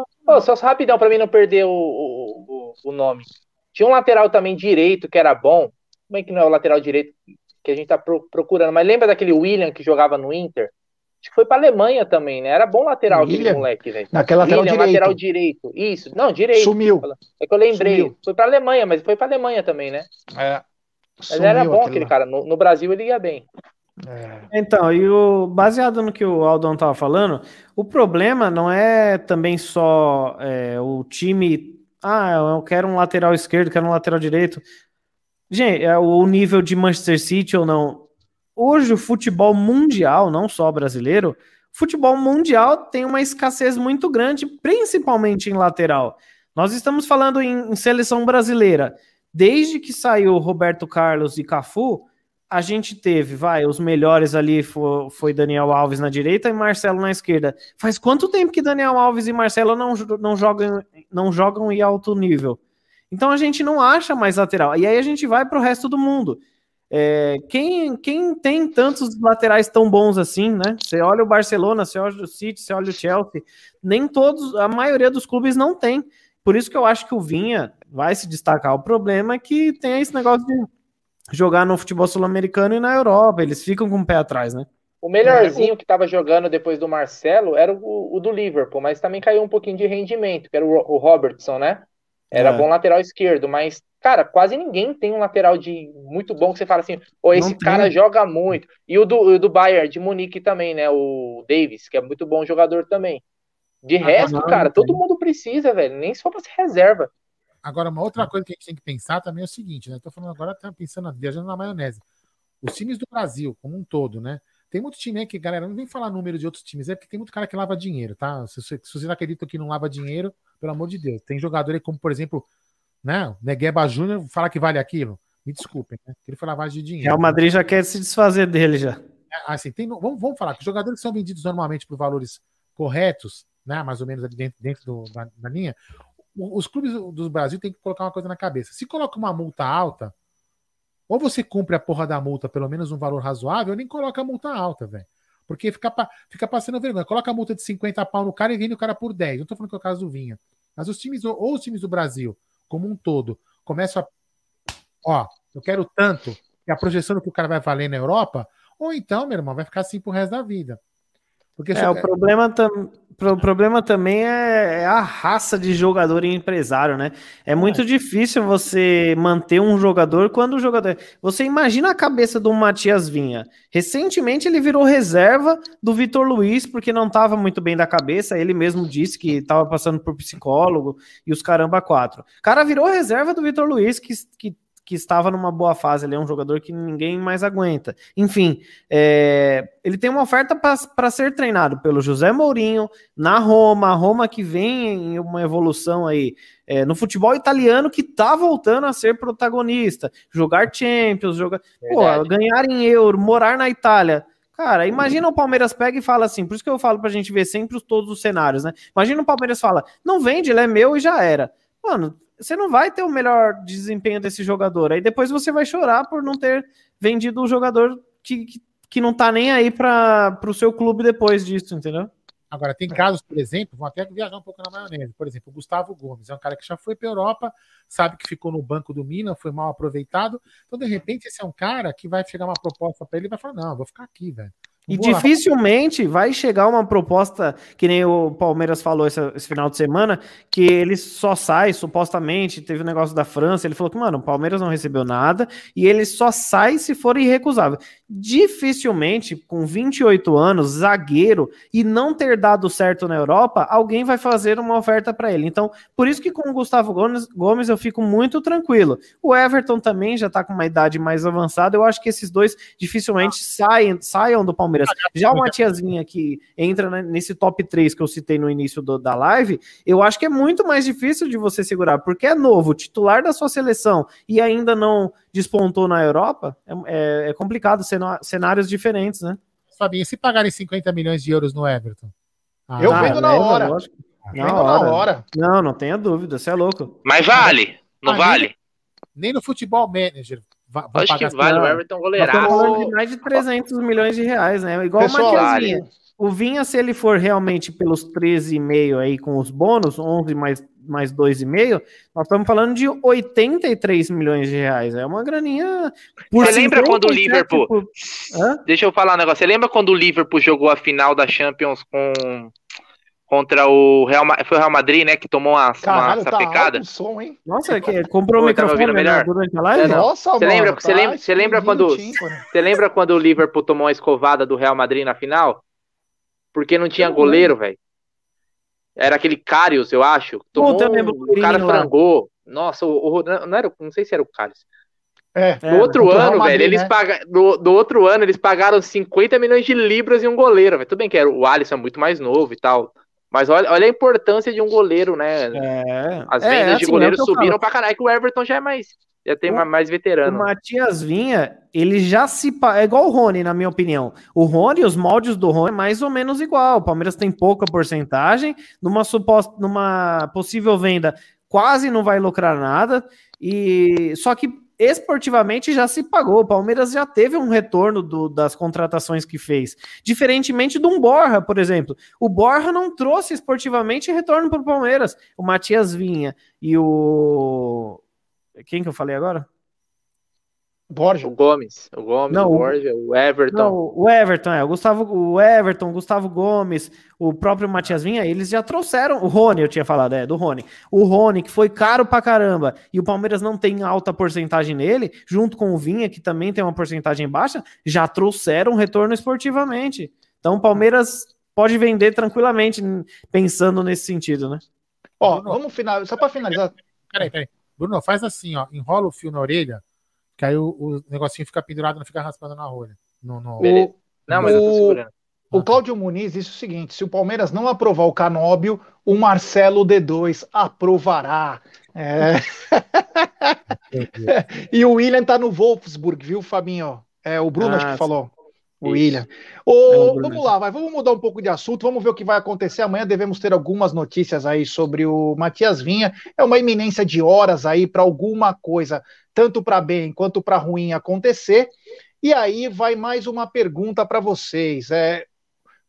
Só rapidão pra mim não perder o, o, o- nome. Tinha um lateral também direito que era bom. Como é que não é o lateral direito? que a gente tá pro- procurando. Mas lembra daquele William que jogava no Inter? Acho que foi pra Alemanha também, né? Era bom lateral aquele moleque, velho. Naquela lateral William, direito. lateral direito. Isso. Não, direito. Sumiu. É que eu lembrei. Sumiu. Foi pra Alemanha, mas foi pra Alemanha também, né? É. Mas Sumiu era bom aquele lá. cara. No, no Brasil ele ia bem. É. Então, e o, baseado no que o Aldão estava falando, o problema não é também só é, o time. Ah, eu quero um lateral esquerdo, quero um lateral direito. Gente, é o nível de Manchester City ou não. Hoje, o futebol mundial, não só brasileiro, futebol mundial tem uma escassez muito grande, principalmente em lateral. Nós estamos falando em, em seleção brasileira. Desde que saiu Roberto Carlos e Cafu, a gente teve, vai, os melhores ali foi, foi Daniel Alves na direita e Marcelo na esquerda. Faz quanto tempo que Daniel Alves e Marcelo não, não, jogam, não jogam em alto nível? Então a gente não acha mais lateral. E aí a gente vai para o resto do mundo. É, quem, quem tem tantos laterais tão bons assim, né? Você olha o Barcelona, você olha o City, você olha o Chelsea, nem todos, a maioria dos clubes não tem. Por isso que eu acho que o Vinha vai se destacar. O problema é que tem esse negócio de jogar no futebol sul-americano e na Europa. Eles ficam com o pé atrás, né? O melhorzinho que tava jogando depois do Marcelo era o, o do Liverpool, mas também caiu um pouquinho de rendimento, que era o, o Robertson, né? Era É. bom lateral esquerdo, mas, cara, quase ninguém tem um lateral de muito bom que você fala assim, ô, esse cara joga muito. E o do, o do Bayern, de Munique também, né? O Davis, que é muito bom jogador também. De resto, não, cara, todo tem. mundo precisa, velho. Nem só pra ser reserva. Agora, uma outra coisa que a gente tem que pensar também é o seguinte, né? Tô falando agora, tá pensando, viajando na maionese. Os times do Brasil, como um todo, né? Tem muito time aí que, galera, não vem falar número de outros times, é porque tem muito cara que lava dinheiro, tá? Se, você- se vocês acreditam que não lava dinheiro, pelo amor de Deus. Tem jogador aí como, por exemplo, né? O Negueba Júnior fala que vale aquilo. Me desculpem, né? Ele foi lavagem de dinheiro. Real Madrid já quer se desfazer dele já. É, assim, tem, vamos, vamos falar que jogadores que são vendidos normalmente por valores corretos, né, mais ou menos ali dentro, dentro do- da, da linha, os clubes do Brasil têm que colocar uma coisa na cabeça. Se coloca uma multa alta, ou você cumpre a porra da multa, pelo menos um valor razoável, ou nem coloca a multa alta, velho. Porque fica, fica passando vergonha. Coloca a multa de 50 pau no cara e vende o cara por 10. Não tô falando que é o caso do Vinha. Mas os times, ou os times do Brasil, como um todo, começam a. Ó, eu quero tanto, e a projeção do que o cara vai valer na Europa, ou então, meu irmão, vai ficar assim pro resto da vida. Porque É, o problema, tam, pro- problema também é, é a raça de jogador e empresário, né? É muito difícil você manter um jogador quando o jogador. Você imagina a cabeça do Matias Vinha. Recentemente ele virou reserva do Vitor Luiz, porque não estava muito bem da cabeça. Ele mesmo disse que estava passando por psicólogo e os caramba quatro. O cara virou reserva do Vitor Luiz, que, que, que estava numa boa fase. Ele é um jogador que ninguém mais aguenta. Enfim, é, ele tem uma oferta para ser treinado pelo José Mourinho na Roma, a Roma que vem em uma evolução aí é, no futebol italiano que tá voltando a ser protagonista, jogar Champions, jogar, pô, ganhar em euro, morar na Itália. Cara, imagina o Palmeiras pega e fala assim, por isso que eu falo pra gente ver sempre os- todos os cenários, né? Imagina o Palmeiras fala, não vende, ele é meu e já era. Mano, você não vai ter o melhor desempenho desse jogador. Aí depois você vai chorar por não ter vendido o jogador que, que, que não tá nem aí para o seu clube depois disso, entendeu? Agora, tem casos, por exemplo, vão até viajar um pouco na maionese. Por exemplo, o Gustavo Gomes é um cara que já foi para Europa, sabe que ficou no banco do Milan, foi mal aproveitado. Então, de repente, esse é um cara que vai chegar uma proposta para ele e vai falar: não, vou ficar aqui, velho. E lá. dificilmente vai chegar uma proposta, que nem o Palmeiras falou esse, esse final de semana, que ele só sai, supostamente, teve o negócio da França, ele falou que, mano, o Palmeiras não recebeu nada, e ele só sai se for irrecusável. Dificilmente, com 28 anos, zagueiro, e não ter dado certo na Europa, alguém vai fazer uma oferta para ele. Então, por isso que com o Gustavo Gomes, Gomes eu fico muito tranquilo. O Everton também já tá com uma idade mais avançada, eu acho que esses dois dificilmente saem, saiam do Palmeiras. Já o Matias Vinha, que entra né, nesse top 3 que eu citei no início do- da live, eu acho que é muito mais difícil de você segurar, porque é novo, titular da sua seleção e ainda não despontou na Europa, é, é- é complicado, cenários diferentes, né? Fabinho, se pagarem 50 milhões de euros no Everton? Ah, Eu Ah, vendo na hora. lógico. Vendo na hora. Não, não tenha dúvida, você é louco. Mas vale, não Ah, vale? Nem no futebol manager. Va- vão Acho que vale, o. Everton estamos falando de mais de 300 milhões de reais, né? Igual Pessoal, o Matias Vinha. o Vinha, se ele for realmente pelos 13,5 aí com os bônus, 11 mais, mais 2,5, nós estamos falando de 83 milhões de reais. É uma graninha. Você lembra quando o Liverpool. Por... Deixa eu falar um negócio. Você lembra quando o Liverpool jogou a final da Champions com contra o Real, foi o Real Madrid, né, que tomou uma, Caralho, uma sapecada. Tá som, hein? Nossa, que comprou o microfone tá melhor durante a live? Nossa, você mano, lembra, tá você lembra, você lembra quando você lembra quando o Liverpool tomou uma escovada do Real Madrid na final? Porque não tinha goleiro, velho. Era aquele Carius, eu acho. Tomou, Puta, o cara frangou. Nossa, o, o, não era, não sei se era o Carius. É, no é, outro ano, Madrid, velho, eles né? pagaram. No, no, outro ano, eles pagaram 50 milhões de libras em um goleiro. Véio. Tudo bem que era, o Alisson é muito mais novo e tal. Mas olha, olha a importância de um goleiro, né? É, As vendas é, assim, de goleiro é subiram pra caralho, que o Everton já é mais. Já tem o, mais veterano. O Matias Vinha, ele já se. É igual o Rony, na minha opinião. O Rony, os moldes do Rony é mais ou menos igual. O Palmeiras tem pouca porcentagem. Numa, suposta, numa possível venda, quase não vai lucrar nada. E só que esportivamente já se pagou. O Palmeiras já teve um retorno do, das contratações que fez. Diferentemente de um Borra, por exemplo. O Borra não trouxe esportivamente retorno para o Palmeiras. O Matias Vinha e o. Quem que eu falei agora? Borja. O Gomes. O Gomes, não, o Borja, o Everton. Não, o Everton, é. O Gustavo, o Everton, o Gustavo Gomes, o próprio Matias Vinha, eles já trouxeram. O Rony, eu tinha falado, é, do Rony. O Rony, que foi caro pra caramba, e o Palmeiras não tem alta porcentagem nele, junto com o Vinha, que também tem uma porcentagem baixa, já trouxeram retorno esportivamente. Então o Palmeiras pode vender tranquilamente, pensando nesse sentido, né? Ó, vamos finalizar, só para finalizar. Peraí, peraí. Bruno, faz assim, ó, enrola o fio na orelha que aí o, o negocinho fica pendurado, não fica raspando na rolha. No, no... O, não, mas eu tô segurando. O Cláudio Muniz disse o seguinte: se o Palmeiras não aprovar o Canóbio, o Marcelo D2 aprovará. É. e o William tá no Wolfsburg, viu, Fabinho? É o Bruno ah, acho que falou. William. Ô, vamos lá, vai, vamos mudar um pouco de assunto, vamos ver o que vai acontecer. Amanhã devemos ter algumas notícias aí sobre o Matias Vinha. É uma iminência de horas aí para alguma coisa, tanto para bem quanto para ruim acontecer. E aí vai mais uma pergunta para vocês. É,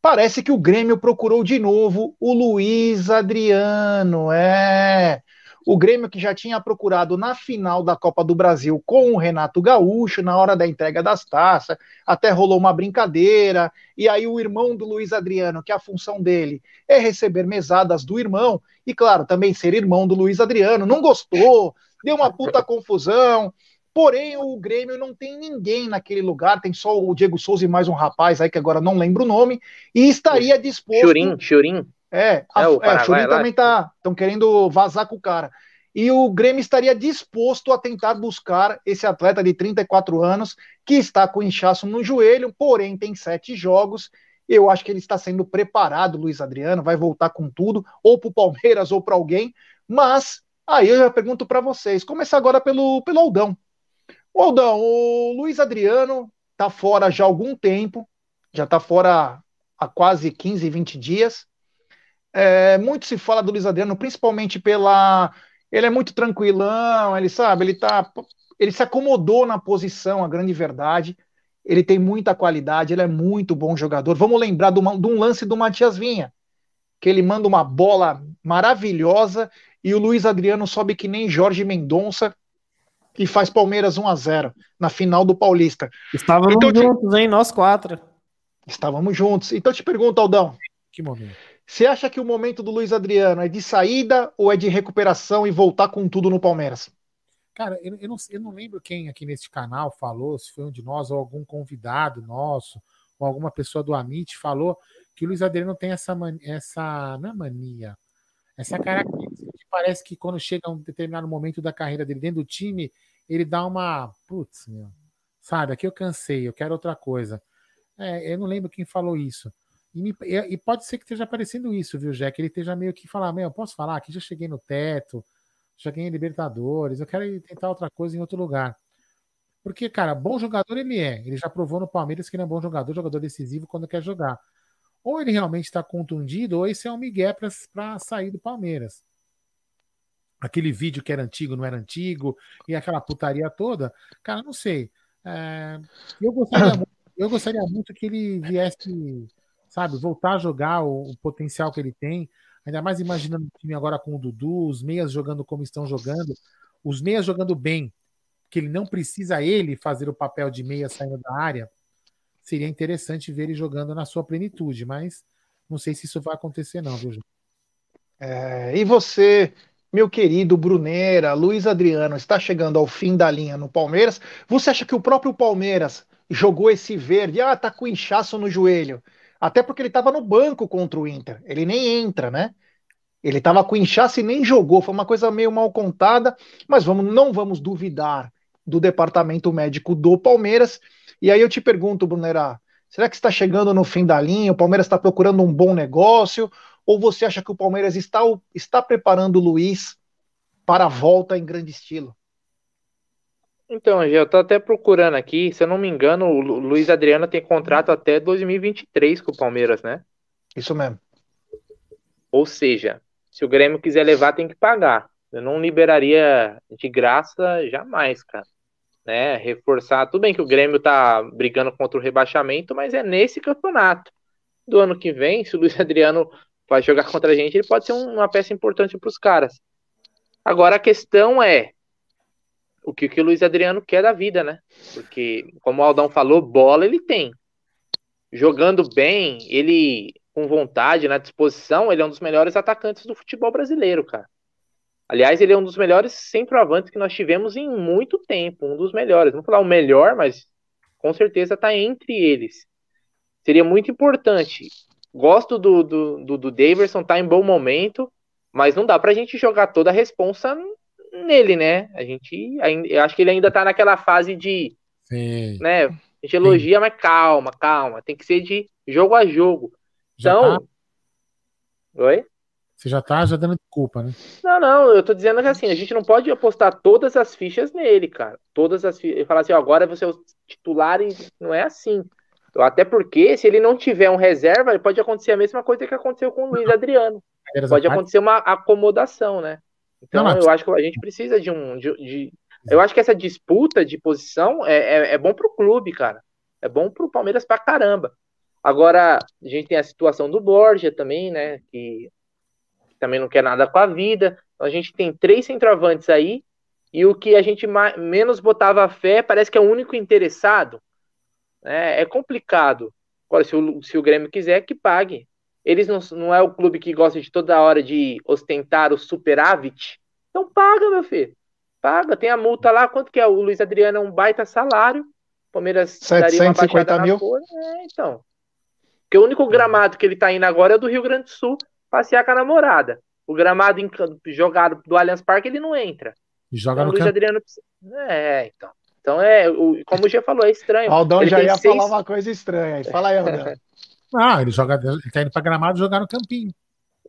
parece que o Grêmio procurou de novo o Luiz Adriano. É o Grêmio que já tinha procurado na final da Copa do Brasil com o Renato Gaúcho, na hora da entrega das taças, até rolou uma brincadeira, e aí o irmão do Luiz Adriano, que a função dele é receber mesadas do irmão, e claro, também ser irmão do Luiz Adriano, não gostou, deu uma puta confusão. Porém, o Grêmio não tem ninguém naquele lugar, tem só o Diego Souza e mais um rapaz aí que agora não lembro o nome, e estaria disposto. Churim, Churim. É, a, é, o é, Churin também tá. Estão querendo vazar com o cara. E o Grêmio estaria disposto a tentar buscar esse atleta de 34 anos, que está com inchaço no joelho, porém tem sete jogos. Eu acho que ele está sendo preparado, Luiz Adriano, vai voltar com tudo, ou para o Palmeiras ou para alguém. Mas aí eu já pergunto para vocês: começar agora pelo, pelo Aldão. O Aldão, o Luiz Adriano está fora já há algum tempo, já está fora há quase 15, 20 dias. É, muito se fala do Luiz Adriano, principalmente pela. Ele é muito tranquilão, ele sabe, ele tá. Ele se acomodou na posição, a grande verdade. Ele tem muita qualidade, ele é muito bom jogador. Vamos lembrar de, uma, de um lance do Matias Vinha, que ele manda uma bola maravilhosa e o Luiz Adriano sobe que nem Jorge Mendonça e faz Palmeiras 1 a 0 na final do Paulista. Estávamos então, juntos, te... hein? Nós quatro. Estávamos juntos. Então eu te pergunto, Aldão. Que momento. Você acha que o momento do Luiz Adriano é de saída ou é de recuperação e voltar com tudo no Palmeiras? Cara, eu, eu, não, eu não lembro quem aqui nesse canal falou, se foi um de nós ou algum convidado nosso, ou alguma pessoa do Amit falou que o Luiz Adriano tem essa, essa não é mania, essa característica que parece que quando chega um determinado momento da carreira dele dentro do time, ele dá uma. Putz, meu, sabe, aqui eu cansei, eu quero outra coisa. É, eu não lembro quem falou isso. E, me, e, pode ser que esteja aparecendo isso, viu, Jack? Ele esteja meio que falar, meu, posso falar? Aqui já cheguei no teto, já ganhei Libertadores, eu quero tentar outra coisa em outro lugar. Porque, cara, bom jogador ele é. Ele já provou no Palmeiras que ele é bom jogador, jogador decisivo quando quer jogar. Ou ele realmente está contundido, ou esse é um migué para sair do Palmeiras. Aquele vídeo que era antigo, não era antigo, e aquela putaria toda. Cara, não sei. É, eu, gostaria muito, eu gostaria muito que ele viesse sabe? Voltar a jogar o, o potencial que ele tem. Ainda mais imaginando o time agora com o Dudu, os meias jogando como estão jogando, os meias jogando bem, que ele não precisa ele fazer o papel de meia saindo da área. Seria interessante ver ele jogando na sua plenitude, mas não sei se isso vai acontecer, não, viu, João? É, e você, meu querido Bruneira, Luiz Adriano, está chegando ao fim da linha no Palmeiras. Você acha que o próprio Palmeiras jogou esse verde? Ah, tá com inchaço no joelho. Até porque ele estava no banco contra o Inter. Ele nem entra, né? Ele estava com inchaço e nem jogou. Foi uma coisa meio mal contada, mas vamos, não vamos duvidar do departamento médico do Palmeiras. E aí eu te pergunto, Brunerá, será que está chegando no fim da linha? O Palmeiras está procurando um bom negócio? Ou você acha que o Palmeiras está, está preparando o Luiz para a volta em grande estilo? Então, eu tô até procurando aqui, se eu não me engano, o Luiz Adriano tem contrato até 2023 com o Palmeiras, né? Isso mesmo. Ou seja, se o Grêmio quiser levar, tem que pagar. Eu não liberaria de graça jamais, cara. Né? Reforçar. Tudo bem que o Grêmio tá brigando contra o rebaixamento, mas é nesse campeonato. Do ano que vem, se o Luiz Adriano vai jogar contra a gente, ele pode ser uma peça importante para os caras. Agora a questão é: o que, que o Luiz Adriano quer da vida, né? Porque, como o Aldão falou, bola ele tem. Jogando bem, ele com vontade, na disposição, ele é um dos melhores atacantes do futebol brasileiro, cara. Aliás, ele é um dos melhores centroavantes que nós tivemos em muito tempo, um dos melhores. Não vou falar o melhor, mas com certeza está entre eles. Seria muito importante. Gosto do, do, do, do Daverson, tá em bom momento, mas não dá pra gente jogar toda a responsa nele, né? A gente, eu acho que ele ainda tá naquela fase de, Sim. né? A gente elogia, Sim. mas calma, calma, tem que ser de jogo a jogo. Já então, tá... oi? Você já tá já dando desculpa, né? Não, não, eu tô dizendo que assim, a gente não pode apostar todas as fichas nele, cara. Todas as fichas. E falar assim, ó, agora você é o titular e não é assim. Até porque, se ele não tiver um reserva, pode acontecer a mesma coisa que aconteceu com o Luiz Adriano. Pode acontecer uma acomodação, né? Então, não, eu acho que a gente precisa de um. De, de... eu acho que essa disputa de posição é, é, é bom pro clube, cara. É bom pro Palmeiras pra caramba. Agora, a gente tem a situação do Borja também, né? Que também não quer nada com a vida. Então, a gente tem três centroavantes aí. E o que a gente menos botava fé parece que é o único interessado. É, é complicado. Agora, se o, se o Grêmio quiser, que pague. Eles não, não é o clube que gosta de toda hora de ostentar o superávit. Então paga, meu filho. Paga. Tem a multa lá. Quanto que é? O Luiz Adriano é um baita salário. Palmeiras 750 mil. É, então. Porque o único gramado que ele tá indo agora é do Rio Grande do Sul, passear com a namorada. O gramado em, jogado do Allianz Parque, ele não entra. Joga então, no Luiz campo. Adriano. É, então. Então é, como o G falou, é estranho. Aldão ele já ia seis... falar uma coisa estranha aí. Fala aí, Aldão. ah, ele joga, ele tá indo pra gramado jogar no campinho.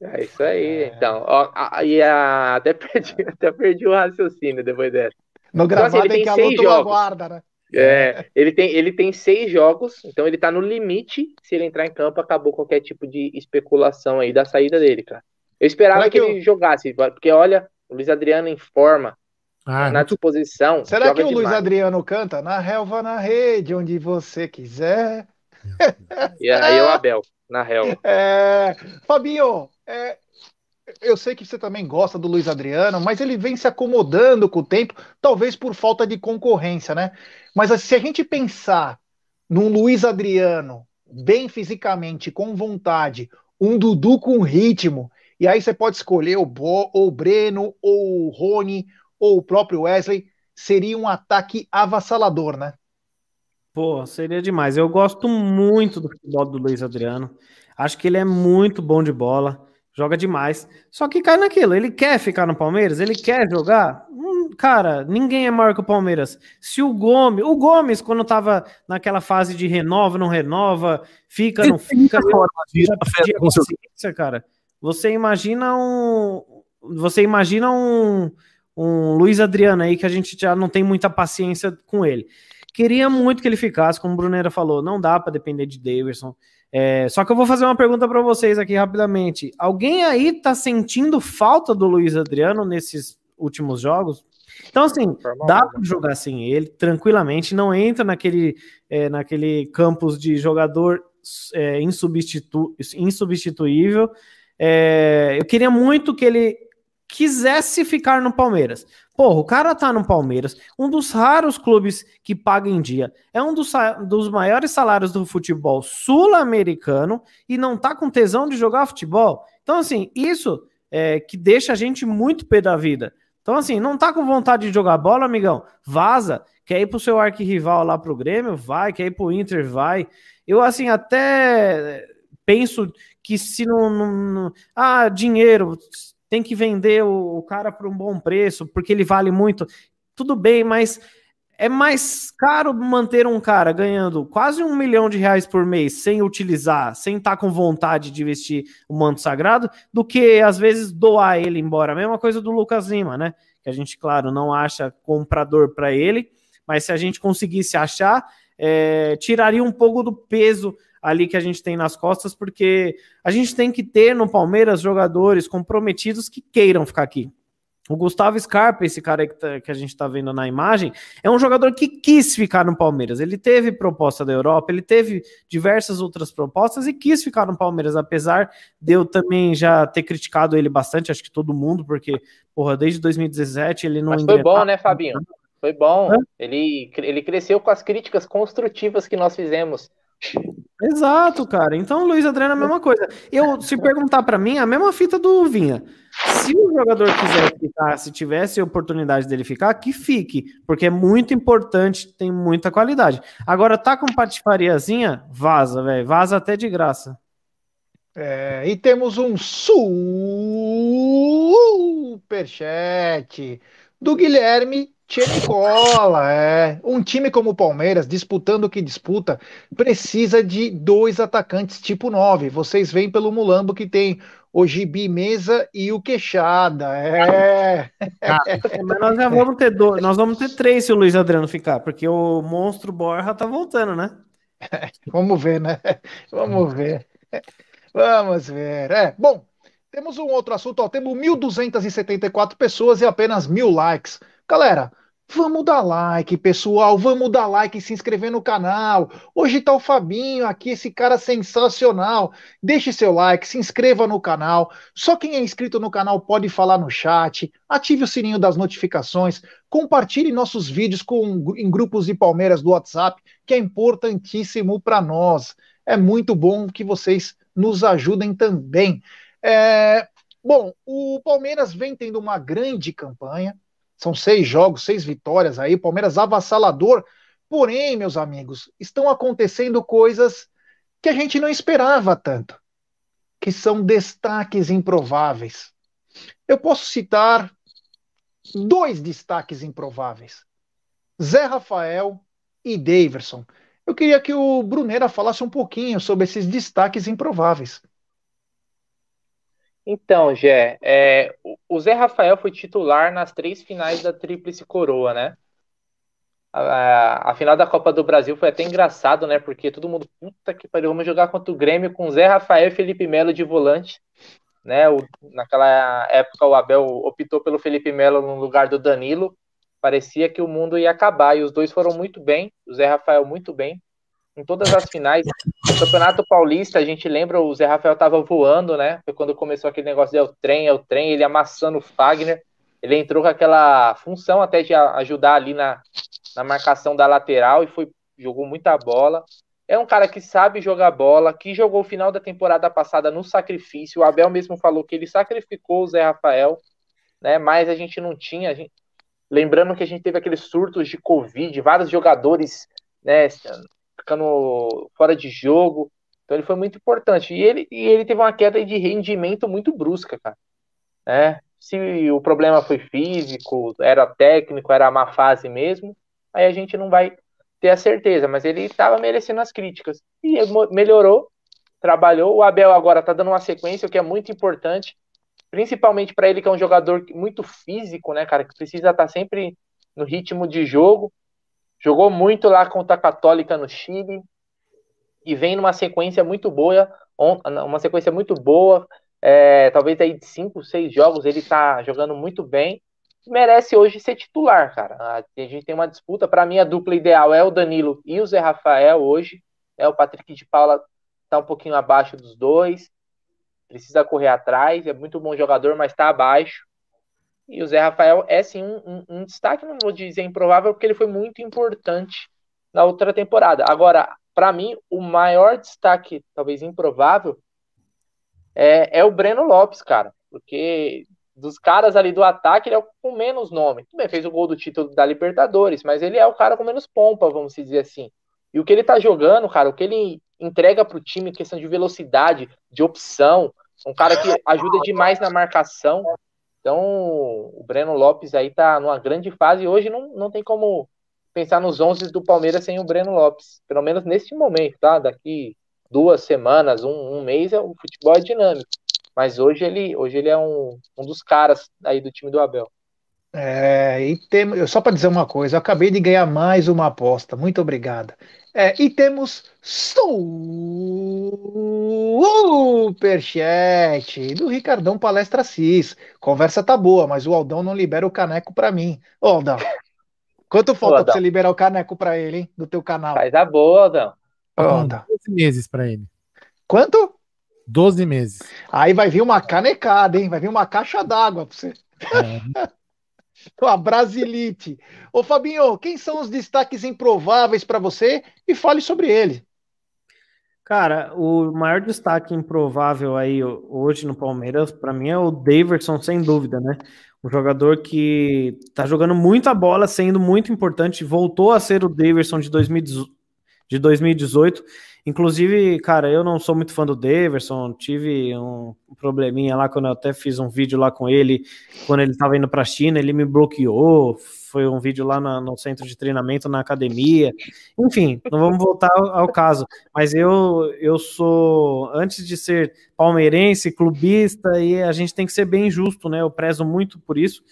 É isso aí, é. então. Ó, a, e a, até, perdi, até perdi o raciocínio depois dessa. No gramado então, assim, ele tem, tem seis jogos. Guarda, né? É, ele tem, ele tem seis jogos, então ele tá no limite. Se ele entrar em campo, acabou qualquer tipo de especulação aí da saída dele, cara. Eu esperava que, que eu... ele jogasse, porque olha, o Luiz Adriano em forma, ah, na disposição. Será que o demais. Luiz Adriano canta? Na relva, na rede, onde você quiser. E aí o Abel, na relva. É, Fabinho, é, eu sei que você também gosta do Luiz Adriano, mas ele vem se acomodando com o tempo, talvez por falta de concorrência, né? Mas se a gente pensar num Luiz Adriano bem fisicamente, com vontade, um Dudu com ritmo, e aí você pode escolher o Bo, ou o Breno, ou o Rony, ou o próprio Wesley, seria um ataque avassalador, né? Pô, seria demais. Eu gosto muito do futebol do Luiz Adriano. Acho que ele é muito bom de bola, joga demais. Só que cai naquilo, ele quer ficar no Palmeiras, ele quer jogar. Hum, cara, ninguém é maior que o Palmeiras. Se o Gomes, o Gomes quando tava naquela fase de renova, não renova, fica, não fica, cara. Você imagina um, você imagina um um Luiz Adriano aí que a gente já não tem muita paciência com ele. Queria muito que ele ficasse, como o Brunera falou, não dá para depender de Davidson. É, só que eu vou fazer uma pergunta para vocês aqui rapidamente. Alguém aí tá sentindo falta do Luiz Adriano nesses últimos jogos? Então, assim, dá para jogar sem ele tranquilamente, não entra naquele, é, naquele campus de jogador é, insubstitu insubstituível. É, eu queria muito que ele quisesse ficar no Palmeiras. Porra, o cara tá no Palmeiras, um dos raros clubes que paga em dia, é um dos, dos maiores salários do futebol sul-americano e não tá com tesão de jogar futebol. Então, assim, isso é que deixa a gente muito pé da vida. Então, assim, não tá com vontade de jogar bola, amigão? Vaza. Quer ir pro seu arquirrival lá pro Grêmio? Vai. Quer ir pro Inter? Vai. Eu, assim, até penso que se não. não, não ah, dinheiro, tem que vender o, o cara por um bom preço, porque ele vale muito. Tudo bem, mas é mais caro manter um cara ganhando quase um milhão de reais por mês sem utilizar, sem estar tá com vontade de vestir o manto sagrado, do que às vezes doar ele embora. A mesma coisa do Lucas Lima, né? Que a gente, claro, não acha comprador para ele, mas se a gente conseguisse achar, é, tiraria um pouco do peso ali que a gente tem nas costas, porque a gente tem que ter no Palmeiras jogadores comprometidos que queiram ficar aqui. O Gustavo Scarpa, esse cara que, tá, que a gente está vendo na imagem, é um jogador que quis ficar no Palmeiras. Ele teve proposta da Europa, ele teve diversas outras propostas e quis ficar no Palmeiras, apesar de eu também já ter criticado ele bastante, acho que todo mundo, porque, porra, desde 2017 ele não. Mas foi bom, né, Fabinho? Foi bom. Ele, ele cresceu com as críticas construtivas que nós fizemos. Exato, cara. Então, Luiz Adriano é a mesma coisa. Eu, se perguntar para mim, a mesma fita do Vinha. Se o jogador quiser ficar, se tivesse oportunidade dele ficar, que fique, porque é muito importante, tem muita qualidade. Agora, tá com patifariazinha? Vaza, velho. Vaza até de graça. É, e temos um superchat do Guilherme Tchenicola, é. Um time como o Palmeiras, disputando o que disputa, precisa de dois atacantes tipo 9. Vocês veem pelo Mulambo que tem o Gibi Mesa e o Queixada. É. Ah, mas nós já vamos ter dois, nós vamos ter três se o Luiz Adriano ficar, porque o monstro Borja tá voltando, né? vamos ver, né? Vamos ver. Vamos ver. É, bom, temos um outro assunto, ó, temos 1.274 pessoas e apenas mil likes. Galera, vamos dar like, pessoal. Vamos dar like e se inscrever no canal. Hoje tá o Fabinho aqui, esse cara sensacional. Deixe seu like, se inscreva no canal. Só quem é inscrito no canal pode falar no chat. Ative o sininho das notificações. Compartilhe nossos vídeos com, em grupos de Palmeiras do WhatsApp, que é importantíssimo para nós. É muito bom que vocês nos ajudem também. É, bom, o Palmeiras vem tendo uma grande campanha são seis jogos, seis vitórias aí, Palmeiras avassalador. Porém, meus amigos, estão acontecendo coisas que a gente não esperava tanto, que são destaques improváveis. Eu posso citar dois destaques improváveis: Zé Rafael e Daverson. Eu queria que o Brunera falasse um pouquinho sobre esses destaques improváveis. Então, Gé, é, o Zé Rafael foi titular nas três finais da Tríplice Coroa, né? A, a, final da Copa do Brasil foi até engraçado, né? Porque todo mundo, puta que pariu, vamos jogar contra o Grêmio com Zé Rafael e Felipe Melo de volante, né? O, naquela época o Abel optou pelo Felipe Melo no lugar do Danilo. Parecia que o mundo ia acabar e os dois foram muito bem, o Zé Rafael muito bem em todas as finais. No Campeonato Paulista, a gente lembra, o Zé Rafael tava voando, né? Foi quando começou aquele negócio de é o trem, é o trem, ele amassando o Fagner. Ele entrou com aquela função até de ajudar ali na, na marcação da lateral e foi jogou muita bola. É um cara que sabe jogar bola, que jogou o final da temporada passada no sacrifício. O Abel mesmo falou que ele sacrificou o Zé Rafael, né? Mas a gente não tinha. Gente... Lembrando que a gente teve aqueles surtos de Covid, vários jogadores né, ficando fora de jogo. Então ele foi muito importante. E ele, e ele teve uma queda de rendimento muito brusca, cara. É, se o problema foi físico, era técnico, era má fase mesmo, aí a gente não vai ter a certeza. Mas ele estava merecendo as críticas. E melhorou, trabalhou. O Abel agora está dando uma sequência, o que é muito importante. Principalmente para ele, que é um jogador muito físico, né, cara? Que precisa estar tá sempre no ritmo de jogo. Jogou muito lá contra a Católica no Chile e vem numa sequência muito boa, uma sequência muito boa, é, talvez aí de cinco, seis jogos ele tá jogando muito bem. Merece hoje ser titular, cara. A gente tem uma disputa. Para mim, a dupla ideal é o Danilo e o Zé Rafael hoje. É o Patrick de Paula está um pouquinho abaixo dos dois, precisa correr atrás, é muito bom jogador, mas está abaixo. E o Zé Rafael é sim um, um, um, destaque, não vou dizer improvável, porque ele foi muito importante na outra temporada. Agora, para mim, o maior destaque, talvez improvável, é, é o Breno Lopes, cara. Porque dos caras ali do ataque, ele é o com menos nome. Também fez o gol do título da Libertadores, mas ele é o cara com menos pompa, vamos dizer assim. E o que ele tá jogando, cara, o que ele entrega pro time, questão de velocidade, de opção, um cara que ajuda demais na marcação. Então, o Breno Lopes aí tá numa grande fase hoje não, não tem como pensar nos 11 do Palmeiras sem o Breno Lopes, pelo menos neste momento, tá? Daqui duas semanas, um, um mês, é, o futebol é dinâmico. Mas hoje ele, hoje ele é um, um dos caras aí do time do Abel. É, e tem, só para dizer uma coisa, eu acabei de ganhar mais uma aposta. Muito obrigada. É, e temos superchat do Ricardão Palestra Cis. Conversa tá boa, mas o Aldão não libera o caneco para mim. Ô, Aldão, quanto falta para você liberar o caneco para ele, hein, do teu canal? Faz a boa, Aldão. Aldão. 12 meses para ele. Quanto? 12 meses. Aí vai vir uma canecada, hein? Vai vir uma caixa d'água para você. É. a Brasilite. Ô Fabinho, quem são os destaques improváveis para você e fale sobre ele. Cara, o maior destaque improvável aí hoje no Palmeiras, para mim, é o Daverson, sem dúvida, né? Um jogador que tá jogando muita bola, sendo muito importante, voltou a ser o Daverson de 2018 Inclusive, cara, eu não sou muito fã do Daverson, tive um probleminha lá quando eu até fiz um vídeo lá com ele, quando ele estava indo para a China, ele me bloqueou, foi um vídeo lá na, no centro de treinamento, na academia. Enfim, não vamos voltar ao, ao, caso, mas eu, eu sou, antes de ser palmeirense, clubista, e a gente tem que ser bem justo, né? Eu prezo muito por isso.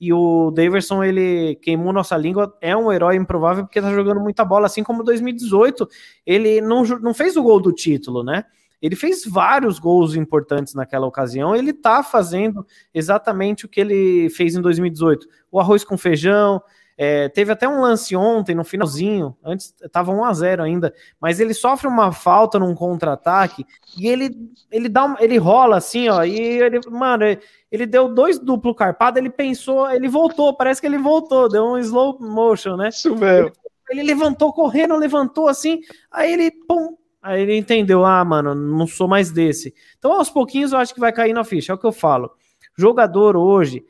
E o Daverson, ele queimou nossa língua, é um herói improvável porque tá jogando muita bola, assim como 2018. Ele não, não fez o gol do título, né? Ele fez vários gols importantes naquela ocasião. Ele tá fazendo exatamente o que ele fez em 2018. O arroz com feijão, é, teve até um lance ontem, no finalzinho, antes estava 1 a 0 ainda, mas ele sofre uma falta num contra-ataque e ele ele dá uma, ele rola assim, ó, e ele, mano, ele, ele deu dois duplo carpado, ele pensou, ele voltou, parece que ele voltou, deu um slow motion, né? Isso mesmo. Ele, ele levantou correndo, levantou assim, aí ele pum, Aí ele entendeu, ah, mano, não sou mais desse. Então, aos pouquinhos, eu acho que vai cair na ficha. É o que eu falo. Jogador hoje,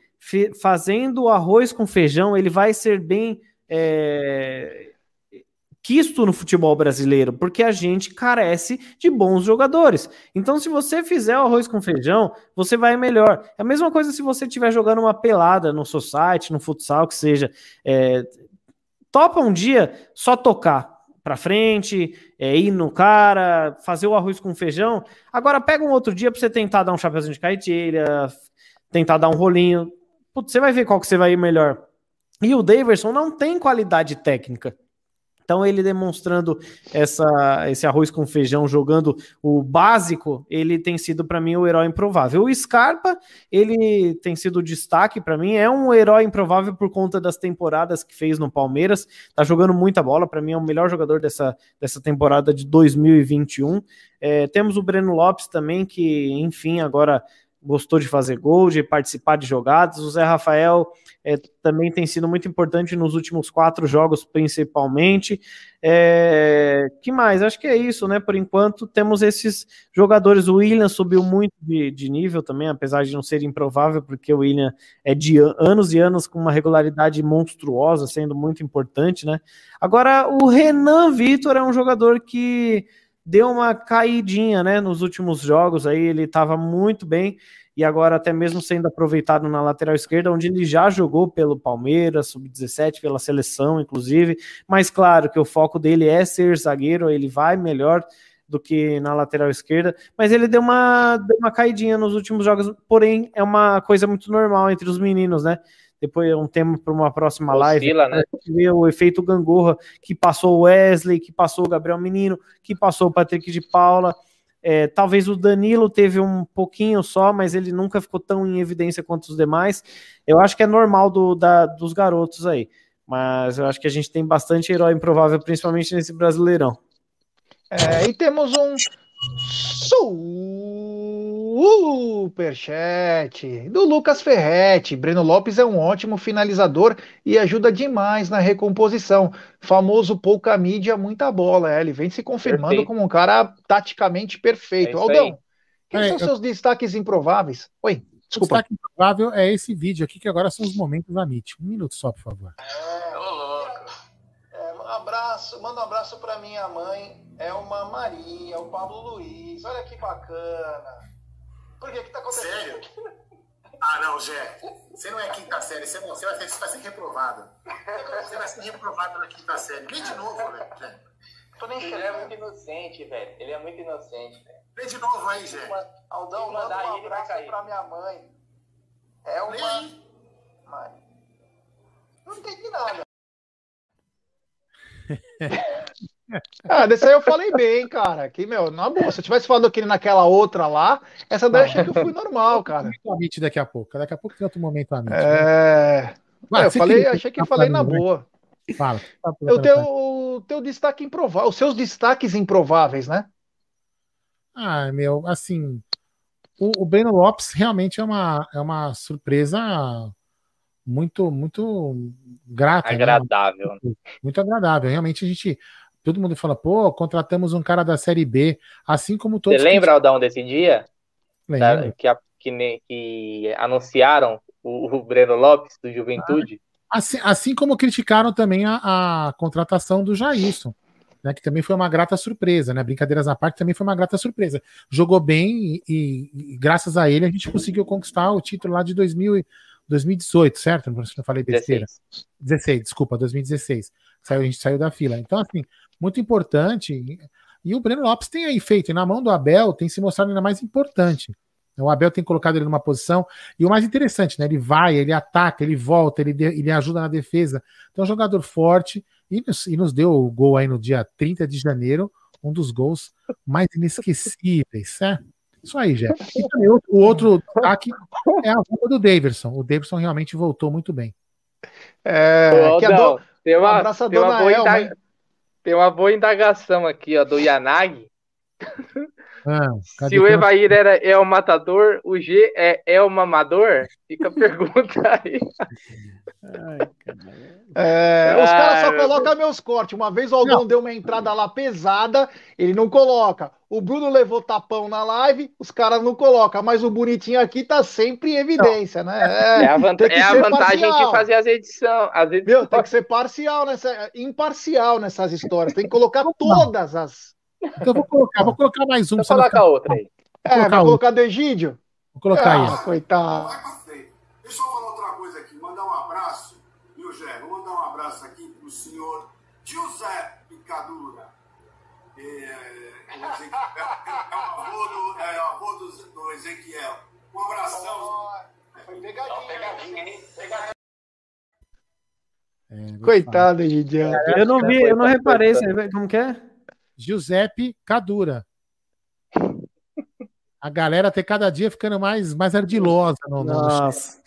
fazendo arroz com feijão, ele vai ser bem é, quisto no futebol brasileiro, porque a gente carece de bons jogadores. Então, se você fizer o arroz com feijão, você vai melhor. É a mesma coisa se você estiver jogando uma pelada no society, no futsal, que seja. É, topa um dia só tocar para frente, é, ir no cara, fazer o arroz com feijão. Agora pega um outro dia para você tentar dar um chapeuzinho de caetilha, tentar dar um rolinho putz, você vai ver qual que você vai ir melhor. E o Daverson não tem qualidade técnica. Então, ele demonstrando essa, esse arroz com feijão, jogando o básico, ele tem sido para mim o herói improvável. O Scarpa, ele tem sido destaque para mim, é um herói improvável por conta das temporadas que fez no Palmeiras. Tá jogando muita bola, para mim é o melhor jogador dessa, dessa temporada de 2021. É, temos o Breno Lopes também, que, enfim, agora gostou de fazer gol, de participar de jogadas. O Zé Rafael é, também tem sido muito importante nos últimos quatro jogos, principalmente. É, que mais? Acho que é isso, né? Por enquanto, temos esses jogadores. O William subiu muito de, de nível também, apesar de não ser improvável, porque o William é de anos e anos com uma regularidade monstruosa, sendo muito importante, né? Agora, o Renan Vitor é um jogador que deu uma caidinha, né, nos últimos jogos aí, ele estava muito bem e agora até mesmo sendo aproveitado na lateral esquerda, onde ele já jogou pelo Palmeiras, sub-17, pela seleção, inclusive, mas claro que o foco dele é ser zagueiro, ele vai melhor do que na lateral esquerda, mas ele deu uma, deu uma caidinha nos últimos jogos, porém é uma coisa muito normal entre os meninos, né? Depois é um tema para uma próxima Oscila, live. Né? Ver o efeito gangorra que passou o Wesley, que passou o Gabriel Menino, que passou o Patrick de Paula. É, talvez o Danilo teve um pouquinho só, mas ele nunca ficou tão em evidência quanto os demais. Eu acho que é normal do, da, dos garotos aí. Mas eu acho que a gente tem bastante herói improvável, principalmente nesse Brasileirão. É, e temos um Superchat do Lucas Ferretti. Breno Lopes é um ótimo finalizador e ajuda demais na recomposição. Famoso pouca mídia, muita bola. É, ele vem se confirmando Perfeito. como um cara taticamente perfeito. É Aldão, quem É, são eu- seus destaques improváveis? Oi, O desculpa. destaque improvável é esse vídeo aqui, que agora são os momentos da MIT. Um minuto só, por favor. É, ô louco. É, um abraço, manda um abraço pra minha mãe, é uma Maria, o Pablo Luiz. Olha que bacana. Por que que tá acontecendo? Sério? Ah, não, Gé. Você não é quinta série, você, não, você, vai, ser- você vai ser reprovado. Você vai ser reprovado na quinta série. Vem de novo, velho. Tô nem Ele é muito inocente, velho. Ele é muito inocente, velho. Vem de novo aí, Gé. Aldão, manda mandar um ele, abraço pra minha mãe. É uma. aí. Mãe. Não entendi nada. Ah, desse aí eu falei bem, cara. Que, meu, na boa, se eu tivesse falando aquele naquela outra lá, essa daí eu achei que eu fui normal, cara. Momento daqui a pouco. Daqui a pouco tem outro momento Amit. É. Vai, eu falei, queria- achei que eu falei na boa. Fala. O teu, o teu destaque improvável, os seus destaques improváveis, né? Ah, meu, assim, o, o Breno Lopes realmente é uma, é uma surpresa muito, muito grata. né? Agradável. Muito agradável. Realmente a gente, todo mundo fala, pô, contratamos um cara da Série B, assim como Você todos. lembra, Aldão, desse dia? que... Da- Lembro. que, que, que anunciaram o, o Breno Lopes, do Juventude? Assim, assim como criticaram também a, a contratação do Jailson, né, que também foi uma grata surpresa, né? Brincadeiras à parte, também foi uma grata surpresa. Jogou bem e, e- e graças a ele a gente conseguiu conquistar o título lá de 2000, e- 2018, certo? Não falei besteira. 16. 16, desculpa, 2016. Saiu, a gente saiu da fila. Então, assim, muito importante. E, o Breno Lopes tem aí feito, e na mão do Abel tem se mostrado ainda mais importante. O Abel tem colocado ele numa posição, e o mais interessante, né? Ele vai, ele ataca, ele volta, ele, de- ele ajuda na defesa. Então, é um jogador forte, e nos, e nos deu o gol aí no dia 30 de janeiro, um dos gols mais inesquecíveis, certo? Isso aí, Jé. E também o, outro destaque é a volta do Daverson. O Daverson realmente voltou muito bem. É, que a do- tem, um uma, tem, uma boa Elma, tem uma boa indagação aqui, ó, do Yanagi. Ah, Se o Evair era, é o matador, o G é, é o mamador? Fica a pergunta aí. É, os caras só Ah, colocam meus cortes. Uma vez o Aldão deu uma entrada lá pesada, ele não coloca. O Bruno levou tapão na live, os caras não colocam. Mas o bonitinho aqui tá sempre em evidência, né? É a, vanta- tem que é a vantagem parcial. de fazer as edições. As Meu, tem que ser parcial nessa, imparcial nessas histórias. Tem que colocar todas as. Então eu vou colocar, vou colocar mais um. Então pra você não coloca ficar- outra aí. É, colocar vai um. colocar do Egídio? Vou colocar Ah, aí. coitado. Deixa eu falar outra coisa aqui, mandar um abraço, viu, Gé? Vou mandar um senhor José Picadura. É, o Ezequiel, é o avô do, é o avô do, do Ezequiel. Um abração. Foi pegadinha. hein? É, vou te falar. Coitado, Egidio. Eu não vi, eu não reparei. Você vê como que é? Giuseppe Cadura. A galera tem cada dia ficando mais, mais ardilosa no, no- no chat. Nossa.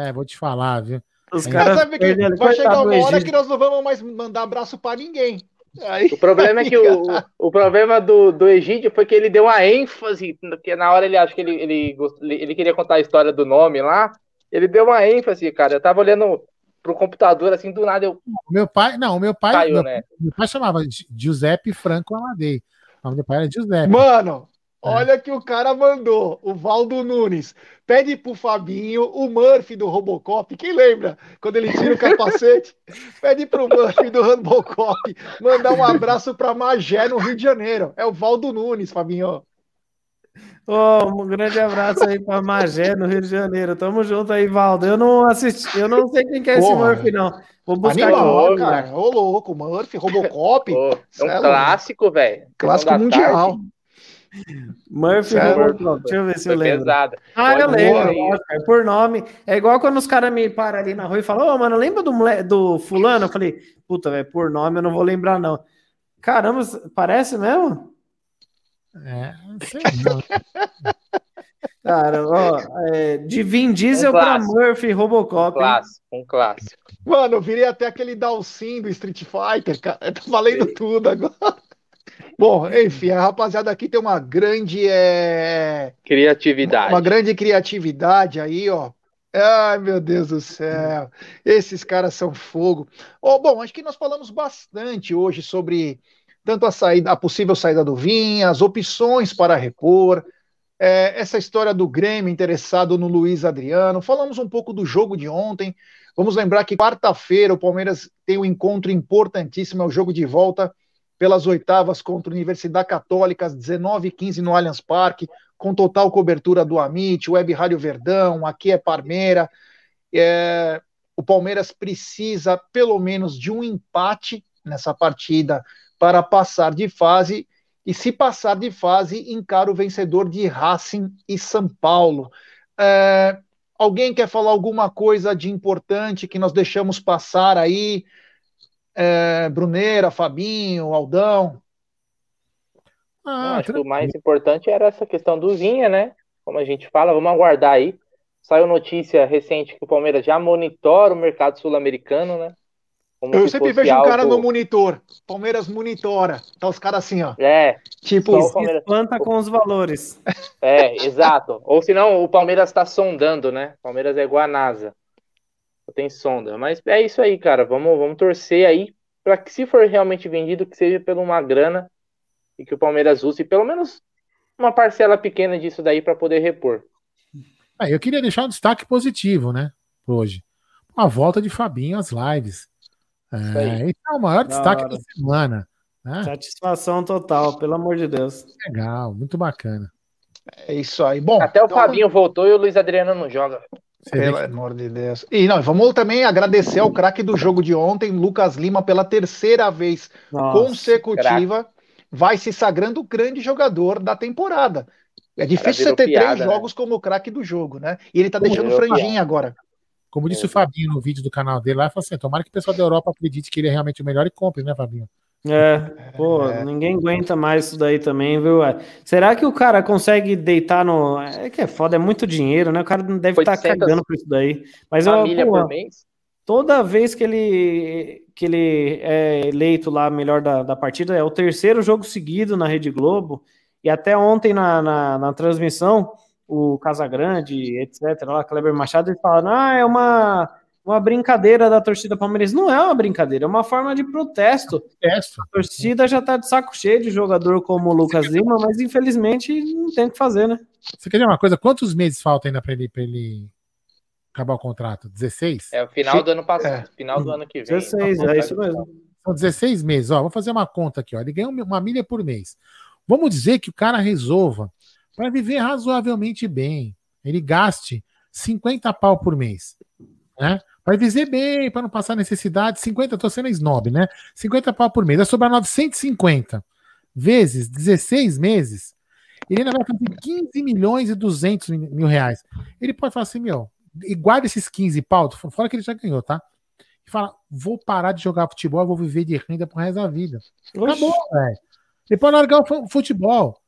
É, vou te falar, viu? Os caras sabe que vai chegar Coitado uma hora que nós não vamos mais mandar abraço pra ninguém. Aí, O problema é que o, o problema do, do Egídio foi que ele deu uma ênfase, porque na hora ele acho que ele, ele, ele, queria contar a história do nome lá. Ele deu uma ênfase, cara. Eu tava olhando pro computador, assim, do nada eu O meu pai, não, o meu pai, caiu, meu, né? meu pai chamava Gi- Giuseppe Franco Amadei. O nome do pai era Giuseppe. Mano. Olha que o cara mandou. O Valdo Nunes. Pede pro Fabinho, o Murphy do Robocop. Quem lembra? Quando ele tira o capacete. Pede pro Murphy do Robocop mandar um abraço pra Magé no Rio de Janeiro. É o Valdo Nunes, Fabinho. Ô, um grande abraço aí pra Magé, no Rio de Janeiro. Tamo junto aí, Valdo. Eu não assisti, eu não sei quem que é esse Porra. Murphy, não. Vou buscar Animal, aqui. cara. Ô, louco. Murphy, Robocop. Pô, é é um louco. clássico, velho. Clássico mundial. tarde, Murphy? Robocop. Deixa eu ver se eu Foi lembro. pesado. Ah, eu Pode lembro, ir. lógico, é por nome. É igual quando os caras me param ali na rua e falam, ô, mano, lembra do, mole- do fulano? Eu falei, puta, velho, por nome eu não vou lembrar, não. Caramba, parece mesmo? É, não sei não. Cara, ó, é, de Vin Diesel Um pra. Murphy Um Robocop. hein? clássico, um clássico. Mano, eu virei até aquele Dalsin do Street Fighter, cara. Eu tô valendo tudo agora. Bom, enfim, a rapaziada aqui tem uma grande. É... Criatividade. Uma grande criatividade aí, ó. Ai, meu Deus do céu. Esses caras são fogo. Oh, bom, acho que nós falamos bastante hoje sobre tanto a saída, a possível saída do Vinha, as opções para repor, é, essa história do Grêmio interessado no Luiz Adriano. Falamos um pouco do jogo de ontem. Vamos lembrar que quarta-feira o Palmeiras tem um encontro importantíssimo, é o jogo de volta pelas oitavas contra a Universidade Católica, às 19h15 no Allianz Parque, com total cobertura do Amit, Web Rádio Verdão, aqui é Parmeira. É, o Palmeiras precisa pelo menos de um empate nessa partida para passar de fase, e se passar de fase, encara o vencedor de Racing e São Paulo. É, alguém quer falar alguma coisa de importante que nós deixamos passar aí? É, Bruneira, Fabinho, Aldão? Ah, acho que o mais importante era essa questão do Vinha, né? Como a gente fala, vamos aguardar aí. Saiu notícia recente que o Palmeiras já monitora o mercado sul-americano, né? Como eu sempre vejo algo... um cara no monitor. Palmeiras monitora. Tá os caras assim, ó. É. Tipo, o Palmeiras... planta com os valores. É, exato. Ou senão o Palmeiras está sondando, né? O Palmeiras é igual a NASA. Tem sonda. Mas é isso aí, cara. Vamos, vamos torcer aí para que, se for realmente vendido, que seja por uma grana e que o Palmeiras use pelo menos uma parcela pequena disso daí para poder repor. Ah, eu queria deixar um destaque positivo, né? Hoje. A volta de Fabinho às lives. É, esse é o maior da destaque hora. da semana. Né? Satisfação total, pelo amor de Deus. Legal, muito bacana. É isso aí. Bom, até o então... Fabinho voltou e o Luiz Adriano não joga. Pelo amor de Deus. E não, vamos também agradecer ao craque do jogo de ontem, Lucas Lima, pela terceira vez Nossa, consecutiva, craque. vai se sagrando o grande jogador da temporada. É difícil você ter piada, três né? jogos como o craque do jogo, né? E ele tá deixando franjinha agora. Como disse o Fabinho no vídeo do canal dele lá, ele falou assim: tomara que o pessoal da Europa acredite que ele é realmente o melhor e compre, né, Fabinho? É, pô, é. ninguém aguenta mais isso daí também, viu? Será que o cara consegue deitar no. É que é foda, é muito dinheiro, né? O cara não deve estar tá cagando por isso daí. Mas família eu, pô, por mês? Toda vez que ele, que ele é eleito lá melhor da, da partida, é o terceiro jogo seguido na Rede Globo. E até ontem na, na, na transmissão, o Casagrande, etc., lá, Kleber Machado, eles falam, ah, é uma, uma brincadeira da torcida palmeirense. Não é uma brincadeira, é uma forma de protesto. protesto. A torcida já tá de saco cheio de jogador como o Lucas Lima, mas infelizmente não tem o que fazer, né? Você quer dizer uma coisa? Quantos meses falta ainda para ele, ele acabar o contrato? 16? É o final do ano passado, é. final do ano que vem. 16, é isso mesmo. São 16 meses, ó. Vamos fazer uma conta aqui, ó. Ele ganha uma milha por mês. Vamos dizer que o cara resolva para viver razoavelmente bem. Ele gaste 50 pau por mês, né? Vai viver bem, para não passar necessidade. 50, tô sendo snob, né? 50 pau por mês. Vai sobrar 950 vezes 16 meses. Ele ainda vai fazer 15 milhões e 200 mil reais. Ele pode falar assim, meu, e guarda esses 15 pau, fora que ele já ganhou, tá? E fala, vou parar de jogar futebol, vou viver de renda pro resto da vida. Acabou, velho. Ele pode largar o futebol.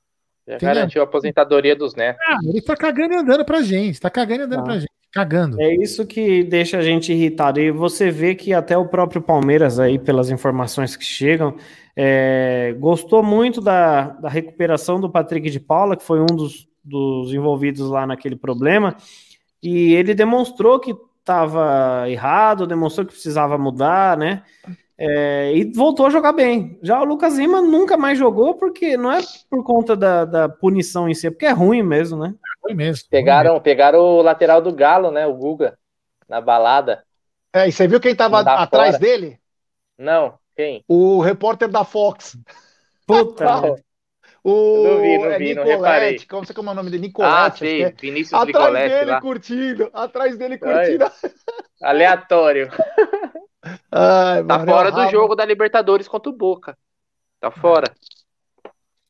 Já garantiu a aposentadoria dos netos. Ah, ele tá cagando e andando pra gente. Tá cagando e andando ah. pra gente. Cagando. É isso que deixa a gente irritado. E você vê que até o próprio Palmeiras, aí, pelas informações que chegam, é, gostou muito da, da recuperação do Patrick de Paula, que foi um dos, dos envolvidos lá naquele problema. E ele demonstrou que estava errado, demonstrou que precisava mudar, né? É, e voltou a jogar bem. Já o Lucas Lima nunca mais jogou, porque não é por conta da, da punição em si, é porque é ruim mesmo, né? É ruim mesmo. Pegaram, ruim mesmo. pegaram o lateral do Galo, né? O Guga, na balada. É, e você viu quem tava atrás fora. dele? Não, quem? O repórter da Fox. Puta. o não vi, não é vi, Nicolete, não reparei. Como, é o nome dele? Nicolete. Ah, sei, é. Vinícius atrás Nicolete dele lá. curtindo, atrás dele curtindo. Aleatório. Ai, tá fora do jogo da Libertadores contra o Boca. Tá fora.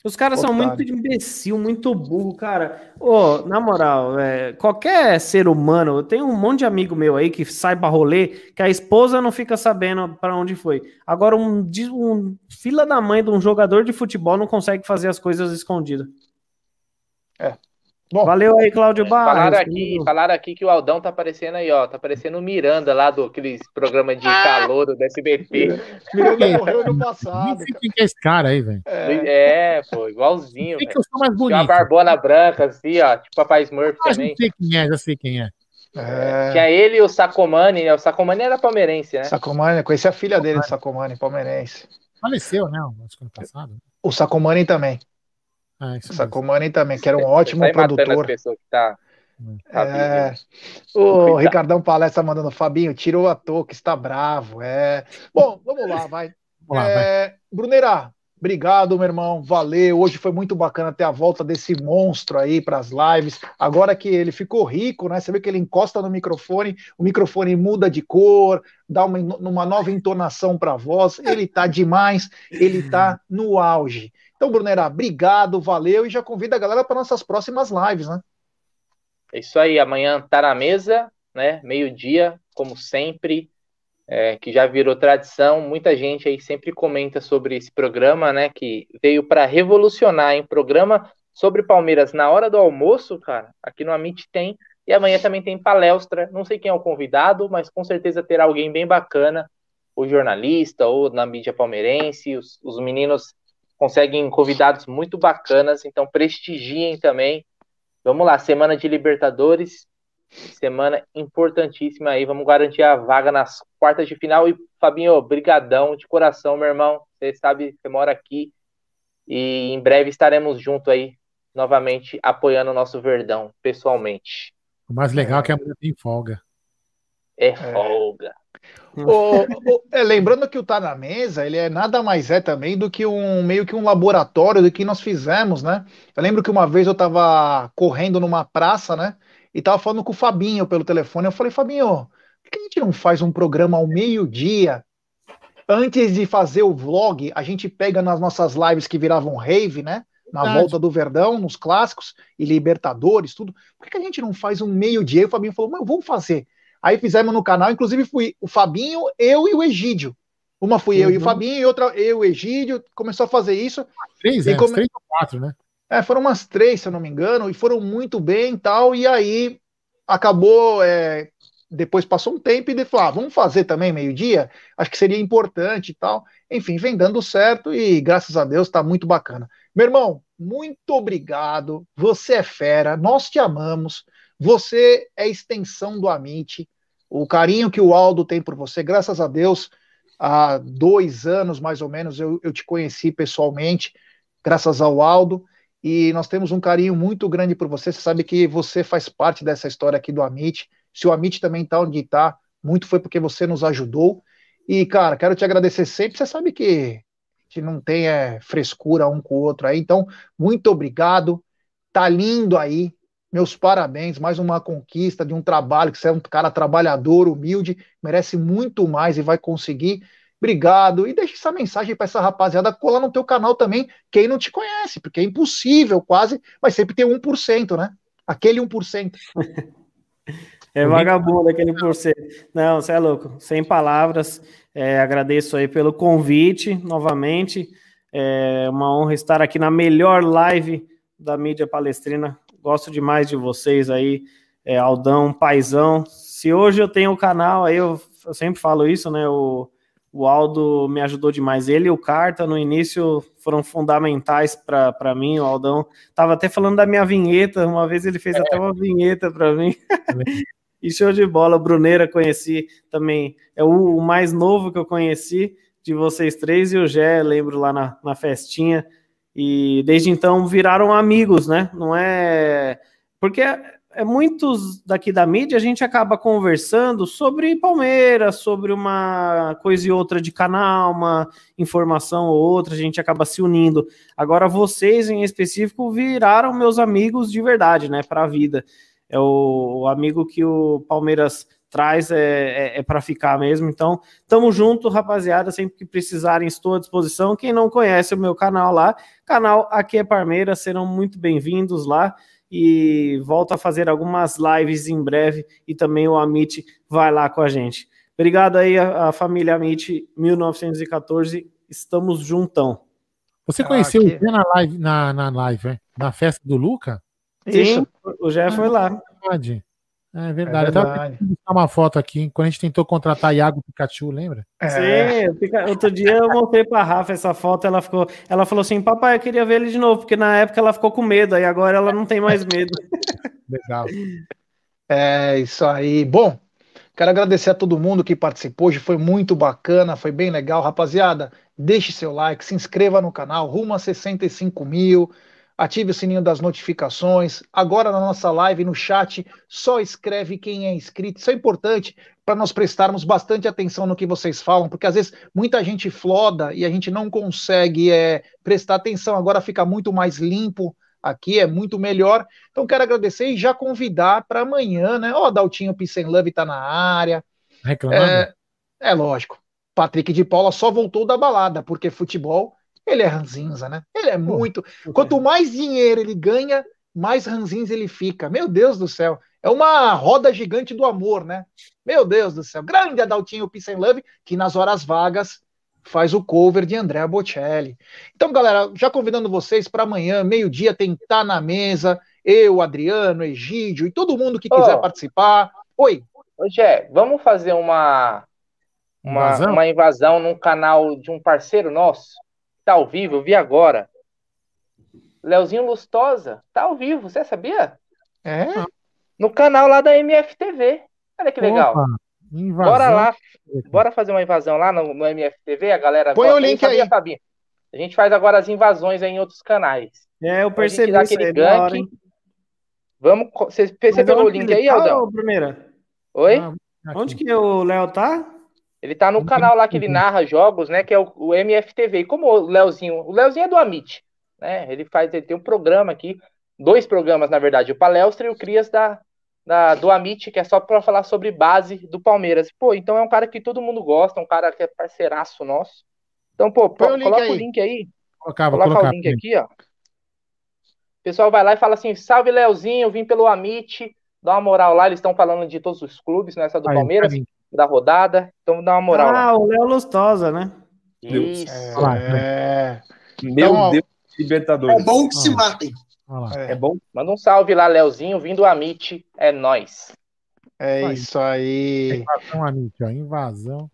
Os caras Otário. são muito imbecil, muito burro, cara. Ô, na moral, é, qualquer ser humano, eu tenho um monte de amigo meu aí que sai pra rolê, que a esposa não fica sabendo para onde foi. Agora, um, um fila da mãe de um jogador de futebol não consegue fazer as coisas escondidas. É. Bom, Valeu aí, Cláudio Barros. Falaram aqui, falaram aqui que o Aldão tá aparecendo aí, ó. Tá parecendo o Miranda lá do aqueles programas de calor do SBT. Miranda morreu Nem passado. sei quem que é esse cara aí, velho. É, pô, igualzinho. Sei que eu sou mais Tinha uma bonito. barbona branca, assim, ó. Tipo Papai Smurf Mas também. não sei quem é, já sei quem é. É, Tinha ele e o Sacomani, né? O Sacomani era palmeirense, né? Sacomani, conheci a filha dele, Sacomani, palmeirense. Faleceu, né? Acho que ano passado. O Sacomani também. Ah, isso O mesmo. Sacomani também, que era um Você ótimo produtor. tá. É, o Cuidado. Ricardão Palestra mandando, Fabinho, tirou a touca, está bravo. É. Bom, vamos lá, vai. Vamos lá, vai. É, Bruneira, obrigado, meu irmão. Valeu. Hoje foi muito bacana ter a volta desse monstro aí para as lives. Agora que ele ficou rico, né? Você vê que ele encosta no microfone, o microfone muda de cor, dá uma, uma nova entonação para a voz. Ele tá demais, ele tá no auge. Então, Bruneira, obrigado, valeu e já convida a galera para nossas próximas lives, né? É isso aí, amanhã tá na mesa, né? Meio-dia, como sempre, é, que já virou tradição. Muita gente aí sempre comenta sobre esse programa, né? Que veio para revolucionar, hein? Programa sobre Palmeiras na hora do almoço, cara. Aqui no Amit tem. E amanhã também tem palestra. Não sei quem é o convidado, mas com certeza terá alguém bem bacana, ou jornalista, ou na mídia palmeirense. Os, os meninos conseguem convidados muito bacanas, então prestigiem também. Vamos lá, semana de Libertadores, semana importantíssima aí, vamos garantir a vaga nas quartas de final. E Fabinho, brigadão de coração, meu irmão. Você sabe, você mora aqui e em breve estaremos junto aí, novamente apoiando o nosso Verdão, pessoalmente. O mais legal é que a mulher tem folga. É folga. O- o- é, lembrando que o Tá na Mesa, ele é nada mais é também do que um meio que um laboratório do que nós fizemos, né? Eu lembro que uma vez eu tava correndo numa praça, né? E tava falando com o Fabinho pelo telefone. Eu falei, Fabinho, por que a gente não faz um programa ao meio-dia? Antes de fazer o vlog, a gente pega nas nossas lives que viravam rave, né? Na Verdade. volta do Verdão, nos clássicos e Libertadores, tudo. Por que que a gente não faz um meio-dia? E o Fabinho falou, mas vamos fazer. Aí fizemos no canal, inclusive fui o Fabinho, eu e o Egídio. Uma fui eu e o Uhum. Fabinho, e outra eu e o Egídio. Começou a fazer isso. Três, E né? como- Três ou quatro, né? É, foram umas três, se eu não me engano, e foram muito bem e tal. E aí acabou. é, depois passou um tempo e falou: ah, vamos fazer também meio-dia? Acho que seria importante e tal. Enfim, vem dando certo e graças a Deus tá muito bacana. Meu irmão, muito obrigado. Você é fera, nós te amamos. Você é extensão do Amit. O carinho que o Aldo tem por você, graças a Deus, há dois anos mais ou menos eu, eu te conheci pessoalmente, graças ao Aldo e nós temos um carinho muito grande por você. Você sabe que você faz parte dessa história aqui do Amit. Se o Amit também está onde está, muito foi porque você nos ajudou. E, cara, quero te agradecer sempre. Você sabe que não tem é, frescura um com o outro aí. Então, muito obrigado. Tá lindo aí. Meus parabéns. Mais uma conquista de um trabalho que você é um cara trabalhador, humilde, merece muito mais e vai conseguir. Obrigado. E deixa essa mensagem para essa rapaziada colar no teu canal também, quem não te conhece, porque é impossível quase, mas sempre tem 1%, né? Aquele 1%. É vagabundo aquele por cento. Não, você é louco. Sem palavras. É, agradeço aí pelo convite novamente. É uma honra estar aqui na melhor live da mídia palestrina. Gosto demais de vocês aí, é, Aldão, Paizão. Se hoje eu tenho o canal, aí eu, eu sempre falo isso, né? O, o Aldo me ajudou demais. Ele e o Carta, no início, foram fundamentais para mim. O Aldão tava até falando da minha vinheta. Uma vez ele fez até uma vinheta para mim. E show de bola, Bruneira conheci também, é o, o mais novo que eu conheci de vocês três, e o Gé, lembro lá na, na festinha, e desde então viraram amigos, né? Não é. Porque é, é muitos daqui da mídia a gente acaba conversando sobre Palmeiras, sobre uma coisa e outra de canal, uma informação ou outra, a gente acaba se unindo. Agora, vocês em específico viraram meus amigos de verdade, né? Para a vida é o, o, amigo que o Palmeiras traz é, é, é para ficar mesmo. Então, tamo junto, rapaziada. Sempre que precisarem, estou à disposição. Quem não conhece o meu canal lá, canal Aqui é Palmeiras, serão muito bem-vindos lá. E volto a fazer algumas lives em breve. E também o Amit vai lá com a gente. Obrigado aí, a, a família Amit 1914. Estamos juntão. Você conheceu ah, o Zé na live, na, na live, é? na festa do Luca? Sim, o Jé foi lá. Verdade. É É verdade. Eu tava verdade. buscar uma foto aqui, quando a gente tentou contratar Iago Pikachu, lembra? É. Sim, outro dia eu mostrei pra Rafa essa foto, ela ficou, ela falou assim, papai, eu queria ver ele de novo, porque na época ela ficou com medo, aí agora ela não tem mais medo. Legal. É isso aí. Bom, quero agradecer a todo mundo que participou. Hoje foi muito bacana, foi bem legal. Rapaziada, deixe seu like, se inscreva no canal, rumo a 65 mil. Ative o sininho das notificações. Agora na nossa live, no chat, só escreve quem é inscrito. Isso é importante para nós prestarmos bastante atenção no que vocês falam, porque às vezes muita gente floda e a gente não consegue é, prestar atenção. Agora fica muito mais limpo aqui, é muito melhor. Então quero agradecer e já convidar para amanhã, né? Ó, Daltinho Peace and Love tá na área. Reclamando? É, é lógico. Patrick de Paula só voltou da balada, porque futebol, ele é ranzinza, né? Ele é muito. Quanto mais dinheiro ele ganha, mais ranzinza ele fica. Meu Deus do céu. É uma roda gigante do amor, né? Meu Deus do céu. Grande Adaltinho Peace and Love, que nas horas vagas faz o cover de Andrea Bocelli. Então, galera, já convidando vocês para amanhã, meio-dia, tem Tá na Mesa, eu, Adriano, Egídio e todo mundo que quiser Ó. participar. Oi. Ô, Jé, vamos fazer uma, uma, Invasão? uma invasão num canal de um parceiro nosso. Tá ao vivo, eu vi agora. Leozinho Lustosa, tá ao vivo, você sabia? É? No canal lá da MFTV. Olha que legal. Opa, invasão. Bora lá, bora fazer uma invasão lá no, no MFTV, a galera. Põe gosta. o link sabia, aí. Fabinho? A gente faz agora as invasões aí em outros canais. É, eu Então a gente percebi dá isso aquele aí, da hora, gank. Vamos. Você, pegou o link aí, Aldão? Primeira? Oi? Ah. Onde que o Léo tá? Ele tá no canal lá que ele narra jogos, né? Que é o, o MFTV. E como o Leozinho, o Leozinho é do Amit, né? Ele faz, ele tem um programa aqui, dois programas, na verdade, o Palestra e o Crias da, da, do Amit, que é só pra falar sobre base do Palmeiras. Pô, então é um cara que todo mundo gosta, um cara que é parceiraço nosso. Então, pô, pô, o coloca aí. o link aí, coloca colocar. o link aqui, ó. O pessoal vai lá e fala assim: salve Leozinho, vim pelo Amit. Dá uma moral lá, eles estão falando de todos os clubes, nessa do Aí, Palmeiras, link. Da rodada. Então dá uma moral lá. Ah, o Léo Lustosa, né? Isso. É. Meu Então, Deus, Libertadores. É bom que se matem. Lá. É, É bom? Manda um salve lá, Leozinho, vindo do Amit, é nós. é isso aí. Invasão, Amit, ó. Invasão.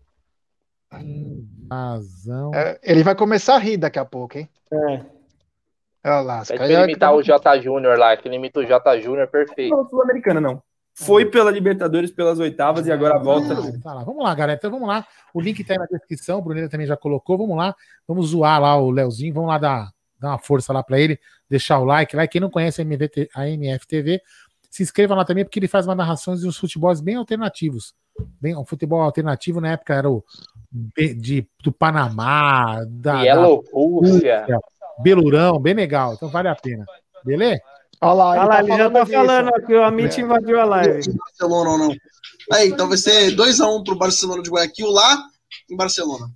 Invasão. É, ele vai começar a rir daqui a pouco, hein? É. Olha lá. Pede pra imitar o J Júnior lá, que ele imita o J Júnior perfeito. Não, Sul-Americana não. Foi pela Libertadores pelas oitavas e agora volta. Tá lá. Vamos lá, galera. Então vamos lá. O link tá aí na descrição. O Bruneira também já colocou. Vamos lá. Vamos zoar lá o Leozinho. Vamos lá dar, dar uma força lá pra ele. Deixar o like lá. Quem não conhece a, MVT, a MFTV, se inscreva lá também, porque ele faz umas narrações de uns futebols bem alternativos. Bem, um futebol alternativo na época era o de, do Panamá, da, Bielorrússia. da Belurão, bem legal. Então vale a pena. Beleza? Olha lá, Olha lá, ele já tá falando ó, que o Amit invadiu a live. Barcelona ou não. Aí, então vai ser 2x1 pro Barcelona de Guayaquil lá em Barcelona.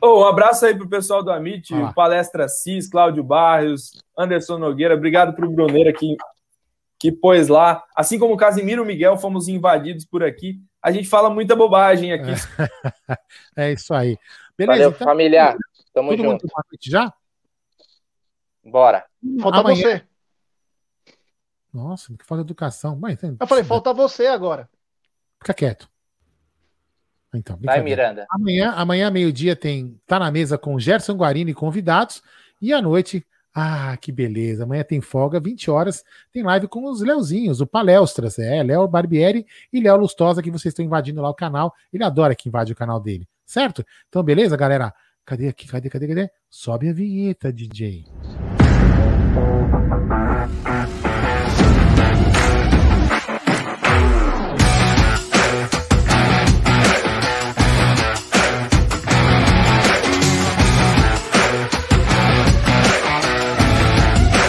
Ô, um abraço aí pro pessoal do Amit, Ah. Palestra Cis, Cláudio Barrios, Anderson Nogueira. Obrigado pro Bruneira que, que pôs lá. Assim como o Casimiro Miguel, fomos invadidos por aqui. A gente fala muita bobagem aqui. É isso aí. Beleza? Valeu, então, familiar. Tamo todo mundo junto. noite já? Bora. Falta Amanhã- você. Nossa, que falta de educação. Mas, então, Eu falei, falta você agora. Fica quieto. Então, Vai. Miranda. Amanhã, amanhã meio-dia, tem Tá na Mesa com Gerson Guarini e convidados. E à noite, ah, que beleza. Amanhã tem folga, 20 horas, tem live com os Leozinhos, o Palestras. É, Léo Barbieri e Léo Lustosa, que vocês estão invadindo lá o canal. Ele adora que invade o canal dele, certo? Então, beleza, galera? Cadê aqui? Cadê, cadê, cadê? Sobe a vinheta, DJ.